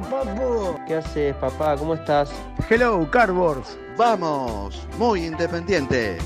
Pasa, papu? ¿Qué haces, papá? ¿Cómo estás? Hello, Cardboards. Vamos, muy independiente.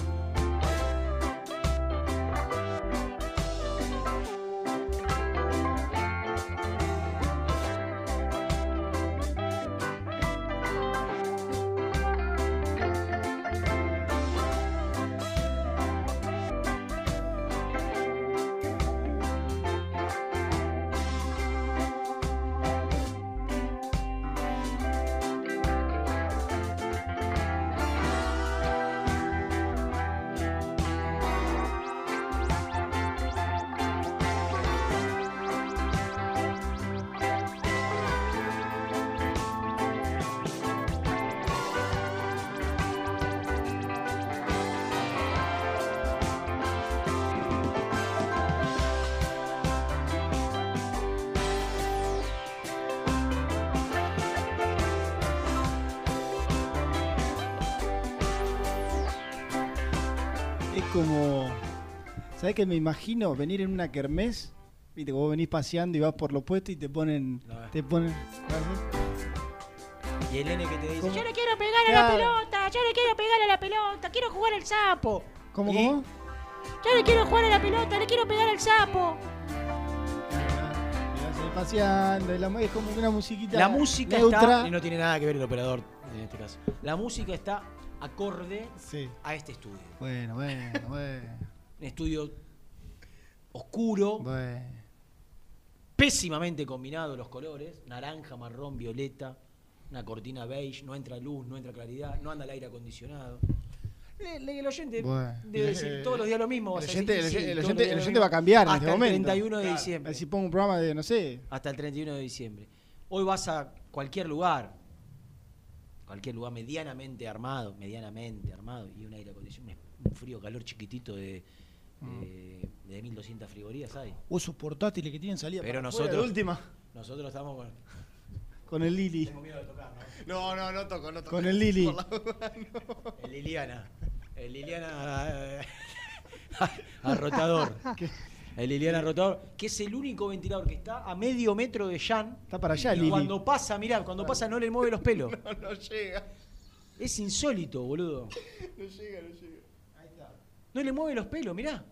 ¿Sabes qué me imagino? Venir en una kermés. Viste, que vos venís paseando y vas por los puestos y te ponen. Te ponen. Y el nene que te dice, ¿Cómo? yo le quiero pegar a la pelota, yo le quiero pegar a la pelota, quiero jugar al sapo. ¿Cómo, ¿Y? cómo? Yo le quiero jugar a la pelota, le quiero pegar al sapo. Paseando. la es como una musiquita. La música neutra. está, y no tiene nada que ver el operador en este caso. La música está acorde Sí. a este estudio. Bueno, bueno, bueno. Un estudio oscuro, bueno. pésimamente combinados los colores, naranja, marrón, violeta, una cortina beige, no entra luz, no entra claridad, no anda el aire acondicionado. Le- le- el oyente Bueno. debe decir todos los días lo mismo. El vas a oyente, decir, sí, el el va a cambiar en Hasta este el momento. 31 de Claro. diciembre. Si pongo un programa de, no sé. Hasta el 31 de diciembre. Hoy vas a cualquier lugar, cualquier lugar medianamente armado, medianamente armado, y un aire acondicionado, un frío, calor chiquitito de, de, de 1200 frigorías hay. O esos portátiles que tienen salida. Pero para nosotros, última. nosotros estamos con. Con el Lili. Tengo miedo de tocar, ¿no? No, no, no toco, no toco. Con el Lili. La no. El Liliana. El Liliana. eh, arrotador. El Liliana Rotador, que es el único ventilador que está a medio metro de Jan. Está para allá, Y Lili. Cuando pasa, mirá, cuando pasa no le mueve los pelos. No, no llega. Es insólito, boludo. No llega, no llega. No le mueve los pelos, mirá.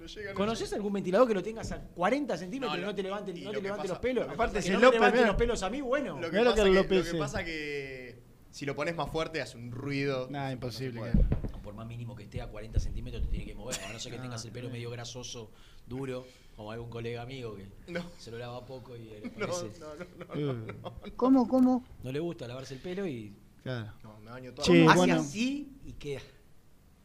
No ¿Conoces algún ventilador que lo tengas a 40 centímetros No, y no te levante, no lo te levante pasa- los pelos? lo Aparte, que si no me López, levante mirá. los pelos a mí, bueno. Lo que, pasa que que, lo lo que pese. pasa que si lo pones más fuerte hace un ruido. No imposible. Por más mínimo que esté a 40 centímetros te tiene que mover. A no ser que Ah, tengas el pelo medio grasoso, duro, como algún colega amigo que No. se lo lava poco y le No, parece- no, no, no. Eh, ¿Cómo, cómo? no le gusta lavarse el pelo y claro, No, me baño todo. Hace bueno. así y queda.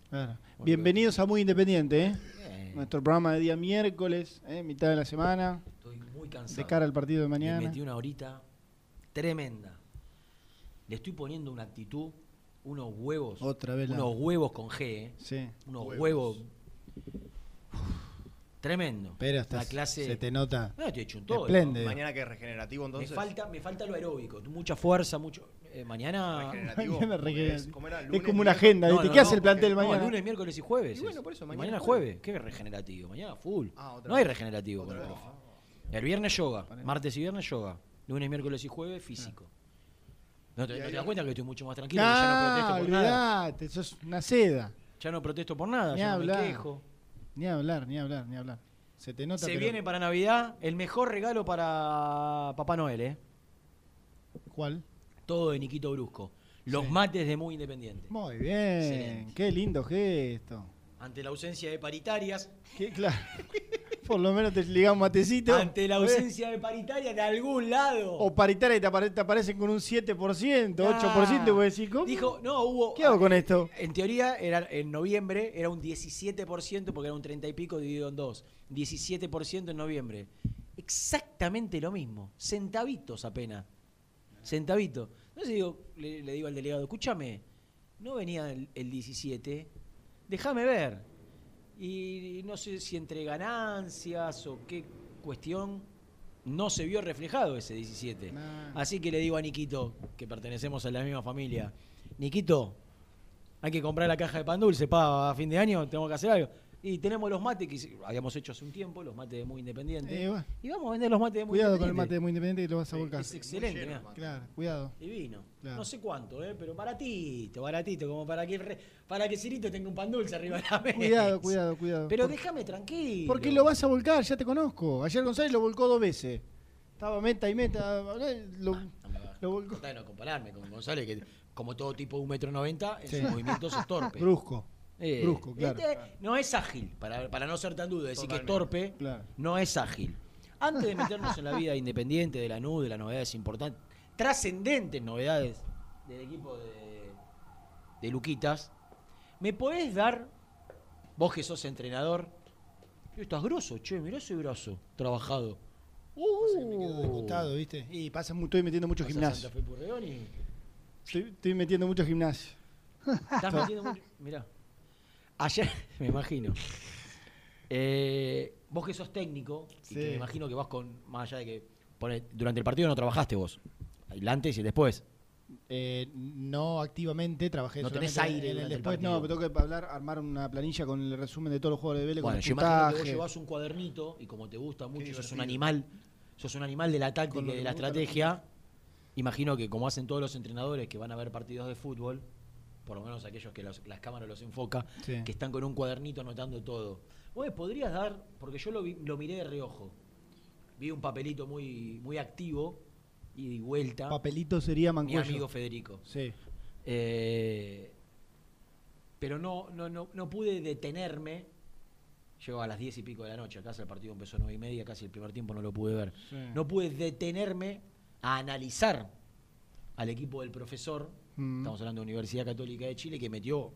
Claro. Bienvenidos a Muy Independiente, ¿eh? Bien. Nuestro programa de día miércoles, ¿eh? mitad de la semana, Estoy muy cansado. de cara al partido de mañana. metí una horita tremenda. Le estoy poniendo una actitud, unos huevos. Otra vez la- Unos huevos con G, ¿eh? Sí. Unos Huevos. huevos. Tremendo. Pero la estás, clase. se te nota. No, estoy hecho un todo. Espléndido. Mañana que es regenerativo, Me entonces. falta, me falta lo aeróbico, mucha fuerza, mucho. eh, mañana. Regenerativo. Mañana regenerativo. es, ¿cómo era? Es como una agenda, No, no, ¿Qué no, hace el plantel no, mañana? lunes, miércoles y jueves. Y es. bueno, por eso, mañana mañana es jueves. ¿Qué regenerativo? Mañana full. Ah, no hay regenerativo con el profe. El viernes yoga, martes y viernes yoga. Lunes, miércoles y jueves físico. ¿No te, Y no te das cuenta que estoy mucho más tranquilo? que ya no protesto Ah, por nada. olvidate, eso es una seda. Ya no protesto por nada, Ni ya no me quejo. Ni hablar, ni hablar, ni hablar. Se te nota. Se pero- viene para Navidad el mejor regalo para Papá Noel, ¿eh? ¿Cuál? Todo de Niquito Brusco. Los Sí. mates de Muy Independiente. Muy bien. Excelente. Qué lindo gesto. Ante la ausencia de paritarias, Qué claro. Por lo menos te liga un matecito. ante la ausencia de paritarias de algún lado. O paritaria y te, apare- te aparecen con un 7%, 8%, y vos decís, ¿cómo? Dijo, no, hubo. ¿Qué hago con esto? En teoría, era, en noviembre era un 17%, porque era un 30 y pico dividido en dos. 17% en noviembre. Exactamente lo mismo. Centavitos apenas. Centavitos. Entonces digo, le, le digo al delegado, escúchame, no venía el, el 17, déjame ver. Y no sé si entre ganancias o qué cuestión no se vio reflejado ese 17. Nah. Así que le digo a Niquito, que pertenecemos a la misma familia, Niquito, hay que comprar la caja de pan dulce, pa, a fin de año tenemos que hacer algo. Y tenemos los mates que habíamos hecho hace un tiempo, los mates de muy independiente. Eh, bueno. Y vamos a vender los mates de muy Cuidado con el mate independiente. de muy independiente que lo vas a volcar. Es excelente, lleno, mirá. Claro, cuidado. Divino. Claro. No sé cuánto, ¿eh? pero baratito, baratito, como para que, re- para que Cirito tenga un pan dulce arriba de la mesa. Cuidado, cuidado, cuidado. Pero Por- déjame tranquilo. Porque lo vas a volcar, ya te conozco. Ayer González lo volcó dos veces. Estaba meta y meta. Lo, No me lo volcó. No compararme con González, que como todo tipo de un metro noventa, en Sí. sus movimientos es torpe. Brusco. Eh, Brusco, claro. este no es ágil, para, para no ser tan dudo, decir que es torpe, Claro. no es ágil. Antes de meternos en la vida independiente de la NU, de las novedades importantes, trascendentes novedades del equipo de, de Luquitas, ¿me podés dar, vos que sos entrenador, "Eh, estás grosso, che, mirá ese brazo trabajado. Me quedo de costado, ¿viste? Y pasa, estoy metiendo mucho gimnasio. Santa Fe Purredón y Estoy, estoy metiendo mucho gimnasio. Estás metiendo mucho. Mirá. Ayer, me imagino. Eh, vos que sos técnico, y Sí. que me imagino que vas con. Más allá de que. pone- durante el partido no trabajaste vos. El antes y el después. Eh, no activamente, trabajé No tenés aire en el después. no, partido. tengo que hablar, armar una planilla con el resumen de todos los jugadores de Vélez, Bueno, con yo imagino que vos llevas un cuadernito y como te gusta mucho, sos un animal. Sos un animal de la táctica y de la estrategia. Imagino que como hacen todos los entrenadores que van a ver partidos de fútbol, por lo menos aquellos que los- las cámaras los enfoca, Sí. que están con un cuadernito anotando todo. Me podrías dar, porque yo lo, vi- lo miré de reojo, vi un papelito muy, muy activo y de vuelta. Papelito sería mi Mancuello. amigo Federico. Sí. Eh, pero no, no, no, no pude detenerme. Llegó a las diez y pico de la noche. Acá el partido empezó a nueve y media, casi el primer tiempo no lo pude ver. Sí. No pude detenerme a analizar al equipo del profesor. Mm. Estamos hablando de Universidad Católica de Chile, que metió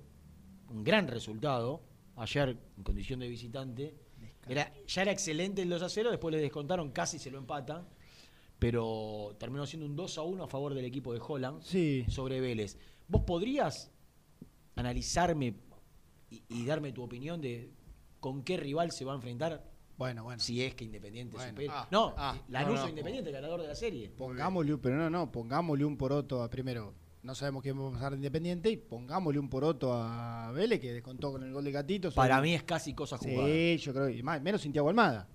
un gran resultado ayer en condición de visitante. Era, ya era excelente el 2 a 0, después le descontaron, casi se lo empatan. Pero terminó siendo un 2 a 1 a favor del equipo de Holland Sí. sobre Vélez. ¿Vos podrías analizarme y, y darme tu opinión de con qué rival se va a enfrentar Bueno, bueno. si es que Independiente Bueno. supera? Ah, no, ah, Lanús no, no. Independiente, ganador de la serie. Pongámosle un, pero no, no, pongámosle un poroto a primero. No sabemos quién va a pasar de Independiente y pongámosle un poroto a Vélez que descontó con el gol de Gatito. Para mí es casi cosa jugada. Sí, yo creo que más, menos sin Tiago Almada.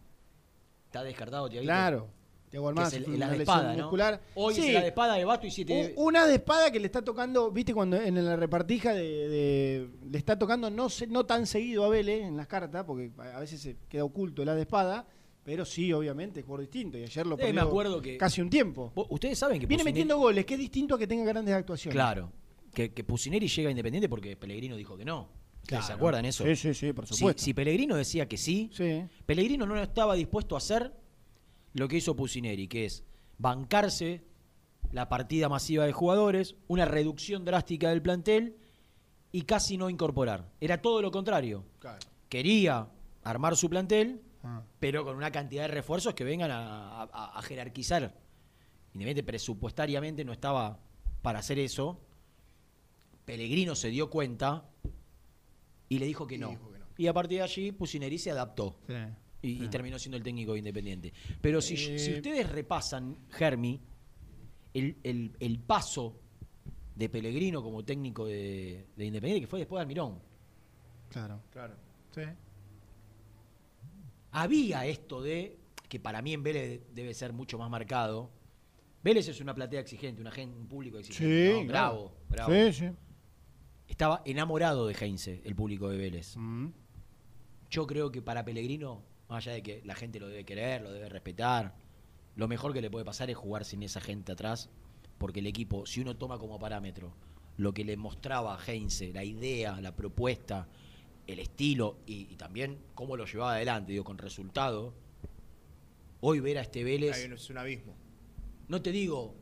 Está descartado, Tiaguito. Claro. Tiago Que Almada es el, as de lesión espada, ¿no? muscular. Hoy Sí, es de espada de Basto y siete... Una de espada que le está tocando, viste, cuando en la repartija de, de- le está tocando no se- no tan seguido a Vélez en las cartas, porque a veces se queda oculto el as de espada, pero sí, obviamente, es jugador distinto. Y ayer lo me perdió acuerdo que- casi un tiempo. Ustedes saben que Viene metiendo goles, que es distinto a que tenga grandes actuaciones. Claro, que, que Pusineri llega a Independiente porque Pellegrino dijo que no. ¿Ustedes ¿Se acuerdan eso? Sí, sí, sí, por supuesto. Si, Pellegrino decía que sí, Sí. Pellegrino no estaba dispuesto a hacer lo que hizo Pusineri, que es bancarse la partida masiva de jugadores, una reducción drástica del plantel y casi no incorporar. Era todo lo contrario. Quería armar su plantel, Ah. pero con una cantidad de refuerzos que vengan a, a- a jerarquizar. Independiente presupuestariamente no estaba para hacer eso. Pellegrino se dio cuenta y le dijo que, Y no. dijo que no. Y a partir de allí Pusineri se adaptó. Sí. Y, y terminó siendo el técnico de Independiente. Pero si, Eh. si ustedes repasan, Germi, el, el- el paso de Pellegrino como técnico de, de Independiente, que fue después de Almirón. Claro. Claro. Sí. Había esto de, que para mí en Vélez debe ser mucho más marcado. Vélez es una platea exigente, una gen- un público exigente. Sí, ¿no? claro. Bravo, bravo. Sí, sí. Estaba enamorado de Heinze, el público de Vélez. Mm. Yo creo que para Pellegrino, más allá de que la gente lo debe querer, lo debe respetar, lo mejor que le puede pasar es jugar sin esa gente atrás, porque el equipo, si uno toma como parámetro lo que le mostraba a Heinze, la idea, la propuesta, el estilo y, y también cómo lo llevaba adelante, digo, con resultado, hoy ver a este Vélez, Es un abismo. no te digo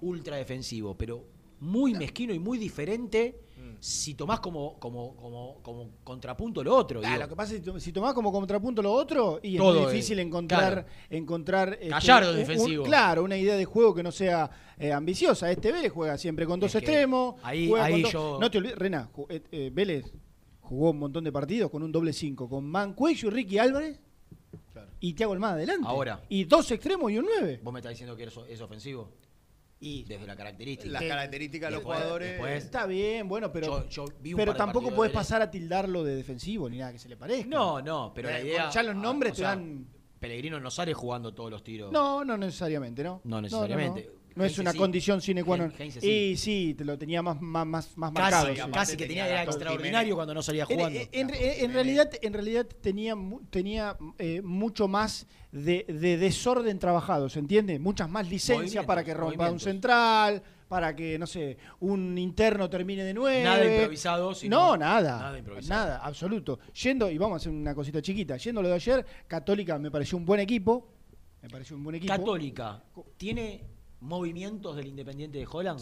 ultra defensivo, pero muy mezquino y muy diferente Mm. si tomás como, como, como, como contrapunto lo otro. Ah, lo que pasa es que si tomás como contrapunto lo otro, y Todo, es muy difícil encontrar, claro. encontrar este, un- defensivo. claro, una idea de juego que no sea eh, ambiciosa. Este Vélez juega siempre con dos Es extremos. ahí- juega ahí con dos- yo- No te olvides, Rena, eh, eh, Vélez jugó un montón de partidos con un doble 5, con Mancuello y Ricky Álvarez Claro. y Thiago Almada adelante. Ahora. Y dos extremos y un 9. ¿Vos me estás diciendo que eso es ofensivo? Y Desde la característica. Las características de los después- jugadores. después- está bien, bueno, pero, Yo- yo vi un pero par de tampoco puedes de pasar a tildarlo de defensivo ni nada que se le parezca. No, no, pero la idea. ya los nombres o te sea, dan- Pellegrino no sale jugando todos los tiros. No, no necesariamente, ¿no? No necesariamente. No, no, no. No es una sí. condición sine qua non. Heinze sí. Y sí, te lo tenía más, más, más, más marcado. Casi, sí. casi que tenía, era extraordinario cuando no salía En, jugando. en- en- en realidad, en realidad tenía, tenía eh, mucho más de, de desorden trabajado, ¿se entiende? Muchas más licencias para que rompa un central, para que, no sé, un interno termine de nueve. Nada improvisado, sino- No, nada. nada improvisado. Nada, absoluto. Yendo, y vamos a hacer una cosita chiquita, yendo a lo de ayer, Católica me pareció un buen equipo. Me pareció un buen equipo. Católica, ¿tiene movimientos del Independiente de Holland?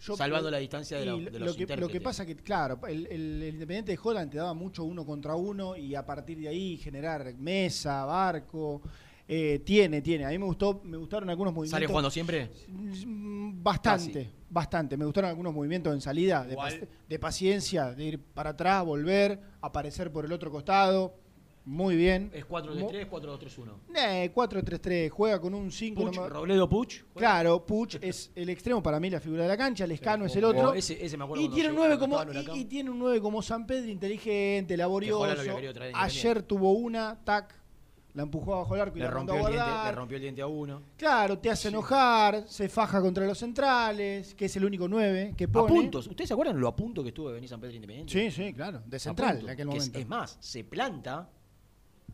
Yo- Salvando la distancia de, la- lo- de lo los que, lo que intérpretes. pasa que, claro, el, el- el Independiente de Holland te daba mucho uno contra uno y a partir de ahí generar mesa, barco. eh, tiene, tiene. A mí me gustó, me gustaron algunos movimientos. ¿Sale jugando siempre? Mm, Bastante, bastante. Me gustaron algunos movimientos en salida, de, de paciencia, de ir para atrás, volver, aparecer por el otro costado. Muy bien. ¿Es 4-3-3, 4-2-3-1? Eh, 4-3-3, juega con un 5. Puch, Robledo Puch. Claro, Puch es el extremo para mí, la figura de la cancha, Lescano es el Oh, otro. ese- ese me acuerdo y tiene un llegó- 9 cuando como y, y tiene un 9 como San Pedro, inteligente, laborioso. Ayer tuvo una, tac, la empujó abajo el arco y Le la rompió, a el diente, le rompió el diente a uno. Claro, te hace enojar, se faja contra los centrales, que es el único 9 que A pone. puntos. ¿Ustedes se acuerdan lo a punto que estuvo de venir San Pedro Independiente? Sí, sí, claro, de A central punto. en aquel Que es- momento. Es, más, se planta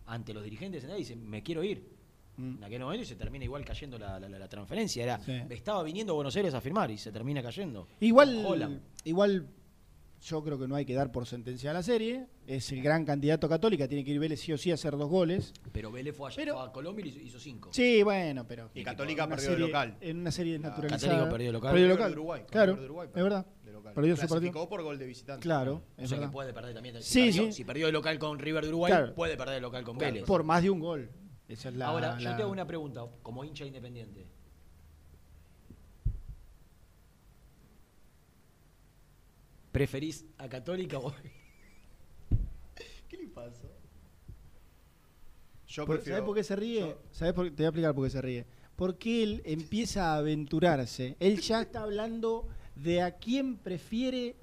ante los dirigentes y dice, me quiero ir. Mm. En aquel momento y se termina igual cayendo la, la- transferencia. Era, Sí. Estaba viniendo a Buenos Aires a firmar y se termina cayendo. Igual, Holland. igual yo creo que no hay que dar por sentencia a la serie. Es el gran candidato católica, tiene que ir Vélez sí o sí a hacer dos goles. Pero Vélez fue, allá, Pero- fue a Colombia y hizo- hizo cinco. Sí, bueno, pero. Y Católica en una perdió de local. En una serie desnaturalizada. Católica perdió de local. Perdió local. de Uruguay, claro, de Uruguay, es verdad. Local. Perdió su partido. Clasificó por gol de visitante. Claro, O sea que puede perder también. Si, Sí, perdió, sí. si perdió de local con River de Uruguay, Claro. puede perder de local con Vélez. Por más de un gol. Esa es la, Ahora, yo te hago una pregunta, como hincha independiente. ¿Preferís a Católica o.? ¿Qué le pasa? Yo prefiero. ¿Sabes por qué se ríe? yo- ¿Sabes por- te voy a explicar por qué se ríe. Porque él empieza a aventurarse. Él ya está hablando de a quién prefiere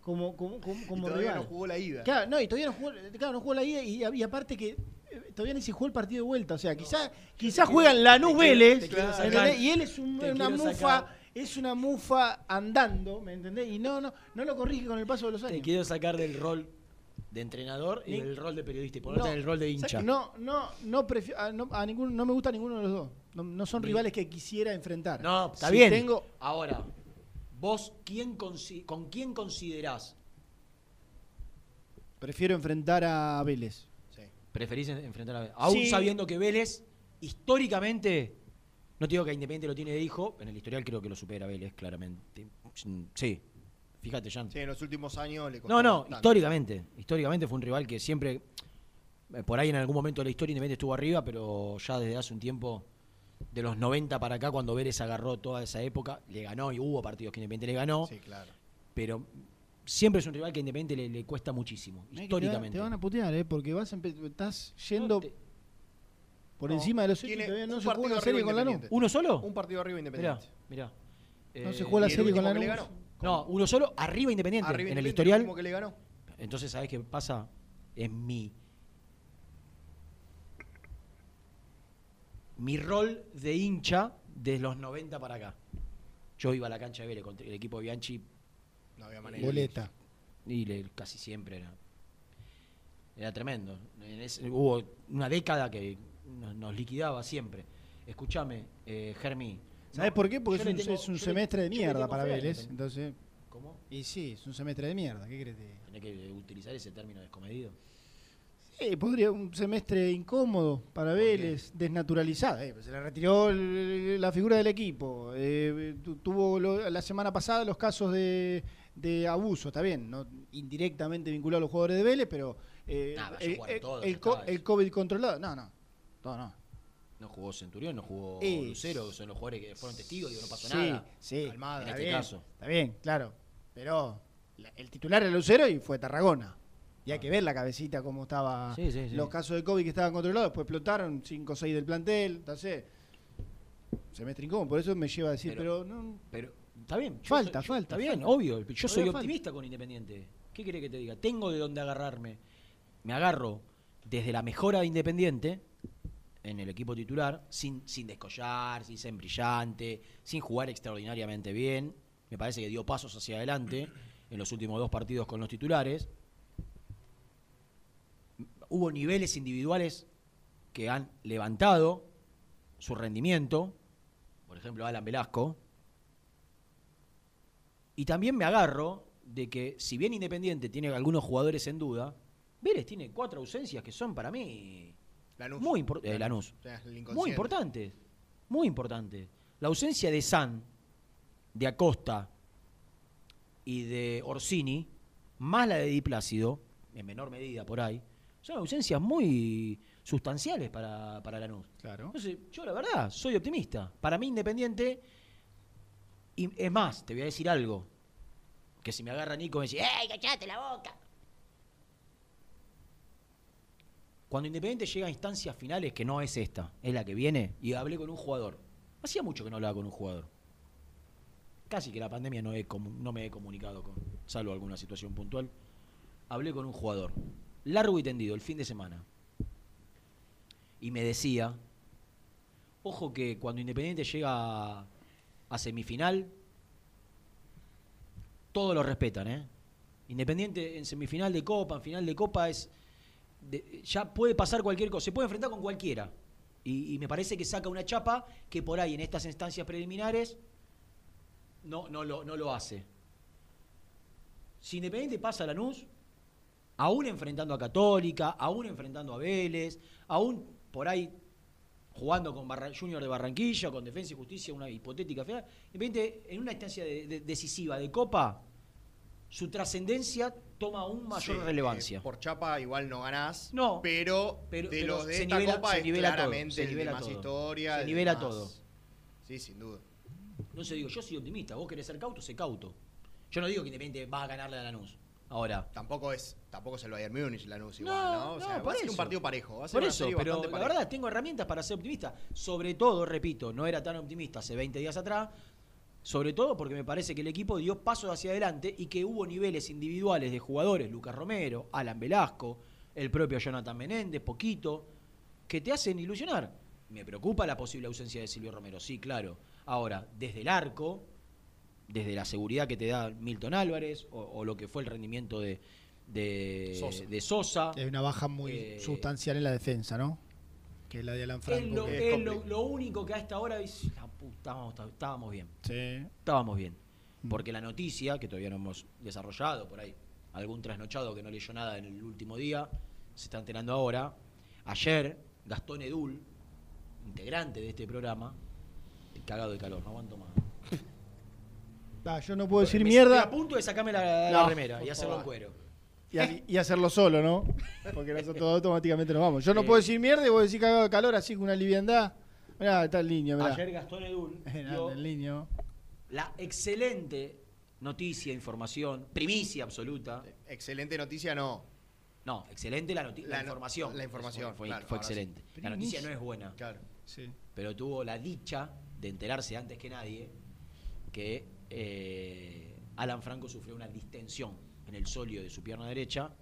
como, como, como, y como todavía rival. no jugó la ida. Claro, no, y todavía no jugó, claro, no jugó la ida y, y aparte que eh, todavía ni se jugó el partido de vuelta. O sea, quizá, quizá juegan Lanús te quiero- Vélez, te quiero ¿me sacar- entendés? y él es un- te una mufa, sacar- es una mufa andando, ¿me entendés? Y no, no, no lo corrige con el paso de los Te años. quiero sacar del rol de entrenador y del rol de periodista y ponerte No, en el rol de ¿sabes hincha. No, no, no, a, no, a ninguno, no me gusta ninguno de los dos. No, no son Ni- rivales que quisiera enfrentar. No, está Si bien. Tengo, Ahora, vos, quién ¿con quién considerás? prefiero enfrentar a Vélez. Sí. ¿Preferís en- enfrentar a Vélez? Aún Sí. sabiendo que Vélez, históricamente, no te digo que Independiente lo tiene de hijo, en el historial creo que lo supera Vélez, claramente. Sí, fíjate, Jan. Sí, en los últimos años le costó No, no, bastante. históricamente. Históricamente fue un rival que siempre, eh, por ahí en algún momento de la historia Independiente estuvo arriba, pero ya desde hace un tiempo, de los 90 para acá, cuando Vélez agarró toda esa época, le ganó y hubo partidos que Independiente le ganó, Sí, claro. pero siempre es un rival que Independiente le, le cuesta muchísimo, Mirá que te va- históricamente. Te, van a putear, ¿eh? Porque vas estás yendo No, te- por No, encima de los hechos todavía no un se partido una serie con la Independiente. ¿Uno solo? Un partido arriba Mirá, independiente. mirá. No Eh, se juega la ¿y el serie con último la que le Lanús. ganó? No, uno solo, arriba Independiente. Arriba en el Independiente, historial. último que le ganó. Entonces, ¿sabes qué pasa? Es mi. Mi rol de hincha desde los 90 para acá. Yo iba a la cancha de Vélez contra el equipo de Bianchi No había manera. Boleta. y le- casi siempre era. Era tremendo. En ese- hubo una década que nos, nos liquidaba siempre. Escúchame, eh, Germi. ¿Sabes no, por qué? Porque es un, tengo- es un yo le- semestre de mierda para Vélez. Entonces, ¿Cómo? y sí, es un semestre de mierda. ¿Qué crees? que- Tenés que utilizar ese término descomedido. Sí, podría un semestre incómodo para Vélez, desnaturalizado. Eh, pues se le retiró el- la figura del equipo. eh, tu- tuvo lo- la semana pasada los casos de, de abuso, está bien, no indirectamente vinculado a los jugadores de Vélez, pero eh, Nah, vaya a el, todo, el co- el. COVID controlado. No, no, no, no. No jugó Centurión, no jugó Lucero, son los jugadores que fueron testigos, digo, no pasó Sí, nada. sí, Almada, en este bien, caso. Está bien, claro. Pero la- el titular era Lucero y fue Tarragona. Y hay que ver la cabecita cómo estaba. Sí, sí, sí. Los casos de COVID que estaban controlados, después explotaron 5 o 6 del plantel. Entonces, semestre incómodo. Por eso me lleva a decir, pero, Pero- no. Pero está bien. Falta, soy- falta, Está bien, falta. obvio. Yo soy falta. optimista con Independiente. ¿Qué quiere que te diga? Tengo de dónde agarrarme. Me agarro desde la mejora de Independiente en el equipo titular, sin, sin descollar, sin ser brillante, sin jugar extraordinariamente bien. Me parece que dio pasos hacia adelante en los últimos dos partidos con los titulares. Hubo niveles individuales que han levantado su rendimiento. Por ejemplo, Alan Velasco. Y también me agarro de que, si bien Independiente tiene algunos jugadores en duda, Vélez tiene cuatro ausencias que son para mí Lanús. muy importantes. Lanús. O sea, el Muy importantes. Muy importantes. La ausencia de San, de Acosta y de Orsini, más la de Di Plácido, en menor medida por ahí, son ausencias muy sustanciales para, para Lanús. Claro. Entonces, yo la verdad, soy optimista. Para mí, Independiente. Y es más, te voy a decir algo. Que si me agarra Nico me dice, ¡Ey, cachate la boca! Cuando Independiente llega a instancias finales, que no es esta, es la que viene, y hablé con un jugador. Hacía mucho que no hablaba con un jugador. Casi que la pandemia no, he no me he comunicado con, salvo alguna situación puntual. Hablé con un jugador, largo y tendido, el fin de semana. Y me decía, ojo que cuando Independiente llega a, semifinal, todos lo respetan, ¿eh? Independiente en semifinal de Copa, en final de Copa es ya puede pasar cualquier cosa, se puede enfrentar con cualquiera. Y, y me parece que saca una chapa que por ahí en estas instancias preliminares no, no, lo, no lo hace. Si Independiente pasa a Lanús, aún enfrentando a Católica, aún enfrentando a Vélez, aún por ahí jugando con Barra- Junior de Barranquilla, con Defensa y Justicia, una hipotética Independiente en una instancia de- de- decisiva de Copa, su trascendencia toma aún mayor Sí, relevancia. eh, por chapa igual no ganás. No, Pero, pero- de pero los de se esta nivela- copa se es nivela todo, se el de nivela más todo. historia. Se nivela más- todo. Sí, sin duda. Entonces digo, yo soy optimista, vos querés ser cauto, sé cauto. Yo no digo que Independiente va a ganarle a Lanús. Ahora, Tampoco es, tampoco es el Bayern Múnich Lanús igual, No. O sea, no, va a ser un partido parejo. Va a ser por eso, pero bastante la pareja. verdad, tengo herramientas para ser optimista. Sobre todo, repito, no era tan optimista hace 20 días atrás, sobre todo porque me parece que el equipo dio pasos hacia adelante y que hubo niveles individuales de jugadores, Lucas Romero, Alan Velasco, el propio Jonathan Menéndez, poquito, que te hacen ilusionar. Me preocupa la posible ausencia de Silvio Romero, sí, claro. Ahora, desde el arco, desde la seguridad que te da Milton Álvarez o, o lo que fue el rendimiento de, de Sosa. de Sosa Hay una baja muy Eh, sustancial en la defensa, ¿no? Que es la de Alan Es Franco. lo, que- es lo- lo único que a esta hora dice, la puta, estábamos, estábamos bien. Sí. Estábamos bien. Porque la noticia, que todavía no hemos desarrollado por ahí, algún trasnochado que no leyó nada en el último día, se está enterando ahora. Ayer, Gastón Edul, integrante de este programa, cagado de calor, no aguanto más. Ah, yo no puedo decir Me- estoy mierda a punto de sacarme la, la No, remera y por hacerlo en favor. cuero. y, ha- y hacerlo solo, ¿no? Porque nosotros automáticamente nos vamos. Yo no Eh. puedo decir mierda y vos decís cagado de calor así con una liviandad. Mirá, está el niño, mirá. Ayer Gastón Edul el niño. la excelente noticia, información, primicia absoluta. Excelente noticia, no. No, excelente la, noti- la La no- información. la información, Fue, claro, fue ahora sí. excelente. La noticia no es buena. Claro. Sí. pero tuvo la dicha de enterarse antes que nadie que eh, Alan Franco sufrió una distensión en el solio de su pierna derecha.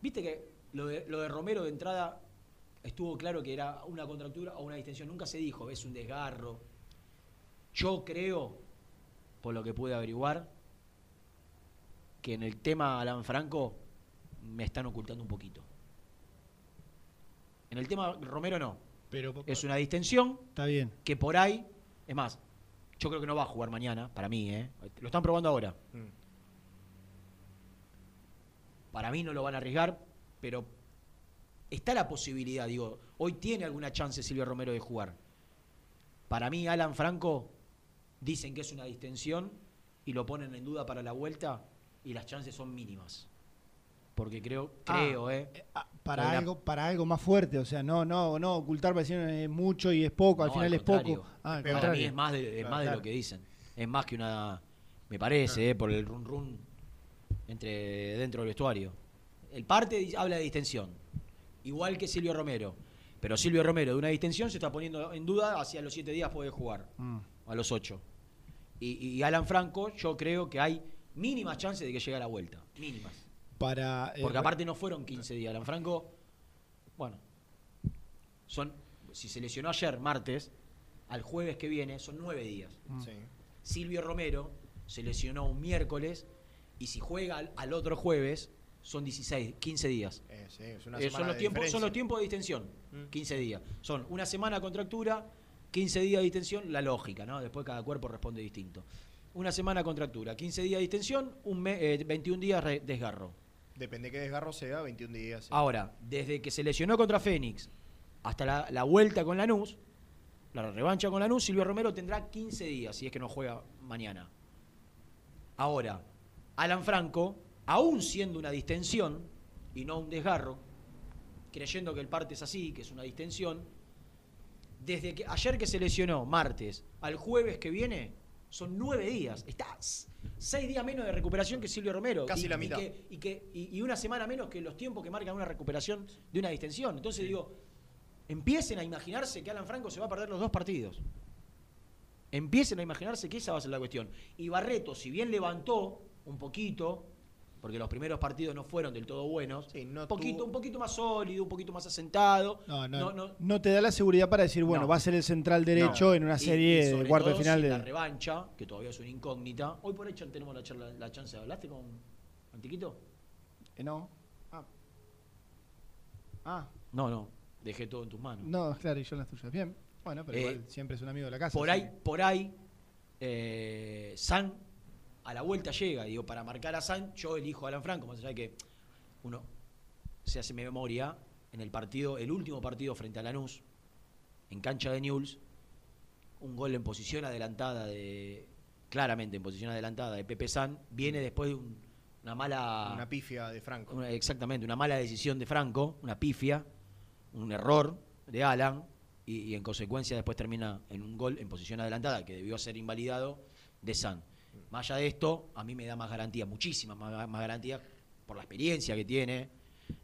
Viste que lo de, lo de Romero de entrada estuvo claro que era una contractura o una distensión. Nunca se dijo, es un desgarro. Yo creo, por lo que pude averiguar, que en el tema Alan Franco me están ocultando un poquito. En el tema Romero no. Pero Es una distensión está bien. que por ahí, es más, yo creo que no va a jugar mañana, para mí, ¿eh? Lo están probando ahora. Mm. Para mí no lo van a arriesgar, pero está la posibilidad, digo, hoy tiene alguna chance Silvio Romero de jugar. Para mí, Alan Franco, dicen que es una distensión y lo ponen en duda para la vuelta y las chances son mínimas. Porque creo, Ah, creo, ¿eh? Ah, Para algo, para algo más fuerte, o sea, no, no, no ocultar para decir es mucho y es poco, al No, final al es poco. Ah, Para mí es más de, es Claro, más de claro. lo que dicen. Es más que una. Me parece, eh, por el run run entre dentro del vestuario. El parte habla de distensión. Igual que Silvio Romero. Pero Silvio Romero de una distensión se está poniendo en duda hacia los siete días puede jugar. Mm. A los ocho. Y, y Alan Franco, yo creo que hay mínimas chances de que llegue a la vuelta. Mínimas. Para, eh, Porque aparte no fueron 15 días. Alan Franco, bueno, son, si se lesionó ayer, martes, al jueves que viene, son nueve días. Sí. Silvio Romero se lesionó un miércoles y si juega al, al otro jueves, son 16, 15 días. Eh, sí, es una Eh, son, los de tiempos, son los tiempos de distensión, Mm. 15 días. Son una semana contractura, 15 días de distensión, la lógica, ¿no? Después cada cuerpo responde distinto. Una semana contractura, 15 días de distensión, un me- eh, 21 días re- desgarro. Depende qué desgarro sea, 21 días. Ahora, desde que se lesionó contra Fénix hasta la, la vuelta con Lanús, la revancha con Lanús, Silvio Romero tendrá 15 días, si es que no juega mañana. Ahora, Alan Franco, aún siendo una distensión y no un desgarro, creyendo que el parte es así, que es una distensión, desde que ayer que se lesionó, martes, al jueves que viene, son nueve días. Está s- seis días menos de recuperación que Silvio Romero. Casi y, la y mitad. que- y, que- y- y una semana menos que los tiempos que marcan una recuperación de una distensión. Entonces digo, empiecen a imaginarse que Alan Franco se va a perder los dos partidos. Empiecen a imaginarse que esa va a ser la cuestión. Y Barreto, si bien levantó un poquito, porque los primeros partidos no fueron del todo buenos, Sí, no un, poquito, tuvo- un poquito más sólido, un poquito más asentado. No, no, no, no te da la seguridad para decir, bueno, No. va a ser el central derecho no. en una serie y de sobre cuarto de final de... La revancha, que todavía es una incógnita. Hoy por hecho tenemos la, charla- la chance. ¿Hablaste con Antiquito? Eh, no. Ah. Ah, No, no. Dejé todo en tus manos. no, claro, y yo en las tuyas. Bien. Bueno, pero Eh, igual siempre es un amigo de la casa. por así ahí, que- por ahí, eh, San a la vuelta llega. Digo, para marcar a San, yo elijo a Alan Franco, más allá de que uno se hace memoria en el partido, el último partido frente a Lanús, en cancha de Newell's, un gol en posición adelantada de. claramente en posición adelantada de Pepe San, viene después de un- una mala. Una pifia de Franco. Una- exactamente, una mala decisión de Franco, una pifia, un error de Alan, y, y en consecuencia después termina en un gol en posición adelantada que debió ser invalidado de San. Más allá de esto, a mí me da más garantía, muchísimas más, más garantía por la experiencia que tiene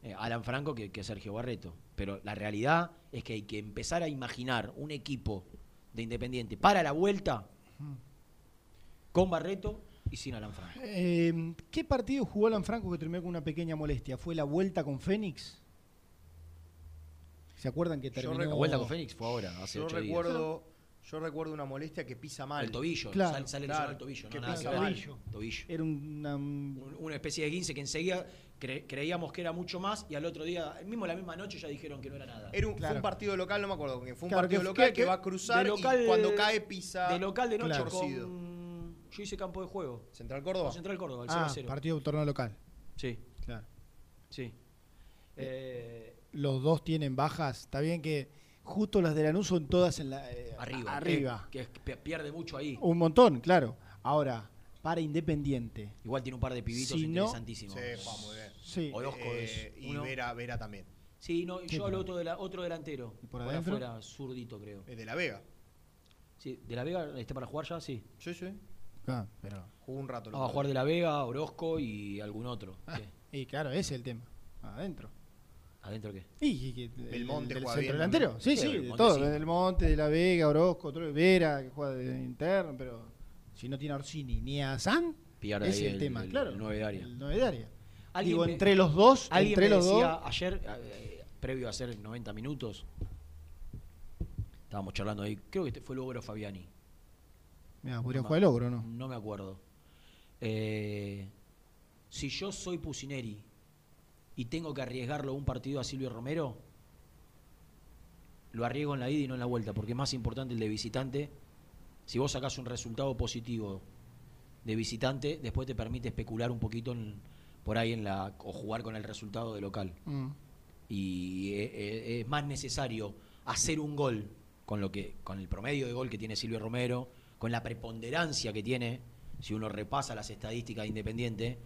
eh, Alan Franco que, que Sergio Barreto. Pero la realidad es que hay que empezar a imaginar un equipo de Independiente para la vuelta con Barreto y sin Alan Franco. Eh, ¿Qué partido jugó Alan Franco que terminó con una pequeña molestia? ¿Fue la vuelta con Fénix? ¿Se acuerdan que Yo terminó? La vuelta con Fénix fue ahora, hace Yo ocho días. Yo recuerdo una molestia que pisa mal. El tobillo, Claro, sale, sale claro, lesionado el tobillo, que no nada pisa que mal. Tobillo. Tobillo. Era una... Un- Una especie de 15 que enseguida cre- creíamos que era mucho más y al otro día, mismo la misma noche, ya dijeron que no era nada. Era un, Fue un partido local, no me acuerdo. Fue un Claro, partido que- local que- va a cruzar local- y cuando cae pisa. de local de noche con... Yo hice campo de juego. Central Córdoba. Con Central Córdoba, el 0 Ah, a 0. partido de torneo local. Sí, Claro. sí. Eh, Los dos tienen bajas. Está bien que justo las de Lanús son todas en la... eh, arriba. Arriba. Que, que pi- pierde mucho ahí. Un montón, claro. Ahora, para Independiente. Igual tiene un par de pibitos Si no- interesantísimos. Sí, va muy bien. Sí. Orozco Eh, es y uno. Vera, Vera también. Sí, no, yo hablo otro, de la- otro delantero. ¿Y por afuera, zurdito, creo. Es de la Vega. Sí, ¿De la Vega está para jugar ya? Sí. Sí, sí. Ah, pero... Jugó un rato. el Vamos a jugar de la Vega, Orozco y algún otro. Ah, y claro, ese es el tema. Adentro. ¿Adentro qué? Y, Belmonte del juega centro bien delantero. Sí, Sí, sí, de Belmonte todo. sí. Del Monte, de la Vega, Orozco, todo, Vera, que juega de interno, pero si no tiene a Orsini ni a San, Pierde ahí es el, el- tema, el- claro. el nueve de área. El 9 de área. Alguien Digo, me- entre los dos, Alguien entre me los decía dos. ayer, eh, previo a hacer 90 minutos, estábamos charlando ahí, creo que este fue Logro Fabiani. Mira, podría No jugar el ogro, ¿no? No me acuerdo. Eh, si yo soy Pusineri y tengo que arriesgarlo un partido a Silvio Romero, lo arriesgo en la ida y no en la vuelta, porque es más importante el de visitante. Si vos sacás un resultado positivo de visitante, después te permite especular un poquito en- por ahí en la o jugar con el resultado de local. Mm. Y eh, eh, es más necesario hacer un gol con lo que con el promedio de gol que tiene Silvio Romero, con la preponderancia que tiene, si uno repasa las estadísticas de Independiente,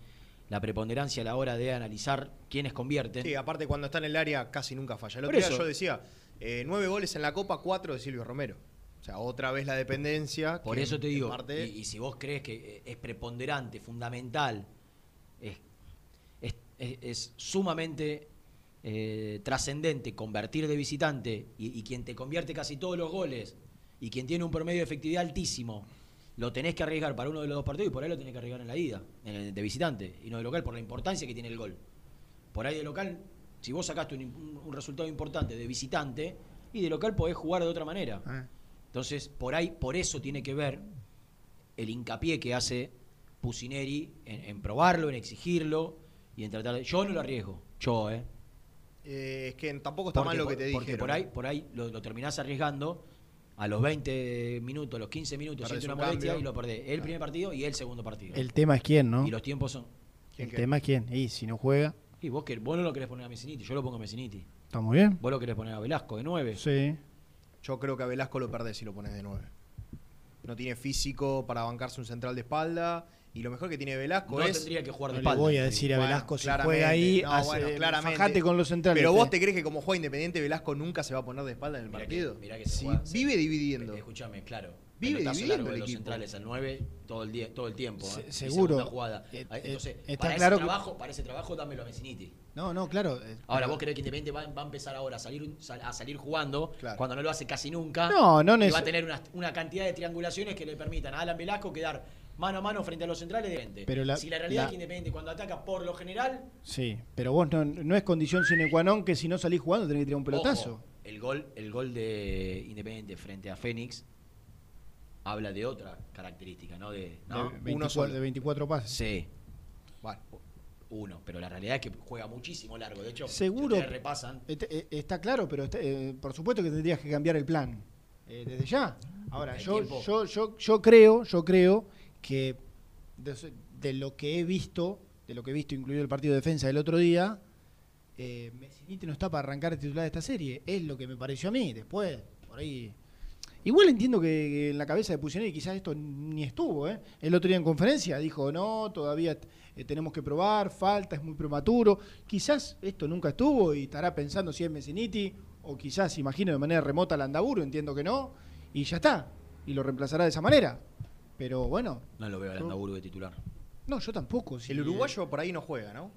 la preponderancia a la hora de analizar quiénes convierten. Sí, aparte cuando está en el área casi nunca falla. Por día eso. yo decía, eh, nueve goles en la Copa, cuatro de Silvio Romero. O sea, otra vez la dependencia. Por que eso te digo, parte- y, y si vos crees que eh, es preponderante, fundamental, es, es- es- es sumamente eh, trascendente convertir de visitante y, y quien te convierte casi todos los goles y quien tiene un promedio de efectividad altísimo, lo tenés que arriesgar para uno de los dos partidos y por ahí lo tenés que arriesgar en la ida, en el de visitante y no de local, por la importancia que tiene el gol. Por ahí de local, si vos sacaste un, resultado importante de visitante y de local podés jugar de otra manera. Ah. Entonces, por ahí, por eso tiene que ver el hincapié que hace Pusineri en, en probarlo, en exigirlo y en tratar de. Yo no lo arriesgo, yo, ¿eh? Eh, es que tampoco está mal lo que te dije. Porque por ahí, por ahí lo, lo terminás arriesgando a los 20 minutos, a los 15 minutos, siente una un molestia cambio. y lo perdés. El primer partido y el segundo partido. El tema es quién, ¿no? Y los tiempos son. El qué? tema es quién. Y si no juega, Y vos, que, vos no lo querés poner a Messiniti, yo lo pongo a Messiniti. está muy bien. Vos lo querés poner a Velasco de 9. Sí. Yo creo que a Velasco lo perdés si lo pones de nueve. No tiene físico para bancarse un central de espalda. Y lo mejor que tiene Velasco No es. tendría que jugar de espalda. voy a decir a Bueno, Velasco si juega ahí, No, hace- bueno, claramente. fajate con los centrales. Pero vos te- te crees que como juega Independiente, Velasco nunca se va a poner de espalda en el Mirá partido. que- mirá que se Sí, juega- vive dividiendo. Eh, Escúchame, claro. Vive dividiendo el los equipo. centrales al 9 todo el día, todo el tiempo. Se- ¿eh? Seguro. jugada. Eh, Ah, eh, Entonces, está para, claro ese que- trabajo, para ese trabajo dámelo a Messiniti. No, no, claro. eh, Ahora, pero- vos creés que Independiente va, va a empezar ahora a salir, sal- a salir jugando Claro. cuando no lo hace casi nunca. No, no Y va a tener una, una cantidad de triangulaciones que le permitan a Alan Velasco quedar mano a mano frente a los centrales de frente. Pero la- si la realidad la- es que Independiente cuando ataca por lo general, Sí, pero vos no, no es condición sine qua non que si no salís jugando tenés que tirar un pelotazo. Ojo, el gol, el gol de Independiente frente a Fénix habla de otra característica, ¿no? De, ¿no? de, 24, solo. de 24 pases. Sí, Bueno, uno, pero la realidad es que juega muchísimo largo. De hecho, Seguro. ustedes repasan. Eh, está claro, pero está- eh, por supuesto que tendrías que cambiar el plan eh, desde ya. Ahora, yo, yo, yo, yo creo, yo creo que de, lo que he visto, de lo que he visto, incluido el partido de defensa del otro día, eh, Messiniti no está para arrancar el titular de esta serie. Es lo que me pareció a mí. Después, por ahí. Igual entiendo que, que en la cabeza de Pusineri quizás esto ni estuvo. ¿eh? El otro día en conferencia dijo, no, todavía eh, tenemos que probar, falta, es muy prematuro. Quizás esto nunca estuvo y estará pensando si es Messiniti o quizás, imagino, de manera remota al Andaburo, entiendo que no, y ya está. Y lo reemplazará de esa manera. Pero bueno, No lo veo al Yo- Andaburu de titular. no, yo tampoco. sí, el uruguayo por ahí no juega, ¿no?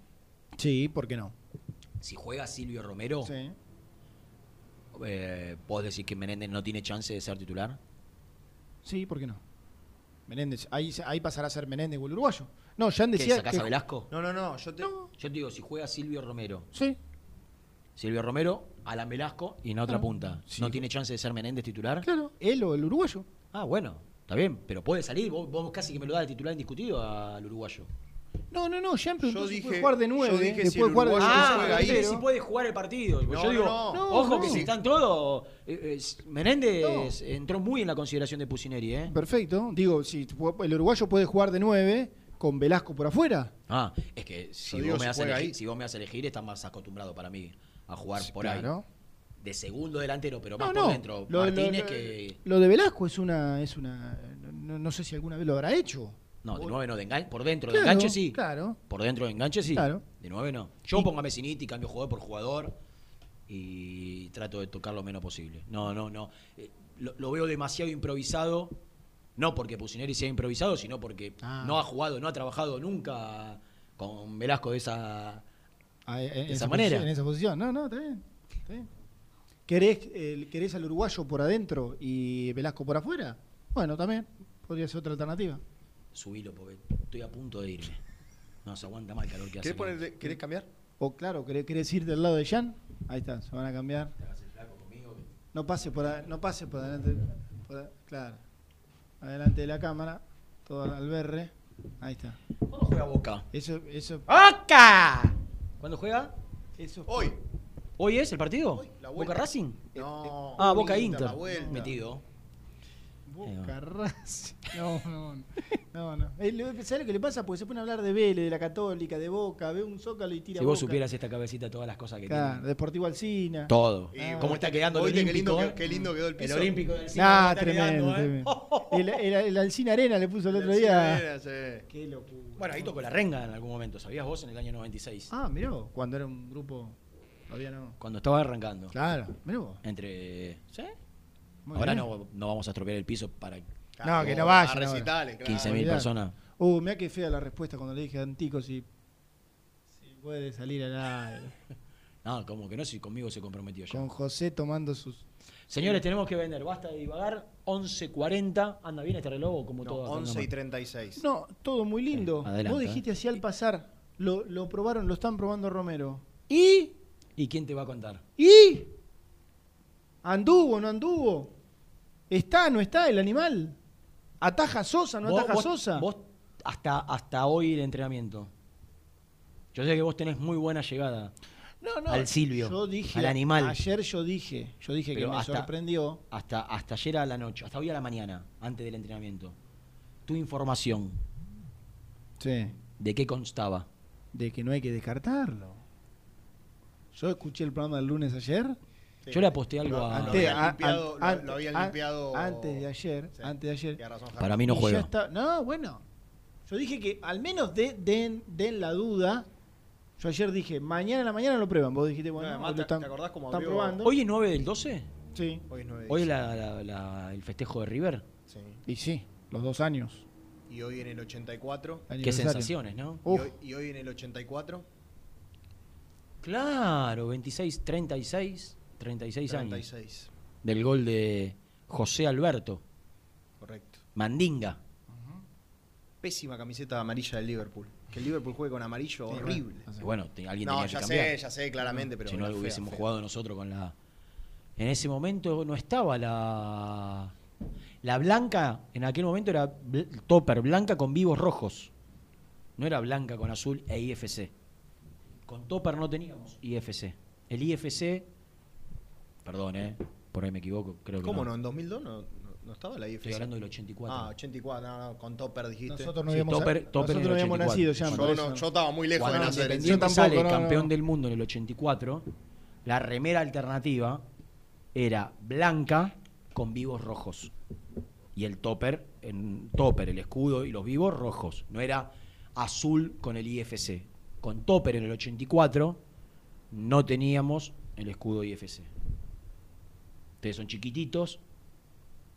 Sí, ¿por qué no? Si juega Silvio Romero, Sí. eh, ¿vos decís que Menéndez no tiene chance de ser titular? Sí, ¿por qué no? Menéndez, ahí, ahí pasará a ser Menéndez o el uruguayo. No, Jan ¿Qué, decía sacás que... a Velasco? No, no, no. Yo te. No, Yo te digo, si juega Silvio Romero, sí. Silvio Romero, Alan Velasco y en otra Ah, punta, sí. ¿no tiene chance de ser Menéndez titular? Claro, él o el uruguayo. Ah, bueno, está bien, pero puede salir, vos, vos casi que me lo das de titular indiscutido al uruguyo. No, no, no, Jean preguntó Yo si dije- puede jugar de yo 9, dije después si el jugar de uruguayo Ah, ahí. si puede jugar el partido. No, yo digo, no, no. ojo No, que si están todos. eh, eh, Menéndez entró muy en la consideración de Pusineri, ¿eh? Perfecto. Digo, si el uruguayo puede jugar de 9 con Velasco por afuera. Ah, es que si, digo vos, me si elegir, si vos me haces elegir, estás más acostumbrado para mí a jugar por claro. ahí. De segundo delantero, pero más No, por no. dentro. Lo, Martínez lo- que. lo de Velasco es una, es una, no, no sé si alguna vez lo habrá hecho. No, de nueve no, de enganche, por dentro Claro, de enganche sí. Claro. Por dentro de enganche sí. Claro. De nueve no. Yo Y- pongo a Messiniti, cambio jugador por jugador y trato de tocar lo menos posible. No, no, no. Eh, lo, lo veo demasiado improvisado No porque Pusineri sea improvisado, sino porque Ah. no ha jugado, no ha trabajado nunca con Velasco de esa. Ah, en- en De esa manera. En esa posición. No, no, está bien. está bien. ¿Querés, eh, ¿Querés al uruguayo por adentro y Velasco por afuera? Bueno, también. Podría ser otra alternativa. Subilo, porque estoy a punto de irme. No se aguanta mal el calor que hace. ¿Querés, ponerle- ¿Querés cambiar? O claro, ¿querés, querés ir del lado de Jan? Ahí está, se van a cambiar. No pase por, a- no pase por adelante. por a- claro. Adelante de la cámara. Todo al berre. Ahí está. ¿Cuándo juega Boca? Eso, eso, ¡Boca! ¿Cuándo juega? eso. Hoy. ¿Hoy es el partido? La ¿Boca. Racing? No. Ah, Boca Inter. Metido. Boca Racing. No, no, no. no, no. Eh, lo- ¿Sabés lo que le pasa? Porque se pone a hablar de Vélez, de la Católica, de Boca, ve un zócalo y tira Si vos Boca. supieras esta cabecita, todas las cosas que Claro, tiene. Deportivo Alcina. Todo. Ah. ¿Cómo está quedando el ¿Oíste qué Olímpico? lindo, eh? qué lindo quedó el El piso? Olímpico del Alcina, Ah, ¿cómo está tremendo, eh? El, el, el Alcina Arena le puso el otro día. Sí, sí. Qué locura. Bueno, ahí tocó la renga en algún momento, ¿sabías vos? En el año 96. Ah, miró, cuando era un grupo. Todavía no. Cuando estaba arrancando. Claro, mirá vos. Entre. ¿Sí? Muy Ahora bien. no, no vamos a estropear el piso para No, que no vaya. A recitales, claro. 15.000 olvidate. personas. Uh, mirá qué fea la respuesta cuando le dije a Antico si, si puede salir al aire. No, como que no, si conmigo se comprometió ya. Con José tomando sus. Señores, tenemos que vender. Basta de divagar. 11.40. Anda bien este reloj o como No, todo. acá en la 11 y mano? 36. No, todo muy lindo. Adelante, Vos dijiste eh. así al pasar. Lo, lo probaron, lo están probando Romero. ¿Y? ¿Y quién te va a contar? ¿Y? ¿Anduvo, no anduvo? ¿Está, no está el animal? ¿Ataja Sosa, no Vos- ataja vos- Sosa? Vos hasta, hasta hoy el entrenamiento. Yo sé que vos tenés muy buena llegada. no, no. al Silvio, Yo dije, al animal. Ayer yo dije, yo dije Pero que me hasta- sorprendió. Hasta, hasta ayer a la noche, hasta hoy a la mañana, antes del entrenamiento. Tu información, Sí. ¿de qué constaba? De que no hay que descartarlo. Yo escuché el programa del lunes ayer. Sí. Yo le aposté algo Lo- a... lo Ante- habían limpiado- an- lo- an- lo habían an- limpiado- Antes de ayer, Sí. antes de ayer. Razón. Para mí no juega. está- no, bueno. Yo dije que al menos de- den, den la duda. Yo ayer dije, mañana a la mañana lo prueban. Vos dijiste, bueno, No, además, hoy lo ¿te- están, te acordás cómo están abrió- probando. ¿Hoy es 9 del 12? Sí. Hoy es 9 de ¿Hoy es la- la- la- el festejo de River? Sí. Y sí, los dos años. Y hoy en el 84. Qué sensaciones, ¿no? Y hoy, y hoy en el 84. Claro, 26, 36, 36 años. 36. Del gol de José Alberto, Correcto. Mandinga. Pésima camiseta amarilla del Liverpool. Que el Liverpool juegue con amarillo, Sí, horrible. bueno, bueno, te- alguien No, tenía ya que cambiar. sé, ya sé, claramente, pero. si no fea, hubiésemos fea. jugado nosotros con la... En ese momento no estaba la... La blanca, en aquel momento era bl- topper, blanca con vivos rojos. No era blanca con azul e IFC. Con topper no teníamos IFC. El IFC, perdón, eh, por ahí me equivoco, creo que ¿Cómo no? ¿En 2002 no, no, estaba la IFC? Estoy hablando del 84. Ah, 84, no, no, con Topper dijiste. Nosotros no Sí, habíamos, Topper- nosotros no el habíamos 84. nacido ya. yo, no- yo estaba muy lejos Cuando de nacer. Independiente Yo tampoco, sale no, no. campeón del mundo en el 84, la remera alternativa era blanca con vivos rojos. Y el topper, en topper, el escudo y los vivos rojos. No era azul con el IFC. Con topper en el 84 no teníamos el escudo IFC. Ustedes son chiquititos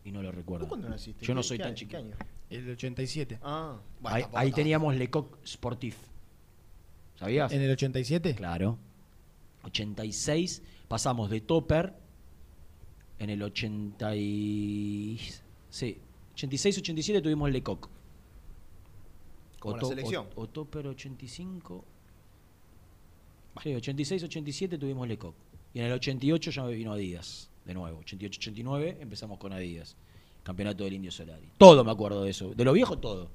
y no lo ¿Vos recuerdan. cuándo naciste? Yo no ¿Qué- soy qué tan chiquito. El 87. Ah, bueno, Ahí, tampoco ahí teníamos Lecoq Sportif. ¿Sabías? ¿En el 87? Claro. 86 pasamos de Topper en el 80 y... Sí, 86-87 tuvimos Lecoq. Como la selección. O, o Topper 85. Sí, 86-87 tuvimos Lecoq. Y en el 88 ya me vino Adidas. De nuevo, 88-89 empezamos con Adidas. Campeonato del Indio Solari. Todo me acuerdo de eso. De lo viejo, todo.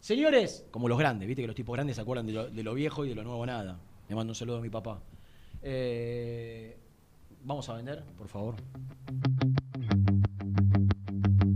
Señores, como los grandes, viste que los tipos grandes se acuerdan de lo, viejo y de lo nuevo nada. Le mando un saludo a mi papá. Eh, Vamos a vender, por favor.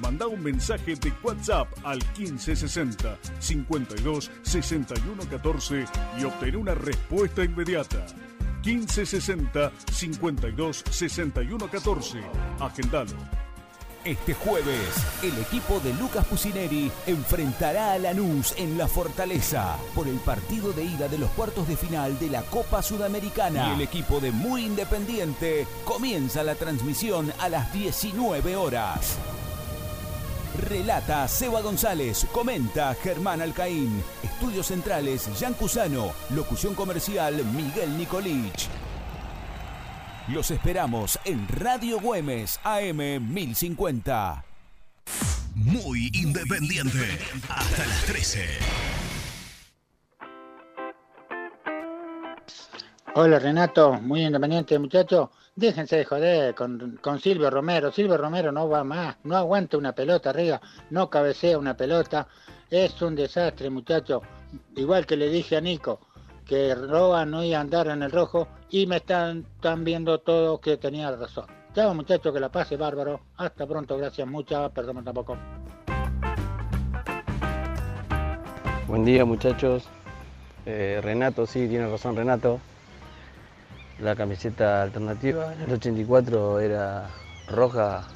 Manda un mensaje de WhatsApp al 1560 52 61 14 y obtén una respuesta inmediata. 1560 52 61 14. Agendalo. Este jueves, el equipo de Lucas Pusineri enfrentará a Lanús en la Fortaleza por el partido de ida de los cuartos de final de la Copa Sudamericana. Y el equipo de Muy Independiente comienza la transmisión a las 19 horas. Relata Seba González, comenta Germán Alcaín, Estudios Centrales Jan Cusano, locución comercial Miguel Nicolich. Los esperamos en Radio Güemes AM 1050. Muy independiente. Hasta las 13. Hola Renato, muy independiente muchacho. Déjense de joder con, con Silvio Romero. Silvio Romero no va más, no aguanta una pelota arriba, no cabecea una pelota. Es un desastre muchacho. Igual que le dije a Nico, que Roa no iba a andar en el rojo y me están, están viendo todos que tenía razón. Chao muchachos, que la pase bárbaro. Hasta pronto, gracias muchas, perdón tampoco. Buen día muchachos. Eh, Renato, sí, tiene razón Renato. La camiseta alternativa en el 84 era roja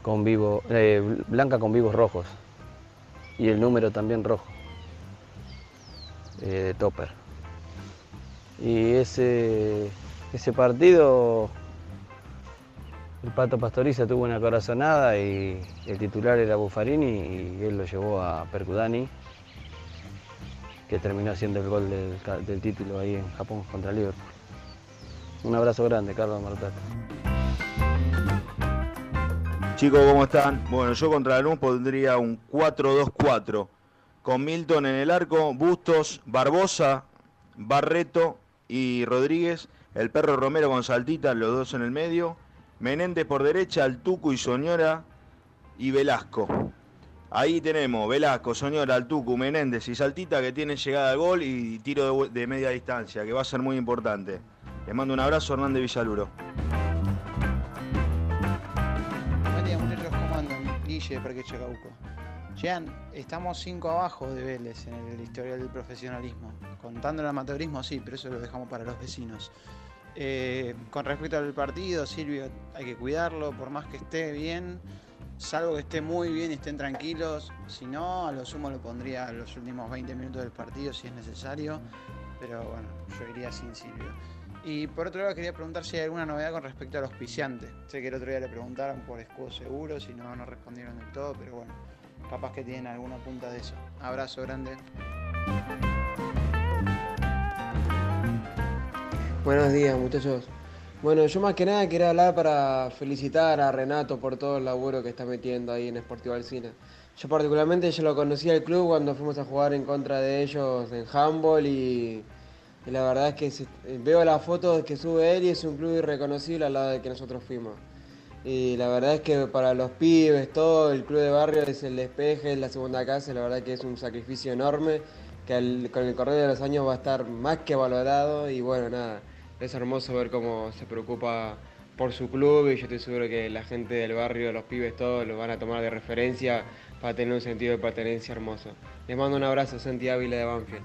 con vivo, eh, blanca con vivos rojos. Y el número también rojo. Eh, de Topper. Y ese, ese partido, el Pato Pastoriza tuvo una corazonada y el titular era Buffarini y él lo llevó a Percudani, que terminó haciendo el gol del, del título ahí en Japón contra Liverpool. Un abrazo grande, Carlos Martato. Chicos, ¿cómo están? Bueno, yo contra la pondría un 4-2-4 con Milton en el arco, Bustos, Barbosa, Barreto y Rodríguez, el perro Romero con Saltita, los dos en el medio, Menéndez por derecha, Altuco y Soñora y Velasco. Ahí tenemos Velasco, Soñora, Altuco, Menéndez y Saltita que tienen llegada al gol y tiro de, de media distancia, que va a ser muy importante. Les mando un abrazo, Hernández Villaluro. Guille, Parque Chacauco. Jean, estamos cinco abajo de Vélez en el historial del profesionalismo. Contando el amateurismo, sí, pero eso lo dejamos para los vecinos. Eh, con respecto al partido, Silvio, hay que cuidarlo, por más que esté bien, salvo que esté muy bien y estén tranquilos. Si no, a lo sumo lo pondría los últimos 20 minutos del partido si es necesario. Pero bueno, yo iría sin Silvio. Y por otro lado, quería preguntar si hay alguna novedad con respecto al auspiciante. Sé que el otro día le preguntaron por escudo seguro, si no, no respondieron del todo, pero bueno capaz que tienen alguna punta de eso. Abrazo grande. Buenos días muchachos. Bueno, yo más que nada quería hablar para felicitar a Renato por todo el laburo que está metiendo ahí en Sportivo Alcina. Yo particularmente yo lo conocí al club cuando fuimos a jugar en contra de ellos en handball y, la verdad es que se, veo las fotos que sube él y es un club irreconocible al lado de que nosotros fuimos. Y la verdad es que para los pibes, todo el club de barrio es el despeje, es la segunda casa, la verdad que es un sacrificio enorme que con el correr de los años va a estar más que valorado y bueno, nada, es hermoso ver cómo se preocupa por su club y yo estoy seguro que la gente del barrio, los pibes, todos lo van a tomar de referencia para tener un sentido de pertenencia hermoso. Les mando un abrazo, Santi Ávila de Banfield.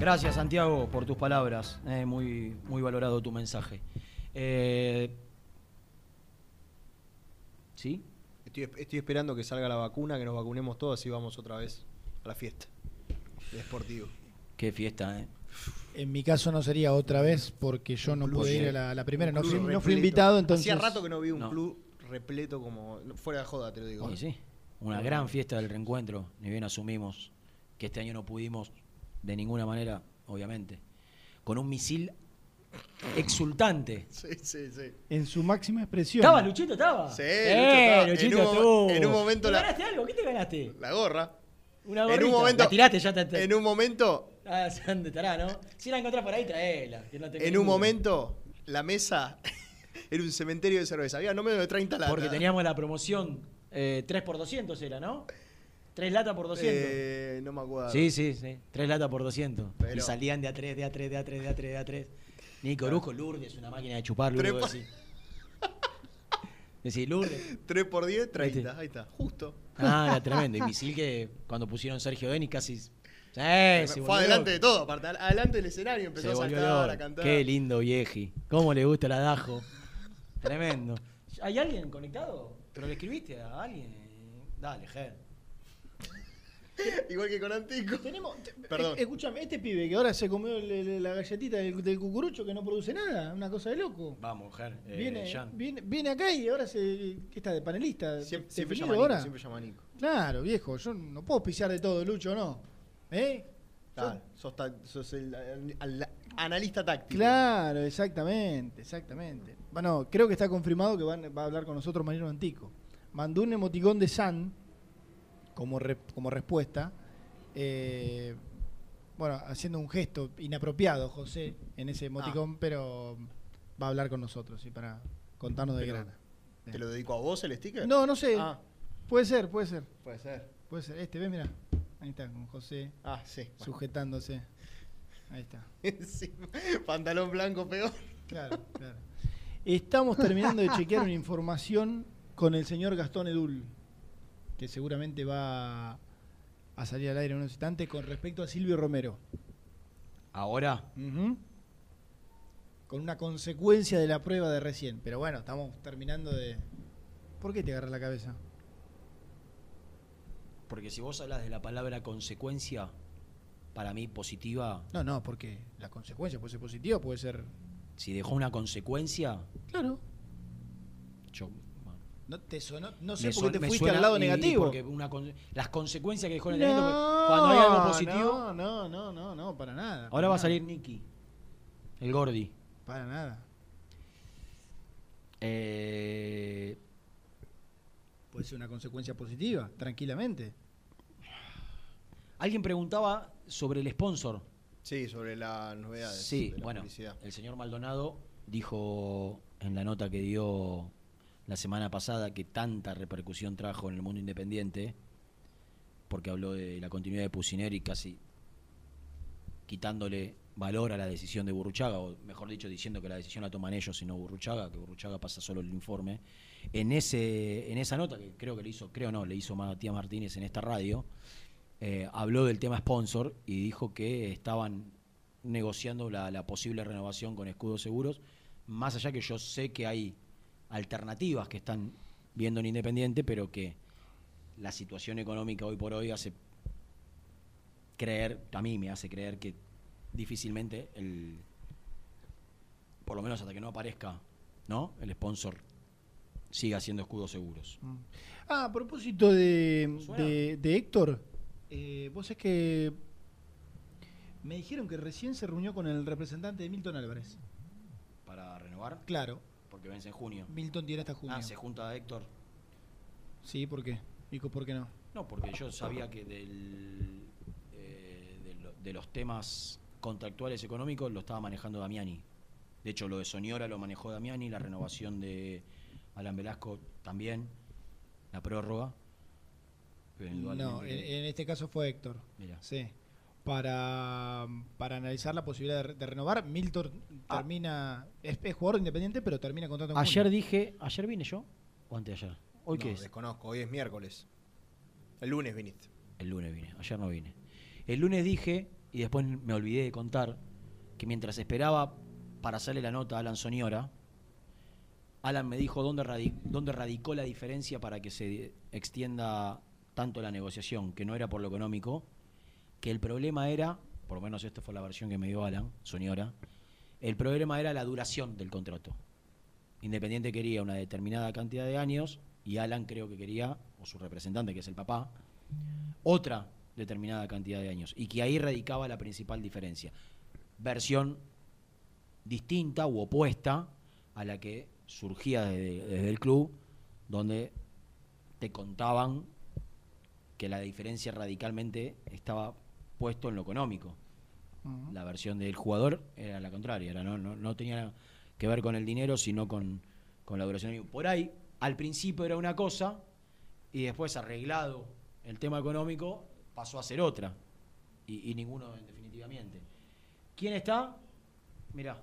Gracias, Santiago, por tus palabras. Eh, muy, muy valorado tu mensaje. Eh, ¿Sí? Estoy, estoy esperando que salga la vacuna, que nos vacunemos todos y vamos otra vez a la fiesta. De Sportivo. Qué fiesta, ¿eh? En mi caso no sería otra vez porque yo no pude ir a la, la primera, no fui, no fui repleto. invitado, entonces... Hacía rato que no vi un No. club repleto como. Fuera de joda, te lo digo. ¿eh? sí. Una gran fiesta del reencuentro. Ni bien asumimos que este año no pudimos de ninguna manera, obviamente. Con un misil exultante. Sí, sí, sí. En su máxima expresión. ¿Estaba Luchito? ¿Estaba? Sí, Eh, Luchito estaba. En un, estuvo. en un momento ¿Te la, ganaste algo? ¿Qué te ganaste? la gorra. Una En gorrita. un momento. La tiraste, ya te... te- En un momento. Ah, ¿dónde estará, no? Si la encontrás por ahí, traela. no En un momento, la mesa era un cementerio de cerveza. Había no menos de 30 latas. Porque teníamos la promoción eh, 3 por 200 era, ¿no? 3 latas por 200. Eh, no me acuerdo. Sí, sí, sí. 3 latas por 200. Y Pero- salían de A3, de A3, de A3, de A3, de A3. Nico Orozco, Lourdes, una máquina de chupar, Lourdes. Decís, Lourdes. 3 por 10, 30. Ahí Ahí está, justo. Ah, era tremendo. Y misil que cuando pusieron Sergio Denis casi. Sí, se Fue volvió adelante loco. de todo, aparte, adelante del escenario empezó Se a saltar, loco. a cantar. Qué lindo vieji. ¿Cómo le gusta el adajo? Tremendo. ¿Hay alguien conectado? ¿Pero le escribiste a alguien? Dale, Ger. Igual que con Antico. Tenemos, Perdón. Eh, Escúchame, este pibe que ahora se comió el- el- la galletita del, del cucurucho que no produce nada, una cosa de loco. Vamos, Ger. Eh, viene, viene, viene acá y ahora se, ¿qué está de panelista. Siempre, llama a Nico, ahora. siempre llama a Nico. Claro, viejo, yo no puedo pisar de todo, Lucho, ¿no? ¿Eh? Claro, sos, ta- sos el, al- al- analista táctico. Claro, exactamente, exactamente. Bueno, creo que está confirmado que van- va a hablar con nosotros Mariano Antico. Mandó un emoticón de San como, re- como respuesta. eh, bueno, haciendo un gesto inapropiado, José, en ese emoticón, pero va a hablar con nosotros, ¿sí? Para contarnos de Pero, grana. ¿Te lo dedico a vos el sticker? No, no sé. Ah, Puede ser, puede ser. puede ser. Puede ser. Este, ves, mira. Ahí está, con José Ah, sí. sujetándose. Ahí está. Encima, Pantalón blanco peor. Claro, claro. Estamos terminando de chequear una información con el señor Gastón Edul, que seguramente va a salir al aire en unos instantes con respecto a Silvio Romero. Ahora. Con una consecuencia de la prueba de recién. Pero bueno, estamos terminando de. ¿Por qué te agarras la cabeza? porque si vos hablas de la palabra consecuencia, para mí positiva, No, no, porque la consecuencia puede ser positiva, puede ser. si dejó una consecuencia, Claro. yo. No, te sonó, no sé por qué te fuiste al lado y- negativo. Porque una con- las consecuencias que dejó en el evento, porque cuando hay algo positivo. No, no, no, no, no, para nada. Ahora para va a salir Nicky, el Gordi. Para nada. Eh, Puede ser una consecuencia positiva, tranquilamente. alguien preguntaba sobre el sponsor. Sí, sobre las novedades. Sí, de la bueno, publicidad. el señor Maldonado dijo en la nota que dio la semana pasada que tanta repercusión trajo en el mundo independiente, porque habló de la continuidad de Pusineri casi quitándole valor a la decisión de Burruchaga, o mejor dicho, diciendo que la decisión la toman ellos y no Burruchaga, que Burruchaga pasa solo el informe. En ese, en esa nota, que creo que le hizo, creo no, le hizo Matías Martínez en esta radio, eh, habló del tema sponsor y dijo que estaban negociando la, la posible renovación con escudos seguros, más allá que yo sé que hay alternativas que están viendo en Independiente, pero que la situación económica hoy por hoy hace creer, a mí me hace creer que difícilmente el por lo menos hasta que no aparezca, ¿no? El sponsor siga haciendo escudos seguros. Ah, a propósito de, de Héctor, eh, vos es que me dijeron que recién se reunió con el representante de Milton Álvarez. Para renovar, Claro, porque vence en junio. Milton tiene hasta junio. Ah, se junta Héctor. Sí, ¿por qué? Pico, ¿por qué no? No, porque yo sabía que del, eh, de, lo- de los temas contractuales económicos lo estaba manejando Damiani. De hecho, lo de Soñora lo manejó Damiani, la renovación de Alan Velasco también, la prórroga. No, en, este caso fue Héctor. Mira. Sí. Para, para analizar la posibilidad de, re- de renovar, Milton termina. Es, es jugador independiente, pero termina contrato en Ayer junio. dije, ¿ayer vine yo? ¿O antes de ayer? ¿Hoy No, qué es? desconozco, hoy es miércoles. El lunes viniste. El lunes vine, ayer no vine. El lunes dije, y después me olvidé de contar, que mientras esperaba para hacerle la nota a Alan Soñora, Alan me dijo dónde, radi- dónde radicó la diferencia para que se extienda tanto la negociación, que no era por lo económico, que el problema era, por lo menos esta fue la versión que me dio Alan, señora, el problema era la duración del contrato. Independiente quería una determinada cantidad de años y Alan creo que quería, o su representante, que es el papá, otra determinada cantidad de años. Y que ahí radicaba la principal diferencia. Versión distinta u opuesta a la que surgía desde, desde el club, donde te contaban que la diferencia radicalmente estaba puesto en lo económico. La versión del jugador era la contraria, era, no, no, no tenía que ver con el dinero, sino con, con la duración. Por ahí, al principio era una cosa, y después arreglado el tema económico, pasó a ser otra. Y, y ninguno definitivamente. ¿Quién está? Mirá,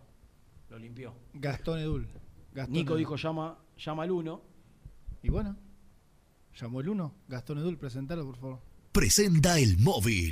lo limpió. Gastón Edul. Gastón Nico Edul. dijo llama, llama al uno. Y bueno, llamó el uno. Gastón Edul, presentalo, por favor. Presenta el móvil.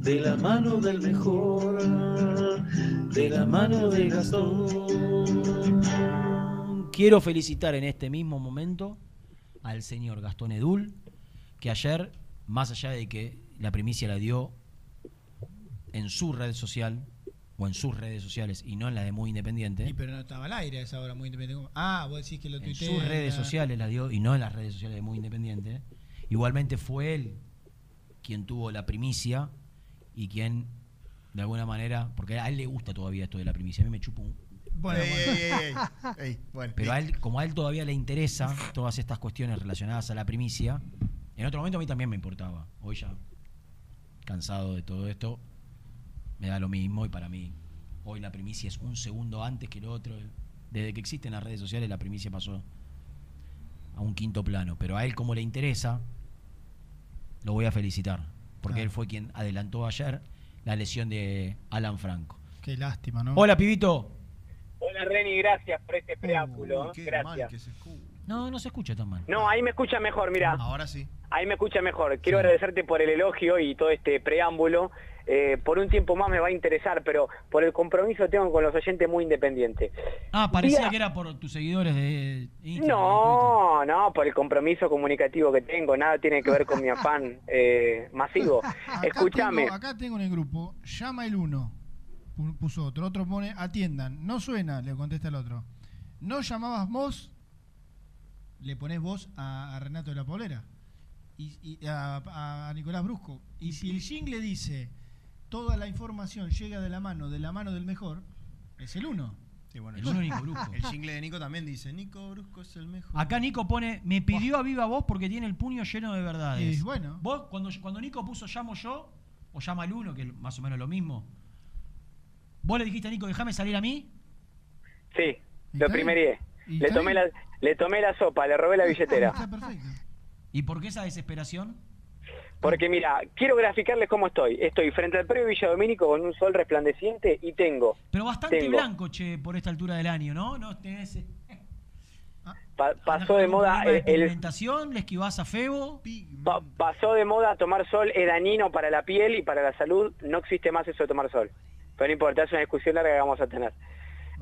de la mano del mejor, de la mano de Gastón. Quiero felicitar en este mismo momento al señor Gastón Edul, que ayer, más allá de que la primicia la dio en su red social, o en sus redes sociales y no en la de Muy Independiente, Y pero no estaba al aire a esa hora, muy independiente. Ah, vos decís que lo en tuiteé. sus redes la- sociales la dio y no en las redes sociales de Muy Independiente. Igualmente fue él quien tuvo la primicia y quien, de alguna manera, porque a él le gusta todavía esto de la primicia, a mí me chupa un... Bueno, Ey, bueno. ey, ey, ey. Ey, bueno, Pero a él, como a él todavía le interesa todas estas cuestiones relacionadas a la primicia, en otro momento a mí también me importaba. Hoy ya, cansado de todo esto, me da lo mismo y para mí hoy la primicia es un segundo antes que lo otro. Desde que existen las redes sociales la primicia pasó a un quinto plano. Pero a él como le interesa, lo voy a felicitar. Porque él fue quien adelantó ayer la lesión de Alan Franco. Qué lástima, ¿no? Hola, pibito. Hola Reni, gracias por este preámbulo. Uy, qué gracias. mal que se escucha. No, no se escucha tan mal. No, ahí me escucha mejor, mira. Ahora sí. Ahí me escucha mejor. Quiero agradecerte por el elogio y todo este preámbulo. Eh, por un tiempo más me va a interesar, pero por el compromiso que tengo con los oyentes muy independiente. Ah, parecía Día- que era por tus seguidores de Instagram. No, no, por el compromiso comunicativo que tengo. Nada tiene que ver con mi afán eh, masivo. Acá Escúchame. Tengo, acá tengo en el grupo, llama el uno, pu- puso otro, otro pone, atiendan, no suena, le contesta el otro. No llamabas vos, le pones vos a, a Renato de la Polera y, y a, a Nicolás Brusco. Y si el jingle dice, toda la información llega de la mano, de la mano del mejor, es el uno. Sí, bueno, El uno Nico Brusco. El jingle de Nico también dice, Nico Brusco es el mejor. Acá Nico pone, me pidió a viva voz porque tiene el puño lleno de verdades. Y bueno. Vos, cuando, cuando Nico puso llamo yo, o llama al uno, que es más o menos lo mismo, vos le dijiste a Nico, déjame salir a mí. Sí, ¿Y lo primerié. ¿Y Le tomé, la, le tomé la sopa, le robé la billetera. Está perfecto. ¿Y por qué esa desesperación? Porque mira, quiero graficarles cómo estoy. Estoy frente al predio Villa Domínico con un sol resplandeciente y tengo, Pero bastante Tengo. blanco, che, por esta altura del año, ¿no? No tenés... eh, pa- andás pasó de moda de el, pigmentación, le esquivás a Febo. pa- pasó de moda tomar sol, es dañino para la piel y para la salud. No existe más eso de tomar sol. Pero no importa, es una discusión larga que vamos a tener.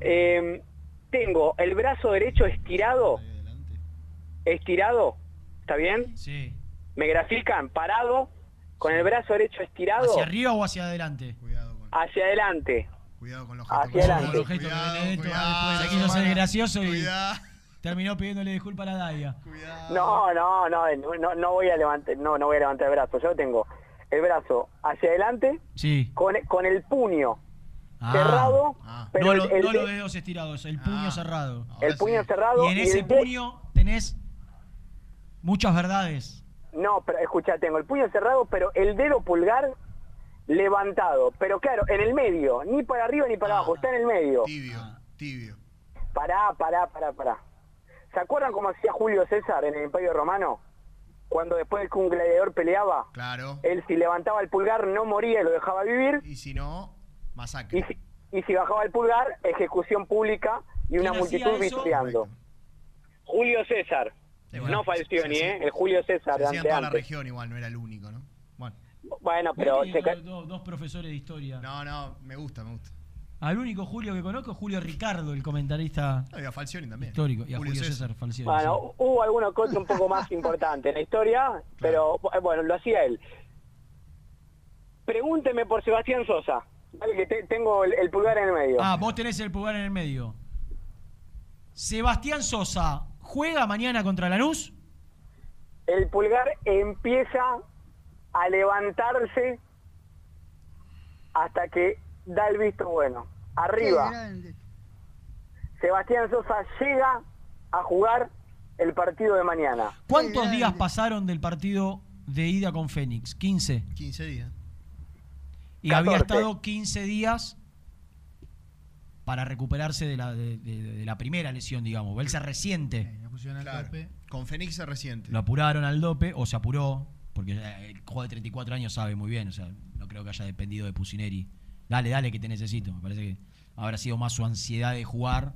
Eh, tengo el brazo derecho estirado, estirado, ¿está bien? Sí. Me grafican parado, con el brazo derecho estirado ¿Hacia arriba o hacia adelante? hacia adelante. Cuidado con los Hacia Con adelante. los gestos que Benedetto, cuidado, ah, después se cuidado, quiso ser gracioso y Cuidado. terminó pidiéndole disculpas a la Dalia. No, no, no, no, no voy a levantar, no, no voy a levantar el brazo. Yo tengo el brazo hacia adelante Sí. con, con el puño Ah. cerrado, pero no lo- el no de- los dedos estirados, el puño cerrado. el puño cerrado Y en y ese puño tenés muchas verdades. no, pero escucha, tengo el puño cerrado, pero el dedo pulgar levantado, pero claro, en el medio, ni para arriba ni para abajo, está en el medio. Tibio, tibio. Pará, pará, pará, pará. ¿Se acuerdan cómo hacía Julio César en el Imperio Romano? Cuando después de que un gladiador peleaba, Claro. él si levantaba el pulgar no moría y lo dejaba vivir. Y si no, Masacre. Y si, y si bajaba el pulgar, ejecución pública y una ¿Quién hacía multitud eso? vitoreando. Julio César. No Falcioni, ¿eh? El Julio César Se de hacía toda la región igual, no era el único, ¿no? Bueno. Bueno, pero dos profesores de historia. No, no, me gusta, me gusta. Al único Julio que conozco es Julio Ricardo, el comentarista No, y a Falcioni también. histórico. Y a Julio Julio César. César, Falcioni. Bueno, hubo que otro un poco más importante en la historia, pero bu- bueno, lo hacía él. Pregúnteme por Sebastián Sosa. Dale que te- tengo el, el pulgar en el medio. Ah, vos tenés el pulgar en el medio. Sebastián Sosa, ¿juega mañana contra Lanús? El pulgar empieza a levantarse hasta que da el visto bueno. Arriba. Sebastián Sosa llega a jugar el partido de mañana. ¿Cuántos días pasaron del partido de ida con Fénix? 15. 15 días. Y había 14. estado 15 días para recuperarse de la, de, de- de la primera lesión, digamos. Él se resiente. Claro. Con Fénix se resiente. Lo apuraron al dope, o se apuró, porque el juego de 34 años sabe muy bien, o sea, no creo que haya dependido de Pusineri. Dale, dale, que te necesito. Me parece que habrá sido más su ansiedad de jugar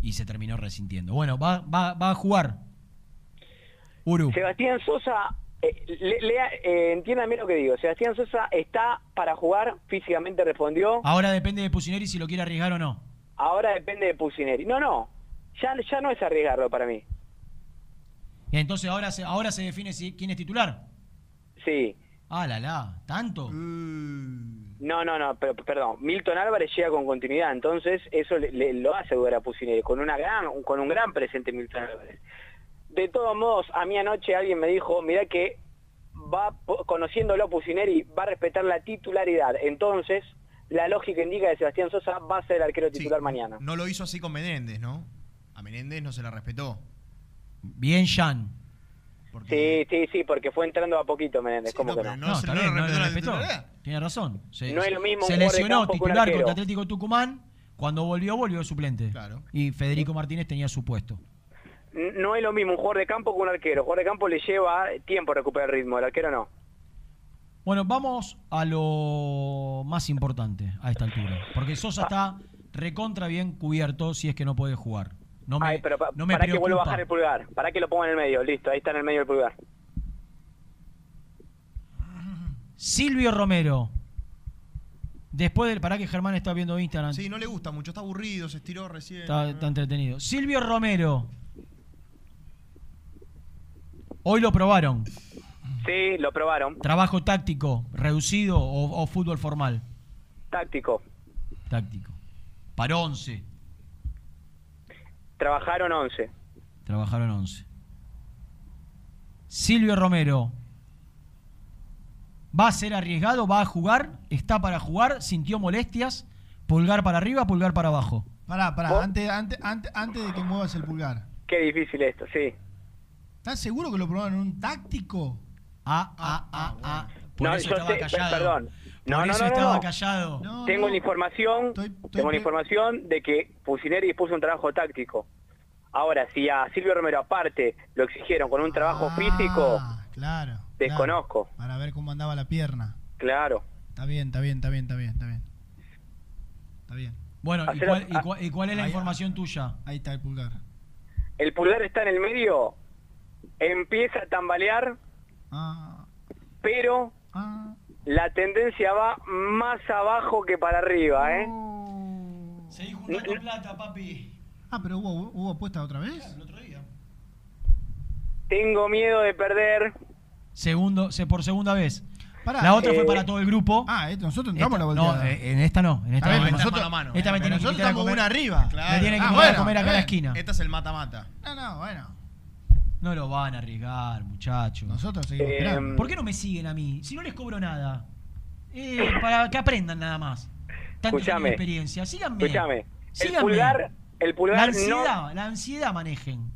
y se terminó resintiendo. Bueno, va, va, va a jugar. Uru. Sebastián Sosa, le- lea- eh, entiéndame lo que digo. Sebastián Sosa está para jugar, físicamente respondió. Ahora depende de Pusineri si lo quiere arriesgar o no. Ahora depende de Pusineri. No, no, ya, ya no es arriesgarlo para mí. Entonces ahora se, ahora se define si, quién es titular. Sí. Ah, la la, ¿tanto? No, no, no, pero, perdón. Milton Álvarez llega con continuidad, entonces eso le, le- lo hace dudar a Pusineri, con, una gran, con un gran presente Milton Álvarez. De todos modos, a mí anoche alguien me dijo, mirá que va, conociéndolo Pusineri, va a respetar la titularidad. Entonces, la lógica indica que Sebastián Sosa va a ser el arquero titular mañana. No lo hizo así con Menéndez, ¿no? A Menéndez no se la respetó. Bien, Jan. Sí, sí, sí, porque fue entrando a poquito Menéndez, ¿cómo que no? No, está bien, no lo respetó. Tiene razón. Se, No es lo mismo se lesionó titular contra Atlético Tucumán. Cuando volvió, volvió de suplente. Claro. Y Federico Martínez tenía su puesto. No es lo mismo un jugador de campo que un arquero. Un jugador de campo le lleva tiempo recuperar el ritmo, el arquero no. Bueno, vamos a lo más importante a esta altura. Porque Sosa está recontra bien cubierto si es que no puede jugar. No me, Ay, pero pa- no me para que vuelva a bajar el pulgar, para que lo ponga en el medio, listo, ahí está en el medio el pulgar. Silvio Romero. Después del. Pará que Germán está viendo Instagram. Sí, no le gusta mucho, está aburrido, se estiró recién. Está, está entretenido. Silvio Romero. Hoy lo probaron. Sí, lo probaron. Trabajo táctico, reducido o, o fútbol formal. Táctico. Táctico. Para 11. Trabajaron 11. Trabajaron 11. Silvio Romero. ¿Va a ser arriesgado? ¿Va a jugar? ¿Está para jugar? ¿Sintió molestias? ¿Pulgar para arriba? ¿Pulgar para abajo? Pará, pará, antes, antes, antes, antes de que muevas el pulgar. Qué difícil esto, sí. ¿Estás seguro que lo probaron en un táctico? Ah, ah, ah, ah. Por no, eso yo estaba sé- callado. perdón. No, Por no, eso no, estaba no. callado. tengo la información, tengo la información de que Pusineri dispuso un trabajo táctico. Ahora, si a Silvio Romero aparte lo exigieron con un trabajo físico, Ah, Claro. desconozco. claro, para ver cómo andaba la pierna. Claro. Está bien, está bien, está bien, está bien, está bien. Está bien. Bueno, ¿y cuál, y cuál- y cuál es la Ahí- información tuya? Ahí está el pulgar. El pulgar está en el medio, empieza a tambalear, Ah. pero la tendencia va más abajo que para arriba, ¿eh? Seguí juntando plata, papi. Ah, pero hubo, hubo apuesta otra vez. El otro día. Tengo miedo de perder. Segundo, se- por segunda vez. Pará, la otra eh, fue para todo el grupo. Ah, esto, nosotros entramos Esta- la volteada. No, eh, en esta no. En esta A ver, no, pero no. nosotros- Esta me Pero tiene que nosotros estamos comer. una arriba. Me tiene que Ah, bueno, a comer acá a la eh. esquina. Este es el mata-mata. No, no, bueno. No lo van a arriesgar, muchachos. Nosotros seguimos Eh, esperando. ¿Por qué no me siguen a mí? Si no les cobro nada. Eh, para que aprendan nada más. Tanto Escuchame. experiencia. Síganme. Escúchame. El pulgar, el La ansiedad, no, la ansiedad manejen.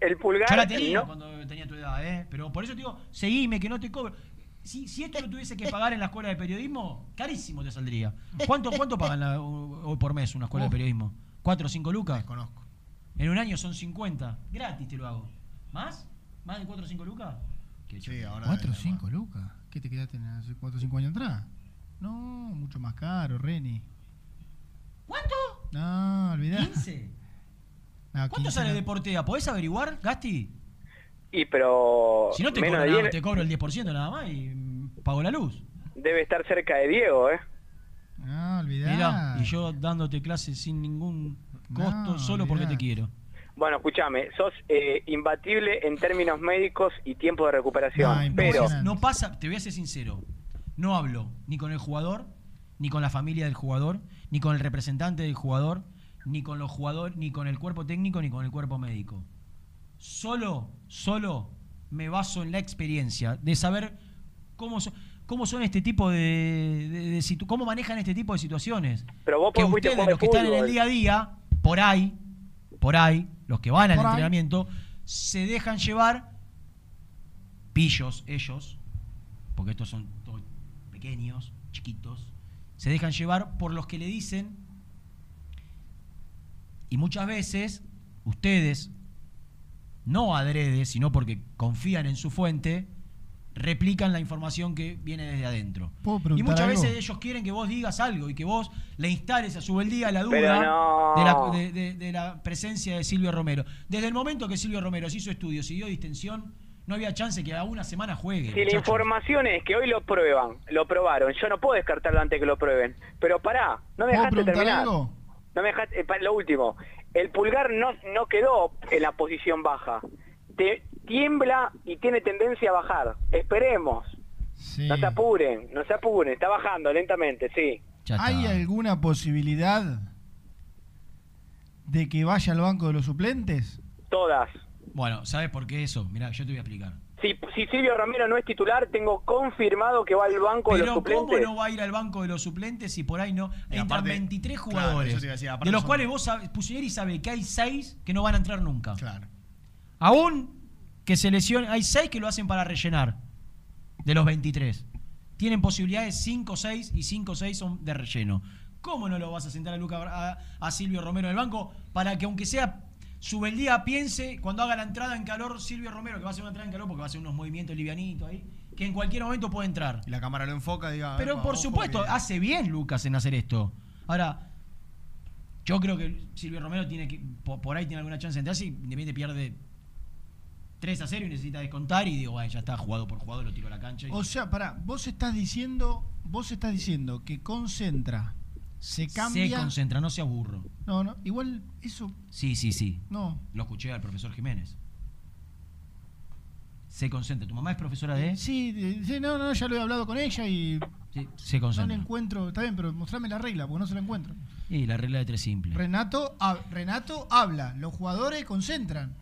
el pulgar Yo la tenía no- cuando tenía tu edad, ¿eh? Pero por eso te digo, seguime, que no te cobro. Si, si esto lo tuviese que pagar en la escuela de periodismo, carísimo te saldría. ¿Cuánto, cuánto pagan la- hoy por mes una escuela de periodismo? ¿Cuatro o cinco lucas? Conozco. En un año son 50. Gratis te lo hago. ¿Más? ¿Más de 4 o 5 lucas? Sí, ahora. ¿Cuatro o cinco lucas? ¿Qué te quedaste en hace cuatro o cinco años atrás? No, mucho más caro, Reni. ¿Cuánto? No, olvidá. ¿15? No, ¿Cuánto 15 sale no. de Portea? ¿Podés averiguar, Gasti? Y pero Si no te, menos cobro, de nada- 10 te cobro el 10% nada más y pago la luz. debe estar cerca de Diego, ¿eh? No, olvidá. Mirá, y yo dándote clases sin ningún costo, No, solo porque te olvidá. quiero. Bueno, escúchame, sos eh, imbatible en términos médicos y tiempo de recuperación, No, pero No pasa, te voy a ser sincero, no hablo ni con el jugador, ni con la familia del jugador, ni con el representante del jugador, ni con los jugadores, ni con el cuerpo técnico, ni con el cuerpo médico. Solo, solo me baso en la experiencia de saber cómo son, cómo son este tipo de, de- de situ- cómo manejan este tipo de situaciones. Pero vos que ustedes, los que están en el día a día, por ahí, por ahí, los que van al Por ahí. entrenamiento, se dejan llevar pillos ellos, porque estos son todos pequeños, chiquitos, se dejan llevar por los que le dicen, y muchas veces ustedes, no adrede, sino porque confían en su fuente, replican la información que viene desde adentro. ¿Puedo Y muchas algo? veces ellos quieren que vos digas algo y que vos le instales a su beldía la duda no. de, la, de- de- de la presencia de Silvio Romero. Desde el momento que Silvio Romero se hizo estudios y dio distensión, no había chance que a una semana juegue. si la información es que hoy lo prueban, lo probaron, yo no puedo descartarlo antes que lo prueben. Pero pará, no me ¿Puedo dejaste terminar. algo? No me dejaste, eh, pa- lo último, el pulgar no, no quedó en la posición baja. Te, tiembla y tiene tendencia a bajar. Esperemos. Sí. No se apuren, no se apuren, está bajando lentamente, sí. ¿Hay alguna posibilidad de que vaya al banco de los suplentes? Todas. Bueno, ¿sabes por qué eso? Mirá, yo te voy a explicar. Si, si Silvio Romero no es titular, tengo confirmado que va al banco de los Pero ¿cómo suplentes. no va a ir al banco de los suplentes si por ahí no entran aparte- 23 claro, jugadores? decir, de los son- cuales vos sabés, Pusineri sabe que hay 6 que no van a entrar nunca. Claro. Aún que se hay 6 que lo hacen para rellenar de los 23. Tienen posibilidades 5 6 y 5 6 son de relleno. ¿Cómo no lo vas a sentar a, Luca, a, a Silvio Romero en el banco para que aunque sea su beldía piense cuando haga la entrada en calor Silvio Romero, que va a hacer una entrada en calor porque va a hacer unos movimientos livianitos ahí, que en cualquier momento puede entrar? Y la cámara lo enfoca, diga. Pero "Epa, por ojo supuesto, que-". hace bien Lucas en hacer esto. Ahora, yo creo que Silvio Romero tiene que, po- por, ahí tiene alguna chance de entrarse y Independiente pierde 3 a 0 y necesita descontar y digo, bueno, ya está, jugado por jugado, lo tiro a la cancha. y- O sea, pará, vos estás diciendo, vos estás diciendo que concentra, se cambia. Se concentra, no se aburro. No, no, igual eso Sí, sí, sí. no. Lo escuché al profesor Jiménez. Se concentra. ¿Tu mamá es profesora de...? Sí, sí, no, no, ya lo he hablado con ella y Sí, se no le concentra. encuentro, está bien, pero mostrame la regla porque no se la encuentro. Y la regla de tres simple. Renato, Renato habla, los jugadores concentran.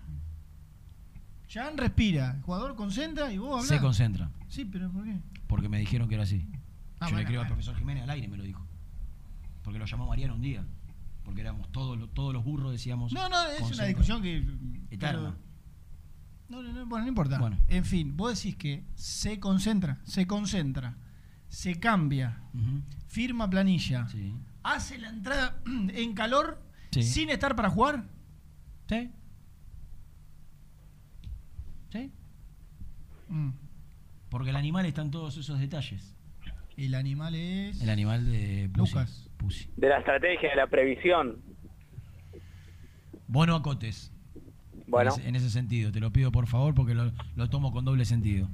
Jan respira, el jugador concentra y vos hablas. Se concentra. Sí, pero ¿por qué? Porque me dijeron que era así. Ah, Yo bueno, le creo al bueno. profesor Jiménez al aire, me lo dijo. Porque lo llamó Mariano un día. Porque éramos todos, los- todos los burros, decíamos. No, no, es una discusión que. Eterna. No, no, no, bueno, no importa. Bueno. En fin, vos decís que se concentra, se concentra, se cambia, firma planilla, Sí. hace la entrada en calor Sí. sin estar para jugar. ¿Sí? ¿Sí? Mm. Porque el animal está en todos esos detalles. El animal es. El animal de Pussy. Lucas. Pussy. De la estrategia, de la previsión. Vos no acotes. Bueno. En ese, en ese sentido, te lo pido por favor porque lo, lo tomo con doble sentido.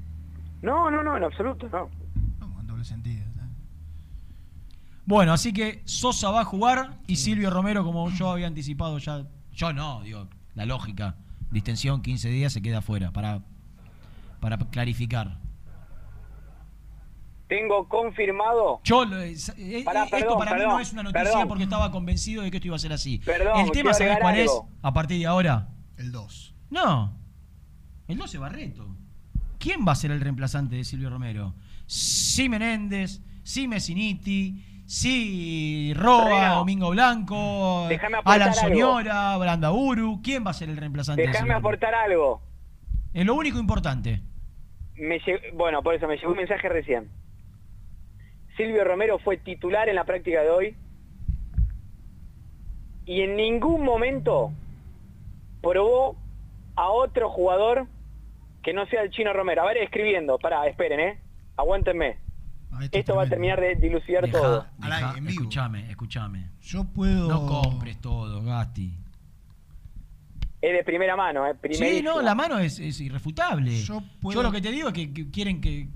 No, no, no, en absoluto, no. No, en doble sentido. Bueno, así que Sosa va a jugar y Silvio Romero, como yo había anticipado ya. Yo no, digo, la lógica. Distensión, 15 días, se queda afuera. Para, para clarificar. Tengo confirmado. Yo, eh, eh, Pará, esto perdón, para mí no es una noticia perdón. porque estaba convencido de que esto iba a ser así. Perdón, El tema, ¿sabés cuál es? A partir de ahora. El 2. No. El 12 Barreto. ¿Quién va a ser el reemplazante de Silvio Romero? Sí Menéndez, sí Messiniti, sí Roa, Reno, Domingo Blanco, Alan. Soñora, Branda Uru. ¿Quién va a ser el reemplazante Déjame aportar algo. Es lo único importante. Me bueno, por eso me llegó un mensaje recién. Silvio Romero fue titular en la práctica de hoy y en ningún momento probó a otro jugador que no sea el Chino Romero. A ver, escribiendo, pará, esperen, ¿eh? Aguántenme. Esto va a terminar de dilucidar Dejá, todo. dejá, escuchame, escuchame. Yo puedo. No compres todo, Gasti. Es de primera mano, ¿eh? Sí, no, la mano es, es irrefutable. Yo lo que te digo es que, que quieren que.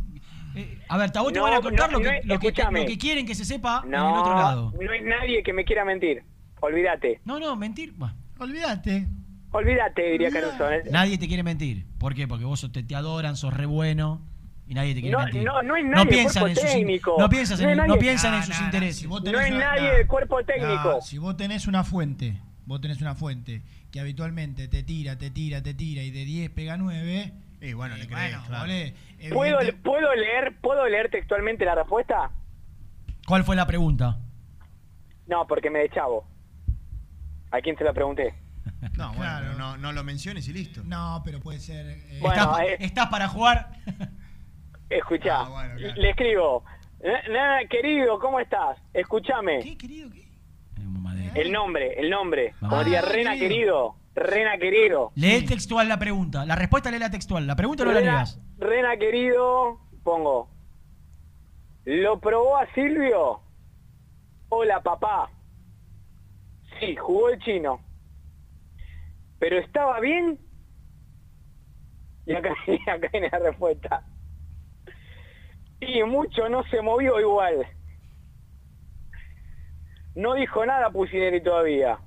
eh, a ver, a vos te van a contar no, lo, que, no, lo, que, escúchame. lo que quieren que se sepa en el otro lado. no hay nadie que me quiera mentir. Olvídate. No, no, mentir. bah, Olvídate. Olvídate, diría Caruso. ¿eh? nadie te quiere mentir. ¿Por qué? Porque vos te, te adoran, sos re bueno y nadie te quiere No, mentir. no, no nadie del piensan cuerpo en sus, in- técnico. no No en, no piensan en sus nah, intereses. si vos No una- nadie nah. del cuerpo técnico. Nah, si vos tenés una fuente, vos tenés una fuente que habitualmente te tira, te tira, te tira y de 10 pega 9. Y bueno, le eh, crees, bueno, claro. volé, ¿Puedo, ¿Puedo leer puedo leer textualmente la respuesta? ¿Cuál fue la pregunta? No, porque me de chavo. ¿A quién se la pregunté? No, bueno, Claro. no, no lo menciones y listo. No, pero puede ser. eh, Bueno, ¿Estás, eh, estás para jugar? Escuchá, Ah, bueno, claro. le escribo. "Na- Nada, querido, ¿cómo estás? Escúchame. ¿Qué, querido? ¿Qué? El nombre, el nombre. Como Mamá. diría Ah, Rena, querido. querido. Rena, querido. Lee textual la pregunta. La respuesta lee la textual. La pregunta no la leas. Rena, querido, pongo. ¿Lo probó a Silvio? Hola, papá. Sí, jugó el chino. ¿Pero estaba bien? Y acá, y acá viene la respuesta. Y mucho no se movió igual. No dijo nada Pusineri todavía.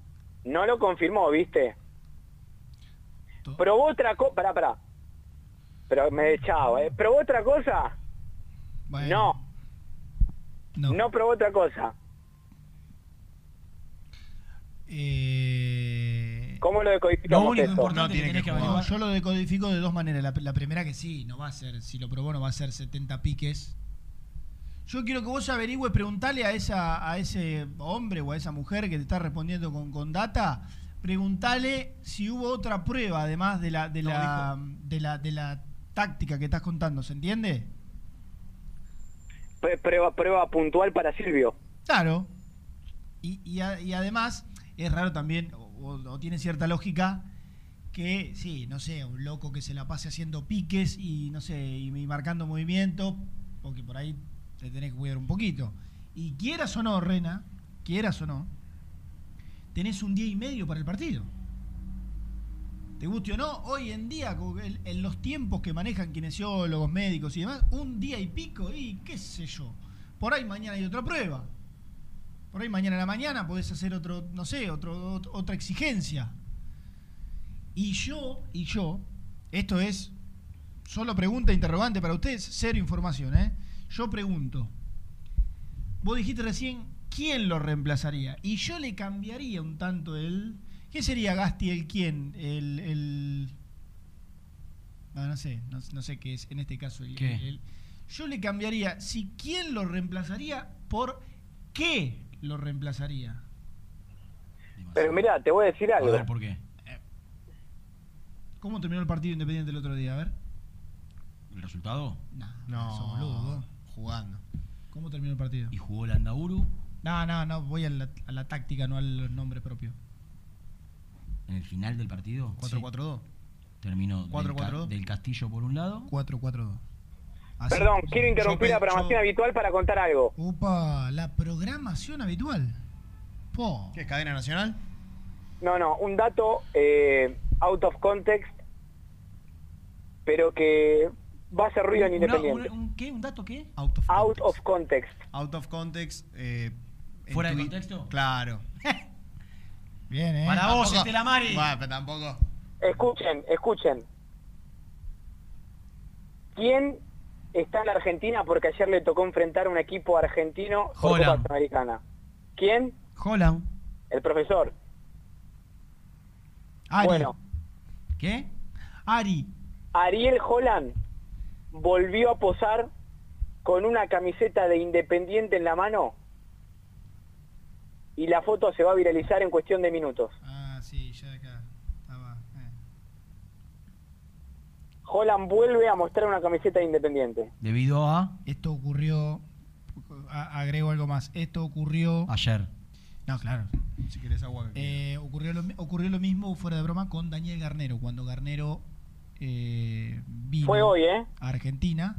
No lo confirmó, ¿viste? Probó otra cosa... Pará, pará. Pero me echaba, ¿eh? ¿Probó otra cosa? Bueno, No. No. probó otra cosa. eh, ¿Cómo lo decodificamos? No, que tenés que no, averiguar- yo lo decodifico de dos maneras. La, la primera que sí, no va a ser, si lo probó no va a ser 70 piques. Yo quiero que vos averigües, preguntale a esa a ese hombre o a esa mujer que te está respondiendo con, con data, preguntale si hubo otra prueba además de la de No, la, de la de la táctica que estás contando, ¿se entiende? Pr- Prueba, prueba puntual para Silvio. Claro. Y, y, a- y además es raro también, o, tiene cierta lógica, que sí, no sé, un loco que se la pase haciendo piques y no sé, y, y marcando movimiento, porque por ahí te tenés que cuidar un poquito. Y quieras o no, Rena, quieras o no, tenés un día y medio para el partido. Te guste o no, hoy en día, en los tiempos que manejan kinesiólogos, médicos y demás, un día y pico, y qué sé yo. Por ahí mañana hay otra prueba. Por ahí mañana en la mañana podés hacer otro, no sé, otro, otra exigencia. Y yo, y yo, esto es solo pregunta interrogante para ustedes, cero información, ¿eh? Yo pregunto, vos dijiste recién, ¿quién lo reemplazaría? Y yo le cambiaría un tanto el... ¿Qué sería Gasti el quién? El... el ah, no sé, no, no sé qué es en este caso el, ¿Qué? el- Yo le cambiaría si quién lo reemplazaría por qué lo reemplazaría. Pero mira, te voy a decir A algo. ver, ¿por qué? ¿Cómo terminó el partido independiente el otro día? A ver. ¿El resultado? No, sos boludo, vos. jugando. ¿Cómo terminó el partido? Y jugó el Andauru No, no, no, voy a la, a la táctica, no al nombre propio. en el final del partido. 4-4-2. Terminó del, 4-4-2. Ca- del Castillo por un lado. 4-4-2. Así. Perdón, quiero interrumpir Yo la programación yo- habitual para contar algo. Upa, la programación habitual. Po. ¿Qué es cadena nacional? No, no, un dato eh, out of context, pero que va a hacer ruido en Independiente. un- un- ¿Qué? ¿Un dato qué? Out of Out of context. Out of context. eh, ¿Fuera de contexto? Claro. Bien, ¿eh? Para vos, Estela Mari. Bueno, pero tampoco. Escuchen, escuchen. ¿Quién está en la Argentina porque ayer le tocó enfrentar a un equipo argentino por Copa Holland. Sudamericana? ¿Quién? Holland. El profesor. Ari. Bueno, ¿Qué? Ari. Ariel Holland volvió a posar con una camiseta de Independiente en la mano y la foto se va a viralizar en cuestión de minutos. Ah, sí, ya acá. Estaba. eh. Holland vuelve a mostrar una camiseta de Independiente. Debido a Esto ocurrió. a- agrego algo más. Esto ocurrió. ayer. No, claro. Si querés agua. Eh, ocurrió, lo, ocurrió lo mismo, fuera de broma, con Daniel Garnero. Cuando Garnero eh, vino Fue hoy, ¿eh? a Argentina,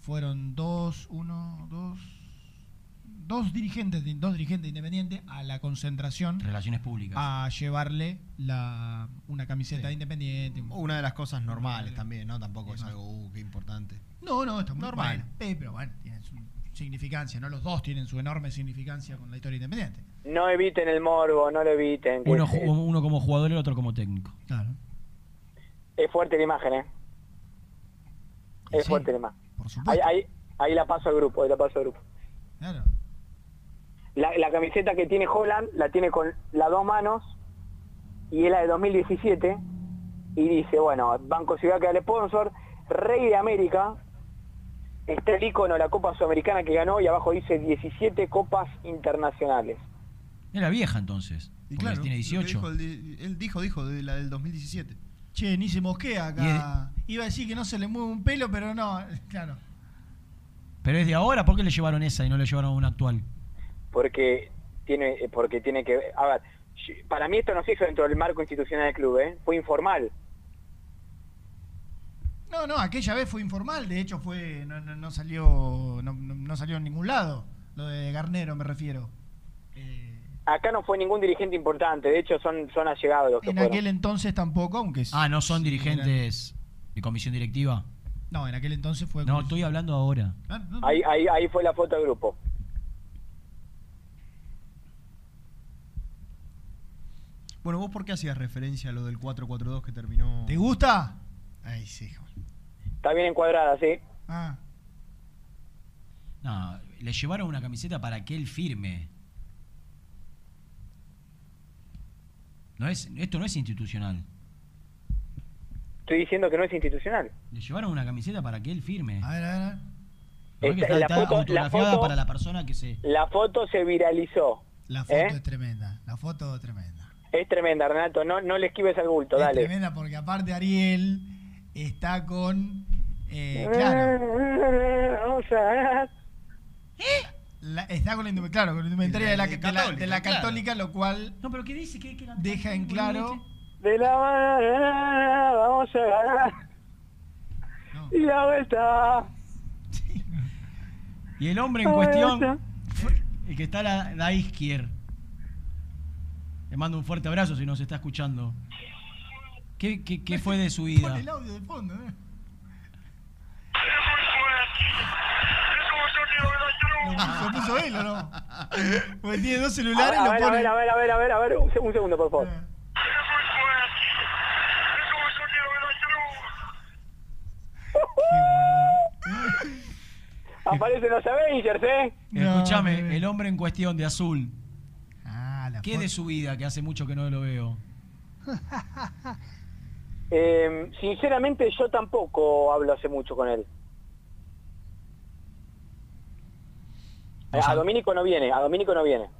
fueron dos, uno, dos, dos dirigentes, de- dos dirigentes independientes a la concentración Relaciones públicas. a llevarle la, una camiseta de independiente. Una de las cosas normales también, ¿no? Tampoco es algo, uh, qué importante. No, no, está muy Normal. bueno, eh, pero bueno, tiene su significancia, ¿no? Los dos tienen su enorme significancia con la historia independiente. No eviten el morbo, no lo eviten. Uno, es, ju- uno como jugador y el otro como técnico. Claro. es fuerte la imagen, ¿eh? Es Sí, fuerte la imagen. Por Ahí, supuesto. ahí, ahí la paso al grupo, ahí la paso al grupo. Claro. La, la camiseta que tiene Holland la tiene con las dos manos y es la de 2017 y dice, bueno, Banco Ciudad que es el sponsor, Rey de América, está el icono de la Copa Sudamericana que ganó y abajo dice 17 copas internacionales. Era vieja entonces. Y claro, tiene lo que 18. dijo el di- él dijo, dijo, de la del 2017. Che, ni se mosquea acá. Iba a decir que no se le mueve un pelo, pero no, claro. Pero es de ahora, ¿por qué le llevaron esa y no le llevaron una actual? Porque tiene, eh, porque tiene que... A ver, para mí esto no se hizo dentro del marco institucional del club, ¿eh? Fue informal. No, no, aquella vez fue informal, de hecho fue no, no, no salió no, no- no salió en ningún lado. Lo de Garnero me refiero. Acá no fue ningún dirigente importante, de hecho son, son allegados los que En fueron. aquel entonces tampoco, aunque sí- Ah, no son sí, dirigentes de comisión directiva. No, en aquel entonces fue No, estoy hablando ahora. Ah. Ahí, ahí, ahí fue la foto del grupo. Bueno, ¿vos por qué hacías referencia a lo del 4-4-2 que terminó? ¿Te gusta? Ay, sí. hijo. Está bien encuadrada, sí. Ah, No, le llevaron una camiseta para que él firme. No es, esto no es institucional. Estoy diciendo que no es institucional. Le llevaron una camiseta para que él firme. a ver, a ver, a ver. Porque Esta- está, la está foto- la foto- para la persona que se. La foto se viralizó. La foto ¿Eh? es tremenda, la foto es tremenda. Es tremenda, Renato. No, no le esquives al bulto, Es dale. tremenda porque aparte Ariel está con eh, claro, Vamos a... la- está con la indumentaria, claro, con la indumentaria de la, de la- de la Católica, claro. católica, lo cual No, pero ¿qué dice? ¿Qué, qué deja en claro De la mano vamos a ganar. Y la vuelta. Y el hombre en Ah, cuestión, fue el que está a la, la izquierda. Le mando un fuerte abrazo si nos está escuchando. ¿Qué, qué, qué fue de su vida? Pon el audio de fondo, ¿eh? Lo puso, lo puso él, ¿o no? Porque tiene dos A celulares ver, y a lo ver, a pone. ver, a ver, a ver, a ver, a ver, un, se- un segundo, por favor. Aparecen los Avengers, ¿eh? Escúchame, el hombre en cuestión de azul. La ¿Qué de su vida que hace mucho que no lo veo? Eh, sinceramente, yo tampoco hablo hace mucho con él. A. Domínico no viene, a Domínico no viene.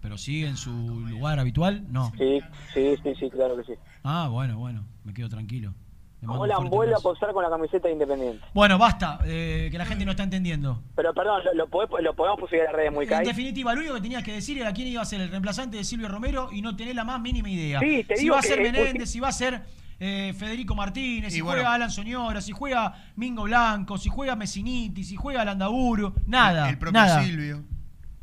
¿Pero sigue en su lugar habitual? No. Sí, sí, sí, sí, claro que sí. Ah, bueno, bueno, me quedo tranquilo. Fuerte vuelve a posar con la camiseta de Independiente. Bueno, basta, eh, que la gente no está entendiendo. Pero perdón, lo, lo, podés- lo podemos subir a las redes muy En caí. definitiva, lo único que tenías que decir era quién iba a ser el reemplazante de Silvio Romero y no tenés la más mínima idea. Sí, te si digo va a ser eh, Menéndez, pues, si va a ser eh, Federico Martínez, Y si bueno. juega Alan Soñora, si juega Mingo Blanco, si juega Messiniti, si juega Landaburu, nada. El propio nada. Silvio.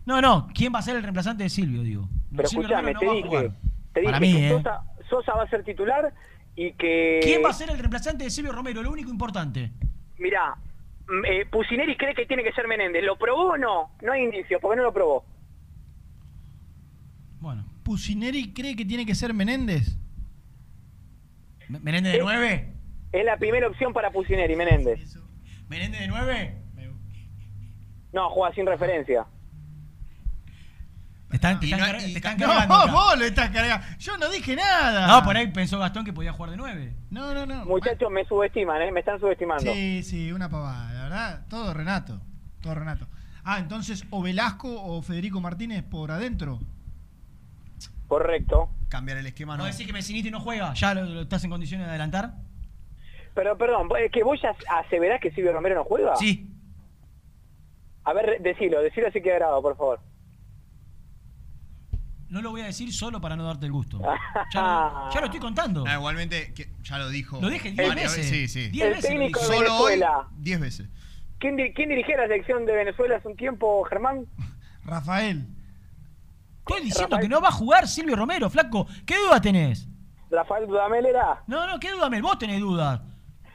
No, no, ¿quién va a ser el reemplazante de Silvio, digo? Pero Silvio escúchame, Romero te no va a dije, jugar. te dije Para mí, que ¿eh? Sosa, Sosa va a ser titular y que... ¿Quién va a ser el reemplazante de Silvio Romero? Lo único importante. Mirá, mm, eh, Pusineri cree que tiene que ser Menéndez. ¿Lo probó o no? No hay indicios, porque no lo probó. Bueno. Pusineri cree que tiene que ser Menéndez. ¿Me- ¿Menéndez de 9? Es la primera opción para Pusineri, Menéndez. ¿Menéndez de 9? No, juega sin referencia. Te están, te Y están no- car- y te están No, cargando acá. vos lo estás cargando. Yo no dije nada. No, por ahí pensó Gastón que podía jugar de 9. No, no, no. Muchachos, me subestiman, ¿eh? Me están subestimando. Sí, sí, una pavada. La verdad, todo Renato. Todo Renato. Ah, entonces, o Velasco o Federico Martínez por adentro. Correcto. Cambiar el esquema ¿No no. decís que Messiniti no juega? ¿Ya lo, lo estás en condiciones de adelantar? Pero, perdón, ¿es que vos ya aseverás que Silvio Romero no juega? Sí. A ver, decilo, decilo así que grabado, por favor. No lo voy a decir solo para no darte el gusto. Ya lo, ya lo estoy contando. Ah, igualmente, que ya lo dijo. Lo dije diez varias veces. Sí, sí. Diez El veces técnico de Solo hoy, Venezuela. 10 veces. ¿Quién, di- quién dirigía la selección de Venezuela hace un tiempo, Germán? Rafael. Estoy diciendo que no va a jugar Silvio Romero, flaco. ¿Qué duda tenés? Rafael Dudamel era. No, no, ¿qué duda? Mel? Vos tenés dudas.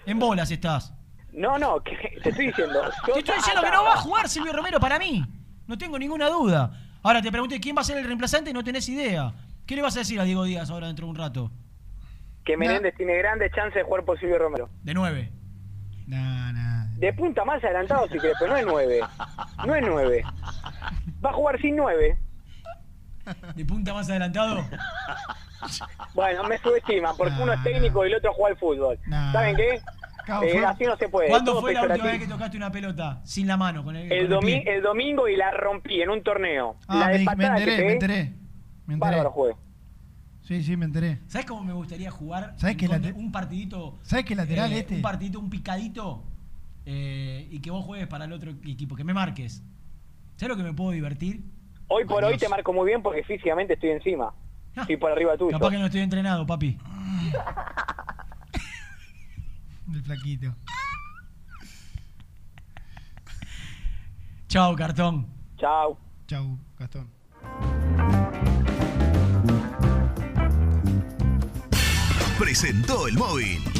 En bolas estás. No, no, que, te estoy diciendo. Te estoy diciendo que no va a jugar Silvio Romero para mí. No tengo ninguna duda. Ahora te pregunté quién va a ser el reemplazante y no tenés idea. ¿Qué le vas a decir a Diego Díaz ahora dentro de un rato? Que Menéndez tiene grandes chances de jugar por Silvio Romero. De nueve. De punta más adelantado si querés, pero no es nueve. No es nueve. Va a jugar sin nueve. ¿De punta más adelantado? Bueno, me subestima, porque uno es técnico y el otro juega al fútbol. ¿Saben qué? Eh, fue- así no se puede. ¿Cuándo fue la última vez que tocaste una pelota sin la mano? Con el, El, con el domi- pie? el domingo y la rompí en un torneo. Ah, la de me, que enteré, me enteré. Me enteré. Juego. Sí, sí, me enteré. ¿Sabes cómo me gustaría jugar? ¿Sabes qué Con late- un partidito. ¿Sabes qué lateral eh, este? Un partidito, un picadito. eh, y que vos juegues para el otro equipo, que me marques. ¿Sabes lo que me puedo divertir? Hoy por hoy te marco muy bien porque físicamente estoy encima. Estoy por arriba tuyo. Capaz que no estoy entrenado, papi. El flaquito. Chao, cartón. Chao. Chau, Gastón. Presentó el móvil.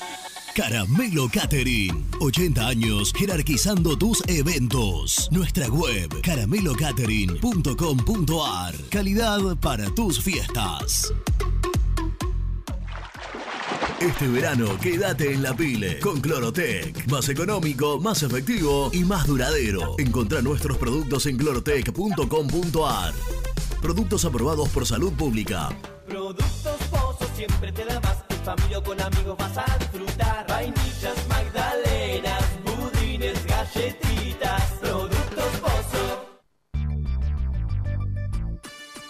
Caramelo Catering. 80 años jerarquizando tus eventos. Nuestra web caramelocatering.com.ar. Calidad para tus fiestas. Este verano quédate en la pile con Clorotec. Más económico, más efectivo y más duradero. Encontrá nuestros productos en clorotec.com.ar. Productos aprobados por salud pública. Productos Pozo siempre te da más. Familia o con amigos vas a disfrutar. Vainillas, magdalenas,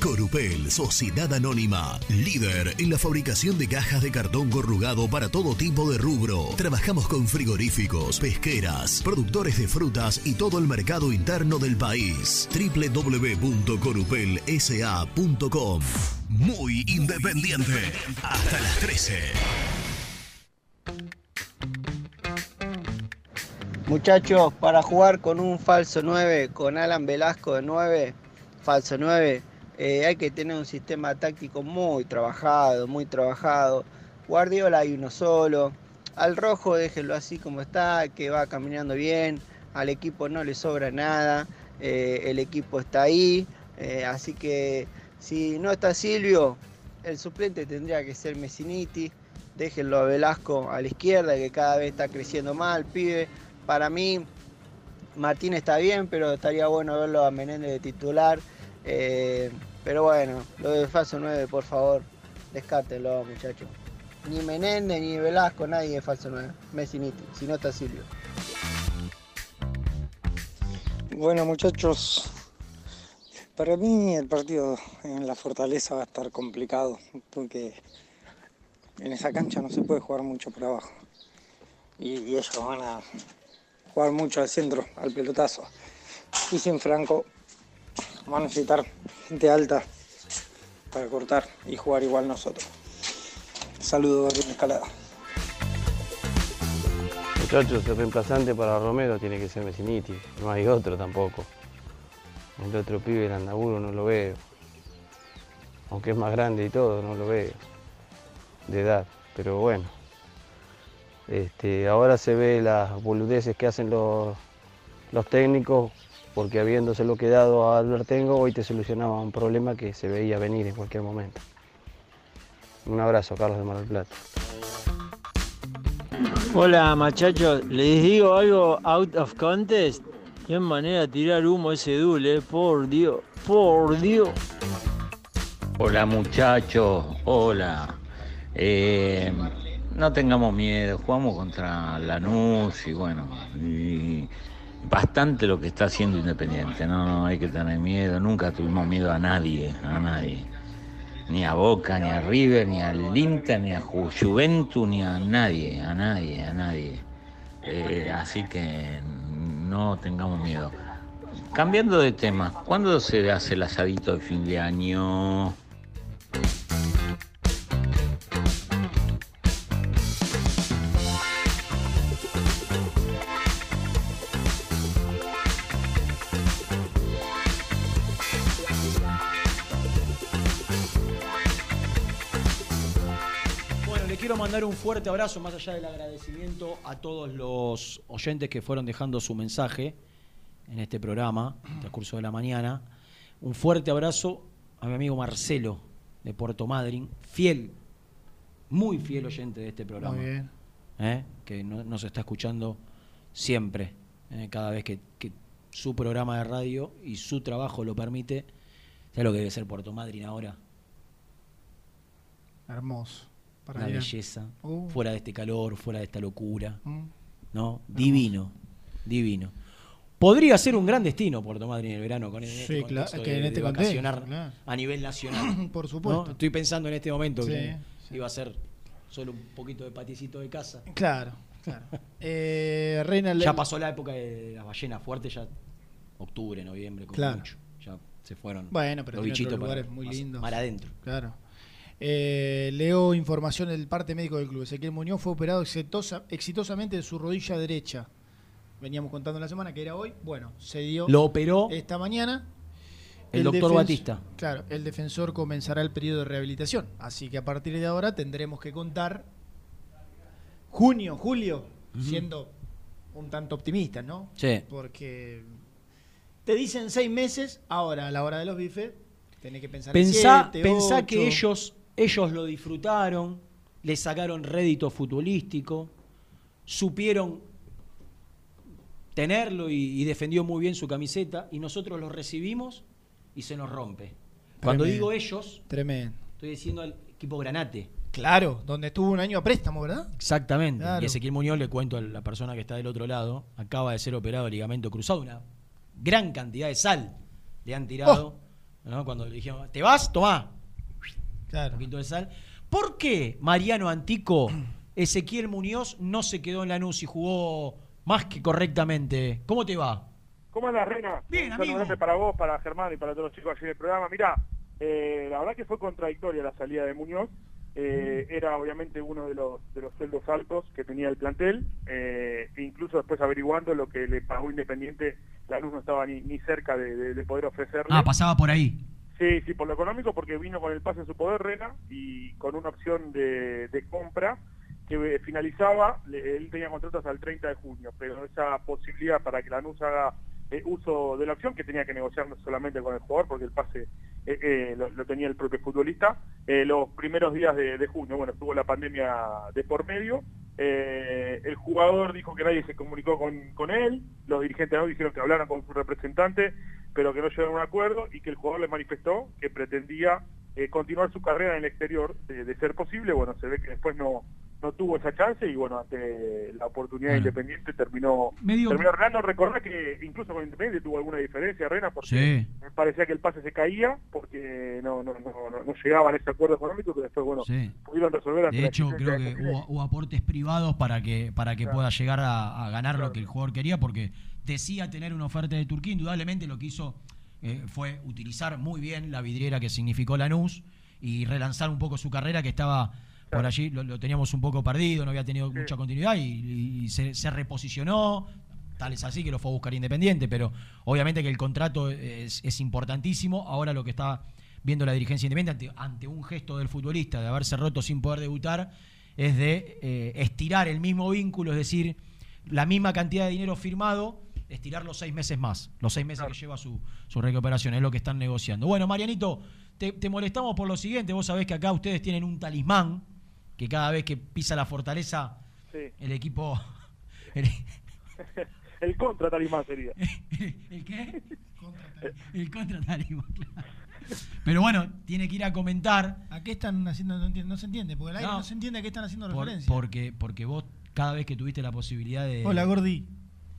Corupel, Sociedad Anónima, líder en la fabricación de cajas de cartón corrugado para todo tipo de rubro. Trabajamos con frigoríficos, pesqueras, productores de frutas y todo el mercado interno del país. www.corupelsa.com Muy independiente. Hasta las 13. Muchachos, para jugar con un falso 9, con Alan Velasco de 9, falso 9, eh, hay que tener un sistema táctico muy trabajado, muy trabajado. Guardiola hay uno solo. Al rojo déjenlo así como está, que va caminando bien. Al equipo no le sobra nada. eh, el equipo está ahí. eh, así que si no está Silvio, el suplente tendría que ser Messiniti. Déjenlo a Velasco a la izquierda, que cada vez está creciendo mal, pibe. Para mí, Martín está bien, pero estaría bueno verlo a Menéndez de titular. Pero bueno, lo de falso 9, por favor, descártenlo, muchachos. Ni Menéndez, ni Velasco, nadie es falso 9. Messiniti, si no está Silvio. Bueno muchachos, para mí el partido en la fortaleza va a estar complicado porque en esa cancha no se puede jugar mucho por abajo y, y ellos van a jugar mucho al centro, al pelotazo. Y sin Franco van a necesitar gente alta para cortar y jugar igual nosotros. Saludos de escalada. Muchachos, el reemplazante para Romero tiene que ser Messiniti, no hay otro tampoco. El otro pibe, el Andaburo, no lo veo. Aunque es más grande y todo, no lo veo. De edad, pero bueno. Este, ahora se ve las boludeces que hacen los, los técnicos, porque habiéndoselo quedado a Albertengo, hoy te solucionaba un problema que se veía venir en cualquier momento. Un abrazo, Carlos de Mar del Plata. Hola muchachos, les digo algo out of contest. Qué manera de tirar humo ese dule, eh, por Dios, por Dios. Hola muchachos, hola. Eh, no tengamos miedo, jugamos contra Lanús y bueno, y bastante lo que está haciendo Independiente, no, no hay que tener miedo, nunca tuvimos miedo a nadie, a nadie. Ni a Boca, ni a River, ni al Inter, ni a Ju- Juventus, ni a nadie, a nadie, a nadie. Eh, así que no tengamos miedo. Cambiando de tema, ¿cuándo se hace el asadito de fin de año? Mandar un fuerte abrazo, más allá del agradecimiento, a todos los oyentes que fueron dejando su mensaje en este programa, en el transcurso de la mañana. Un fuerte abrazo a mi amigo Marcelo, de Puerto Madryn, fiel, muy fiel oyente de este programa. Muy bien. ¿eh? que no- nos está escuchando siempre, ¿eh? cada vez que, que su programa de radio y su trabajo lo permite. ¿Sabes lo que debe ser Puerto Madryn ahora? Hermoso. Para Una ir a- belleza. Uh. Fuera de este calor, fuera de esta locura. Mm. ¿No? Divino. Divino. Podría ser un gran destino Puerto Madryn en el verano con en Sí, este claro, contexto que de- en de este contexto, vacacionar claro. a nivel nacional. Por supuesto. ¿no? Estoy pensando en este momento que Sí, iba a ser solo un poquito de paticito de casa. Claro, claro. Eh, Reina, Ya pasó la época de las ballenas fuertes, ya octubre, noviembre, como Claro. mucho. Ya se fueron Bueno, pero los bichitos para, lugares muy lindos. Mar adentro. Claro. Eh, leo información del parte médico del club. Ezequiel Muñoz fue operado exitosa- exitosamente de su rodilla derecha. Veníamos contando la semana que era hoy. Bueno, se dio. Lo operó esta mañana. el doctor Batista. Claro, el defensor comenzará el periodo de rehabilitación. Así que a partir de ahora tendremos que contar junio, julio, siendo un tanto optimistas, ¿no? Sí. Porque te dicen seis meses, ahora a la hora de los bifes, tenés que pensar Pensá, en siete, pensá ocho. que ellos, ellos lo disfrutaron, le sacaron rédito futbolístico, supieron tenerlo y, y defendió muy bien su camiseta, y nosotros lo recibimos y se nos rompe. Cuando digo ellos, Tremendo. estoy diciendo al equipo Granate. Claro, donde estuvo un año a préstamo, ¿verdad? Exactamente. Claro. Y Ezequiel Muñoz, le cuento a la persona que está del otro lado, acaba de ser operado de ligamento cruzado, una gran cantidad de sal le han tirado. ¿no? Cuando le dijeron, ¿te vas? Tomá. Claro. Un poquito de sal. ¿Por qué Mariano Antico, Ezequiel Muñoz no se quedó en Lanús y jugó más que correctamente? ¿Cómo te va? ¿Cómo andas, Reina? Bien, Un saludo amigo. para vos, para Germán y para todos los chicos aquí en el programa. Mirá, eh, la verdad que fue contradictoria la salida de Muñoz. Eh, era obviamente uno de los, de los sueldos altos que tenía el plantel. eh, incluso después averiguando lo que le pagó Independiente, la luz no estaba ni, ni cerca de, de- de poder ofrecerle. Ah, pasaba por ahí. Sí, sí, por lo económico, porque vino con el pase en su poder, Rena, y con una opción de, compra que eh, finalizaba, él tenía contratos al 30 de junio, pero esa posibilidad para que Lanús haga eh, uso de la opción, que tenía que negociar no solamente con el jugador, porque el pase eh, lo, tenía el propio futbolista, los primeros días de junio, bueno, estuvo la pandemia de por medio, eh, el jugador dijo que nadie se comunicó con, él, los dirigentes no dijeron que hablaran con su representante, pero que no llegaron a un acuerdo y que el jugador le manifestó que pretendía eh, continuar su carrera en el exterior de ser posible. Bueno, se ve que después no, no tuvo esa chance y bueno, ante la oportunidad de. Independiente terminó, Medio- terminó Renando. Recordá que incluso con Independiente tuvo alguna diferencia, Rena, porque Sí. me parecía que el pase se caía porque no, no, no, no, llegaban a ese acuerdo económico que después, bueno, Sí. pudieron resolver De hecho, creo que hubo, hubo aportes privados para que, para que pueda llegar a, a ganar lo que el jugador quería, porque decía tener una oferta de Turquía. Indudablemente lo que hizo eh, fue utilizar muy bien la vidriera que significó Lanús y relanzar un poco su carrera que estaba por allí, lo, lo teníamos un poco perdido, no había tenido mucha continuidad y, y se, se reposicionó. Tal es así que lo fue a buscar Independiente, pero obviamente que el contrato es, es importantísimo. Ahora lo que está viendo la dirigencia independiente ante, ante un gesto del futbolista de haberse roto sin poder debutar es de eh, estirar el mismo vínculo, es decir, la misma cantidad de dinero firmado, estirar los seis meses más, los seis meses que lleva su, su recuperación, es lo que están negociando. Bueno, Marianito, te, te molestamos por lo siguiente, vos sabés que acá ustedes tienen un talismán, que cada vez que pisa la fortaleza, Sí. el equipo... el- el contra talismán sería. ¿El qué? El contra talismán, claro. Pero bueno, tiene que ir a comentar. ¿A qué están haciendo? No, entiendo, no se entiende, porque el aire No. no, se entiende a qué están haciendo Por- referencia. porque, porque vos, cada vez que tuviste la posibilidad de. Hola, Gordi.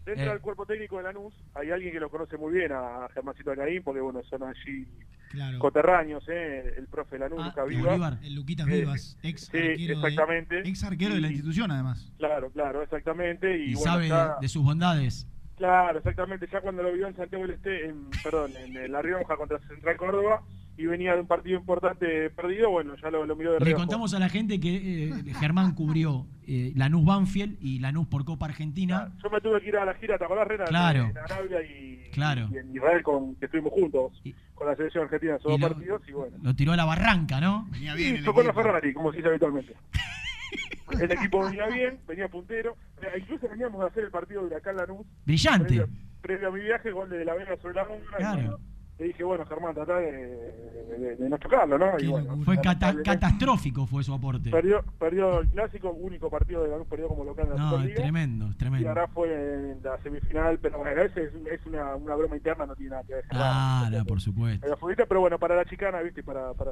Dentro Eh. del cuerpo técnico de Lanús hay alguien que lo conoce muy bien a Germancito Alcaín, porque bueno, son allí Claro. coterráneos, ¿eh? el profe Lanús, Ah, Vivas. Bolívar. El Luquitas Eh, Vivas, ex sí, arquero, exactamente. De, ex arquero de la institución, además. Claro, claro, exactamente. Y, y bueno, sabe de, de sus bondades. Claro, exactamente. Ya cuando lo vio en Santiago del Este, en, perdón, en La Rioja contra Central Córdoba, y venía de un partido importante perdido, bueno, ya lo, lo miró de Le reojo. contamos a la gente que eh, Germán cubrió eh, Lanús Banfield y Lanús por Copa Argentina. Yo me tuve que ir a la gira, ¿te acordás, Rena? Claro. En Arabia y, Claro. y en Israel, con, que estuvimos juntos con la selección argentina y dos lo- partidos, y bueno. Lo tiró a la barranca, ¿no? Venía Sí, tocó la Ferrari, como se dice habitualmente. El equipo venía bien, venía puntero. Eh, Incluso veníamos a hacer el partido de Huracán Lanús. Brillante. Previo, previo a mi viaje, gol de, la Vega sobre la Honra. Claro. y bueno, le dije, bueno, Germán, tratá de, de- de no chocarlo, ¿no? Y bueno, Fue cata- catastrófico fue su aporte. Perdió, perdió el clásico, único partido de Lanús perdió como local en la No, es tremendo, es Y tremendo. ahora fue en la semifinal, pero bueno, ese es, es una, una broma interna, no tiene nada que ver. Ah, no, por supuesto. Pero bueno, para la chicana, ¿viste? Para, para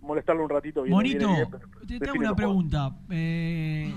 molestarlo un ratito. bien, pero te, hago una pregunta. Eh,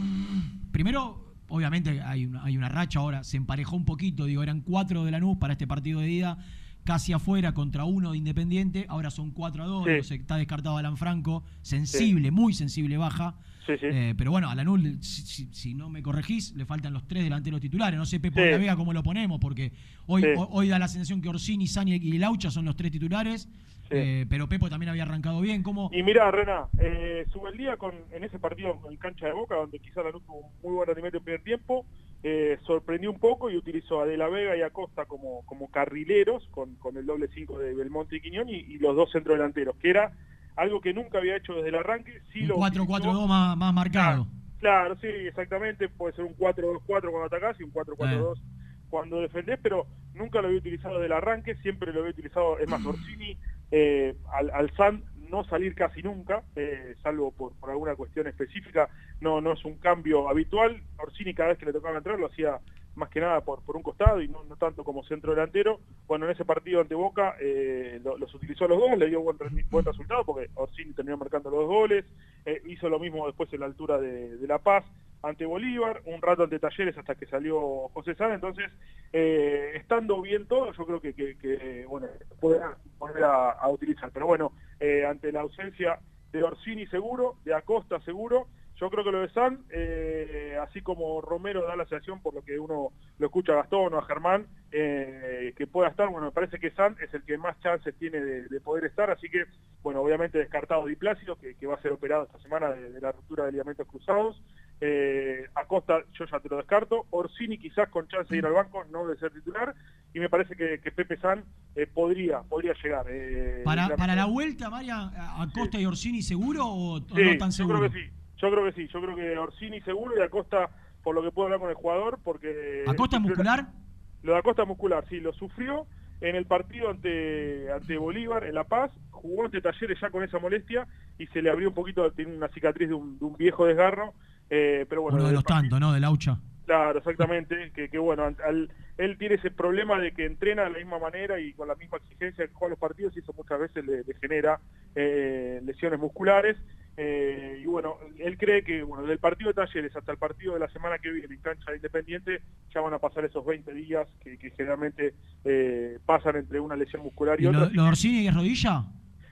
primero, obviamente hay una, hay una racha ahora, se emparejó un poquito, digo, eran cuatro de Lanús para este partido de ida, casi afuera contra uno de Independiente, ahora son 4 a 2, Sí. no sé, está descartado Alan Franco, sensible, muy sensible baja. Sí. Eh, pero bueno, a Lanús, si, si- si no me corregís, le faltan los tres delanteros titulares. No sé, Pepo de la Vega, cómo lo ponemos, porque hoy, hoy da la sensación que Orsini, Sani y Laucha son los tres titulares. eh, pero Pepo también había arrancado bien. ¿Cómo, Y mira, Rena, eh, sube el día con, en ese partido en cancha de Boca, donde quizá la tuvo un muy buen rendimiento en primer tiempo, eh, sorprendió un poco y utilizó a De La Vega y a Costa como, como carrileros, con, con el doble 5 de Belmonte y Quiñón, y, y los dos centrodelanteros, que era algo que nunca había hecho desde el arranque. Sí un lo 4-4-2 más, más marcado? Claro, sí, exactamente. Puede ser un 4-2-4 cuando atacás y un 4-4-2 cuando defendés, pero nunca lo había utilizado del arranque, siempre lo había utilizado, es más, Orsini eh, al, al San no salir casi nunca, eh, salvo por, por alguna cuestión específica, no, no es un cambio habitual. Orsini cada vez que le tocaba entrar lo hacía más que nada por, por un costado y no, no tanto como centro delantero. Bueno, en ese partido ante Boca eh, lo- los utilizó a los dos, le dio buen, re- buen resultado porque Orsini terminó marcando los dos goles, eh, hizo lo mismo después en la altura de, de La Paz ante Bolívar, un rato ante Talleres hasta que salió José Sá, entonces eh, estando bien todo, yo creo que, que, que, bueno, podrá volver a, a utilizar. Pero bueno, eh, ante la ausencia de Orsini seguro, de Acosta seguro, yo creo que lo de San, eh, así como Romero da la sensación por lo que uno lo escucha a Gastón o a Germán, eh, que pueda estar, bueno, me parece que San es el que más chances tiene de, de poder estar, así que, bueno, obviamente descartado Di Plácido, que, que va a ser operado esta semana de, de la ruptura de ligamentos cruzados, eh, Acosta yo ya te lo descarto, Orsini quizás con chance de ir al banco, no de ser titular, y me parece que, que Pepe San eh, podría, podría llegar. eh, Para, la- para la vuelta, María, ¿Acosta y Orsini seguro o, o Sí, no tan yo seguro? creo que sí. Yo creo que sí. Yo creo que Orsini seguro y Acosta, por lo que puedo hablar con el jugador, porque... ¿Acosta muscular? Lo de Acosta muscular, sí, lo sufrió en el partido ante, ante Bolívar en La Paz, jugó ante Talleres ya con esa molestia y se le abrió un poquito, tiene una cicatriz de un, de un viejo desgarro, eh, pero bueno... Uno de del los tantos, ¿no? De Laucha. Claro, exactamente. Que, que bueno, al- él tiene ese problema de que entrena de la misma manera y con la misma exigencia que juega los partidos y eso muchas veces le, le genera eh, lesiones musculares. Eh, y bueno, él cree que bueno, del partido de Talleres hasta el partido de la semana que viene en cancha de Independiente ya van a pasar esos 20 días que, que generalmente eh, pasan entre una lesión muscular y, ¿Y otra. lo, lo Orsini es rodilla?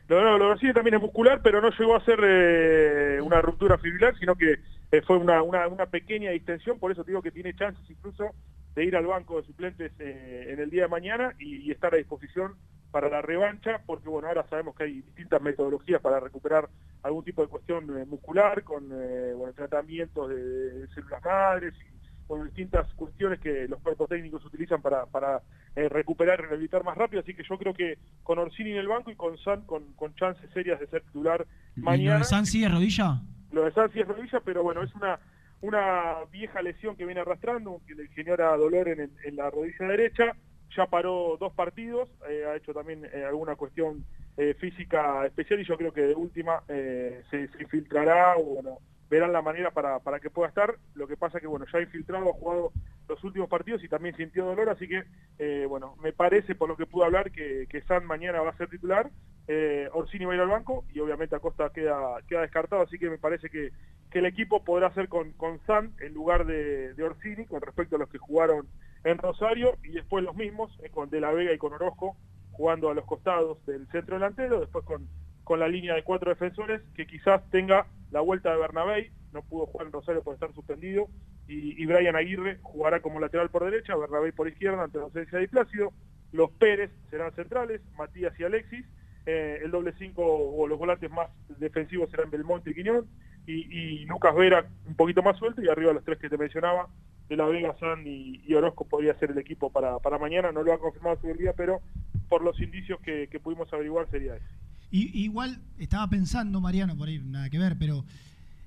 No, no, lo Orsini también es muscular, pero no llegó a ser eh, una ruptura fibrilar, sino que eh, fue una, pequeña distensión, por eso digo que tiene chances incluso de ir al banco de suplentes eh, en el día de mañana y, estar a disposición para la revancha, porque bueno, ahora sabemos que hay distintas metodologías para recuperar algún tipo de cuestión muscular, con bueno, tratamientos de, de células madres y con distintas cuestiones que los cuerpos técnicos utilizan para, para eh, recuperar y rehabilitar más rápido, así que yo creo que con Orsini en el banco y con San con, con chances serias de ser titular ¿Y lo mañana. de Sansi es rodilla? Lo de San sí es rodilla, pero bueno, es una una vieja lesión que viene arrastrando, que le genera dolor en, el- en la rodilla derecha. Ya paró dos partidos, eh, ha hecho también eh, alguna cuestión eh, física especial y yo creo que de última eh, se, se infiltrará o bueno, verán la manera para, para que pueda estar. Lo que pasa que bueno, ya ha infiltrado, ha jugado los últimos partidos y también sintió dolor, así que eh, bueno, me parece por lo que pude hablar que, que San mañana va a ser titular, eh, Orsini va a ir al banco y obviamente Acosta queda, queda descartado, así que me parece que, que el equipo podrá ser con, con San en lugar de, de Orsini con respecto a los que jugaron en Rosario y después los mismos, eh, con De La Vega y con Orozco jugando a los costados del centro delantero, después con, con la línea de cuatro defensores que quizás tenga la vuelta de Bernabé, no pudo jugar en Rosario por estar suspendido, y, y Brian Aguirre jugará como lateral por derecha, Bernabé por izquierda ante la ausencia de Plácido, los Pérez serán centrales, Matías y Alexis, eh, el doble cinco o los volantes más defensivos serán Belmonte y Quiñón, y, Lucas Vera un poquito más suelto, y arriba los tres que te mencionaba, de la Vega, San y, Orozco podría ser el equipo para, para mañana, no lo ha confirmado su día, pero por los indicios que pudimos averiguar sería ese. Y, igual estaba pensando, Mariano, por ahí nada que ver, pero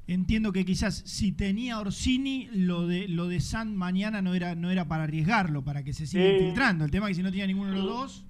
entiendo que quizás si tenía Orsini, lo de lo de San mañana no era no era para arriesgarlo, para que se siga Sí. infiltrando. El tema es que si no tenía ninguno de los dos.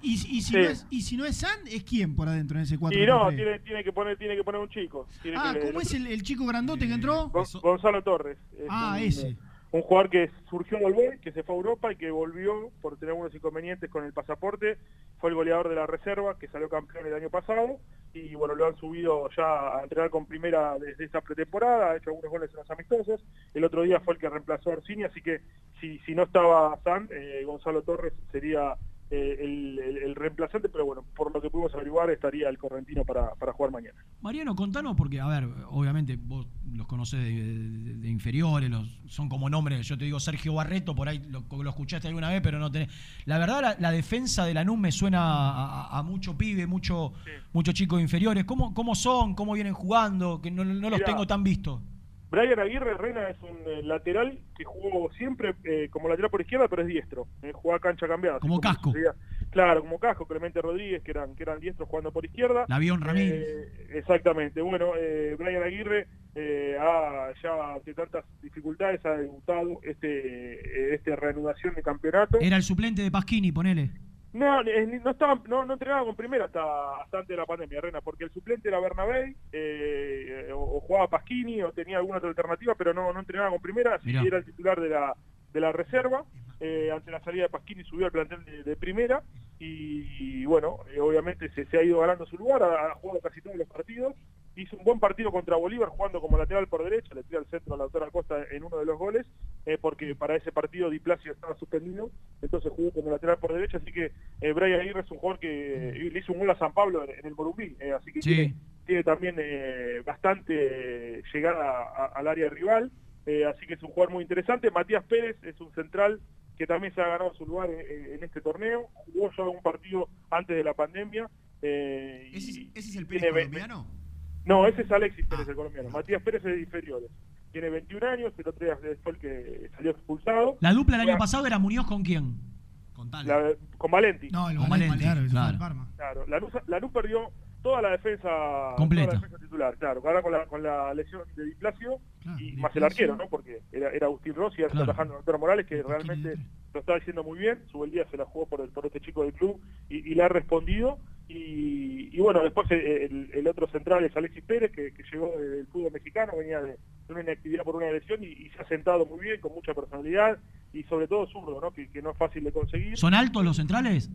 Y, y si Sí. no es, y si no es San, ¿es quién por adentro en ese 4 Y no, tiene, tiene que poner tiene que poner un chico. Tiene Ah, que- ¿cómo es el, el chico grandote que entró? Gon- Gonzalo Torres. Es Ah, un, ese. Un jugador que surgió del Boy, que se fue a Europa y que volvió por tener algunos inconvenientes con el pasaporte. Fue el goleador de la reserva, que salió campeón el año pasado. Y bueno, lo han subido ya a entrenar con primera desde esta pretemporada. Ha hecho algunos goles en los amistosos. El otro día fue el que reemplazó a Orsini, así que si, si no estaba San, eh, Gonzalo Torres sería eh, el, el- el reemplazante. Pero bueno, por lo que pudimos averiguar, estaría el correntino para, para jugar mañana. Mariano, contanos, porque, a ver, obviamente vos los conocés de, de- de inferiores, los, son como nombres, yo te digo Sergio Barreto, por ahí lo, lo escuchaste alguna vez, pero no tenés. La verdad, la, la defensa de Lanús me suena a, a- a mucho pibe, mucho, mucho chicos inferiores. ¿Cómo, ¿Cómo son? ¿Cómo vienen jugando? Que no, no los Mirá. tengo tan vistos. Brian Aguirre Rena es un eh, lateral que jugó siempre eh, como lateral por izquierda, pero es diestro. Eh, juega cancha cambiada. Como casco. Claro, como casco, Clemente Rodríguez, que eran, que eran diestros jugando por izquierda. Lavión Ramírez. Eh, exactamente. Bueno, eh, Brian Aguirre eh, ha, ya ante tantas dificultades ha debutado este, este reanudación de campeonato. Era el suplente de Pasquini, ponele. No, eh, no estaba, no, no entrenaba con primera hasta, hasta antes de la pandemia, Rena, porque el suplente era Bernabé, eh, o, o jugaba Pasquini, o tenía alguna otra alternativa, pero no, no entrenaba con primera, así que era el titular de la, de la reserva. Eh, ante la salida de Pasquini subió al plantel de, de primera y, y bueno, eh, obviamente se, se ha ido ganando su lugar, ha, ha jugado casi todos los partidos. Hizo un buen partido contra Bolívar jugando como lateral por derecha, le tira al centro a Lautaro Acosta en uno de los goles, eh, porque para ese partido Di Placio estaba suspendido, entonces jugó como lateral por derecha, así que eh, Brian Aguirre es un jugador que eh, le hizo un gol a San Pablo en, en el Morumbí, eh, así que Sí. tiene, tiene también eh, bastante llegada a- al área rival, eh, así que es un jugador muy interesante. Matías Pérez es un central que también se ha ganado su lugar en, en este torneo, jugó ya un partido antes de la pandemia. eh, y ¿Ese, es- ese es el Pérez colombiano? No, ese es Alexis Pérez, el colombiano. Matías Pérez es de inferiores. Tiene 21 años, el otro día fue el que salió expulsado. La dupla el año pasado era Muñoz con quién? la- con Valenti. No, el Con Valenti, Valenti, claro, claro. el Parma. Claro, Lanús, Lanús perdió toda la defensa Completa. toda la defensa titular, claro, ahora con la, con la lesión de Di Placio y Di más el arquero, ¿no? Porque era, era Agustín Rossi, ahora Claro. está trabajando Arturo Morales, que realmente lo está haciendo muy bien, su el día se la jugó por, el- por este chico del club y, y le ha respondido. Y, y bueno, después eh, el, el otro central es Alexis Pérez, que, que llegó del fútbol mexicano, venía de, una inactividad por una lesión y, y se ha sentado muy bien, con mucha personalidad y sobre todo zurdo, ¿no? Que, que no es fácil de conseguir. ¿Son altos los centrales?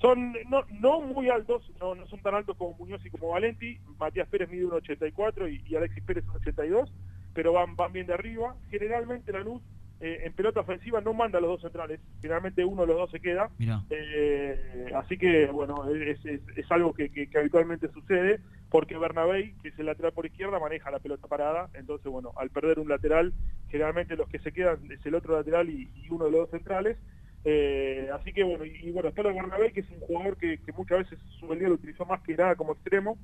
Son no, no muy altos, no, no son tan altos como Muñoz y como Valenti. Matías Pérez mide 1,84 y, y Alexis Pérez 1,82, pero van, van bien de arriba. Generalmente Lanús eh, en pelota ofensiva no manda a los dos centrales, finalmente uno de los dos se queda. Eh, así que, bueno, es, es- es algo que, que- que habitualmente sucede, porque Bernabé, que es el lateral por izquierda, maneja la pelota parada. Entonces, bueno, al perder un lateral, generalmente los que se quedan es el otro lateral y, y uno de los dos centrales. Eh, así que, bueno, y, y bueno, está lo de Bernabé, que es un jugador que, que muchas veces su día lo utilizó más que nada como extremo,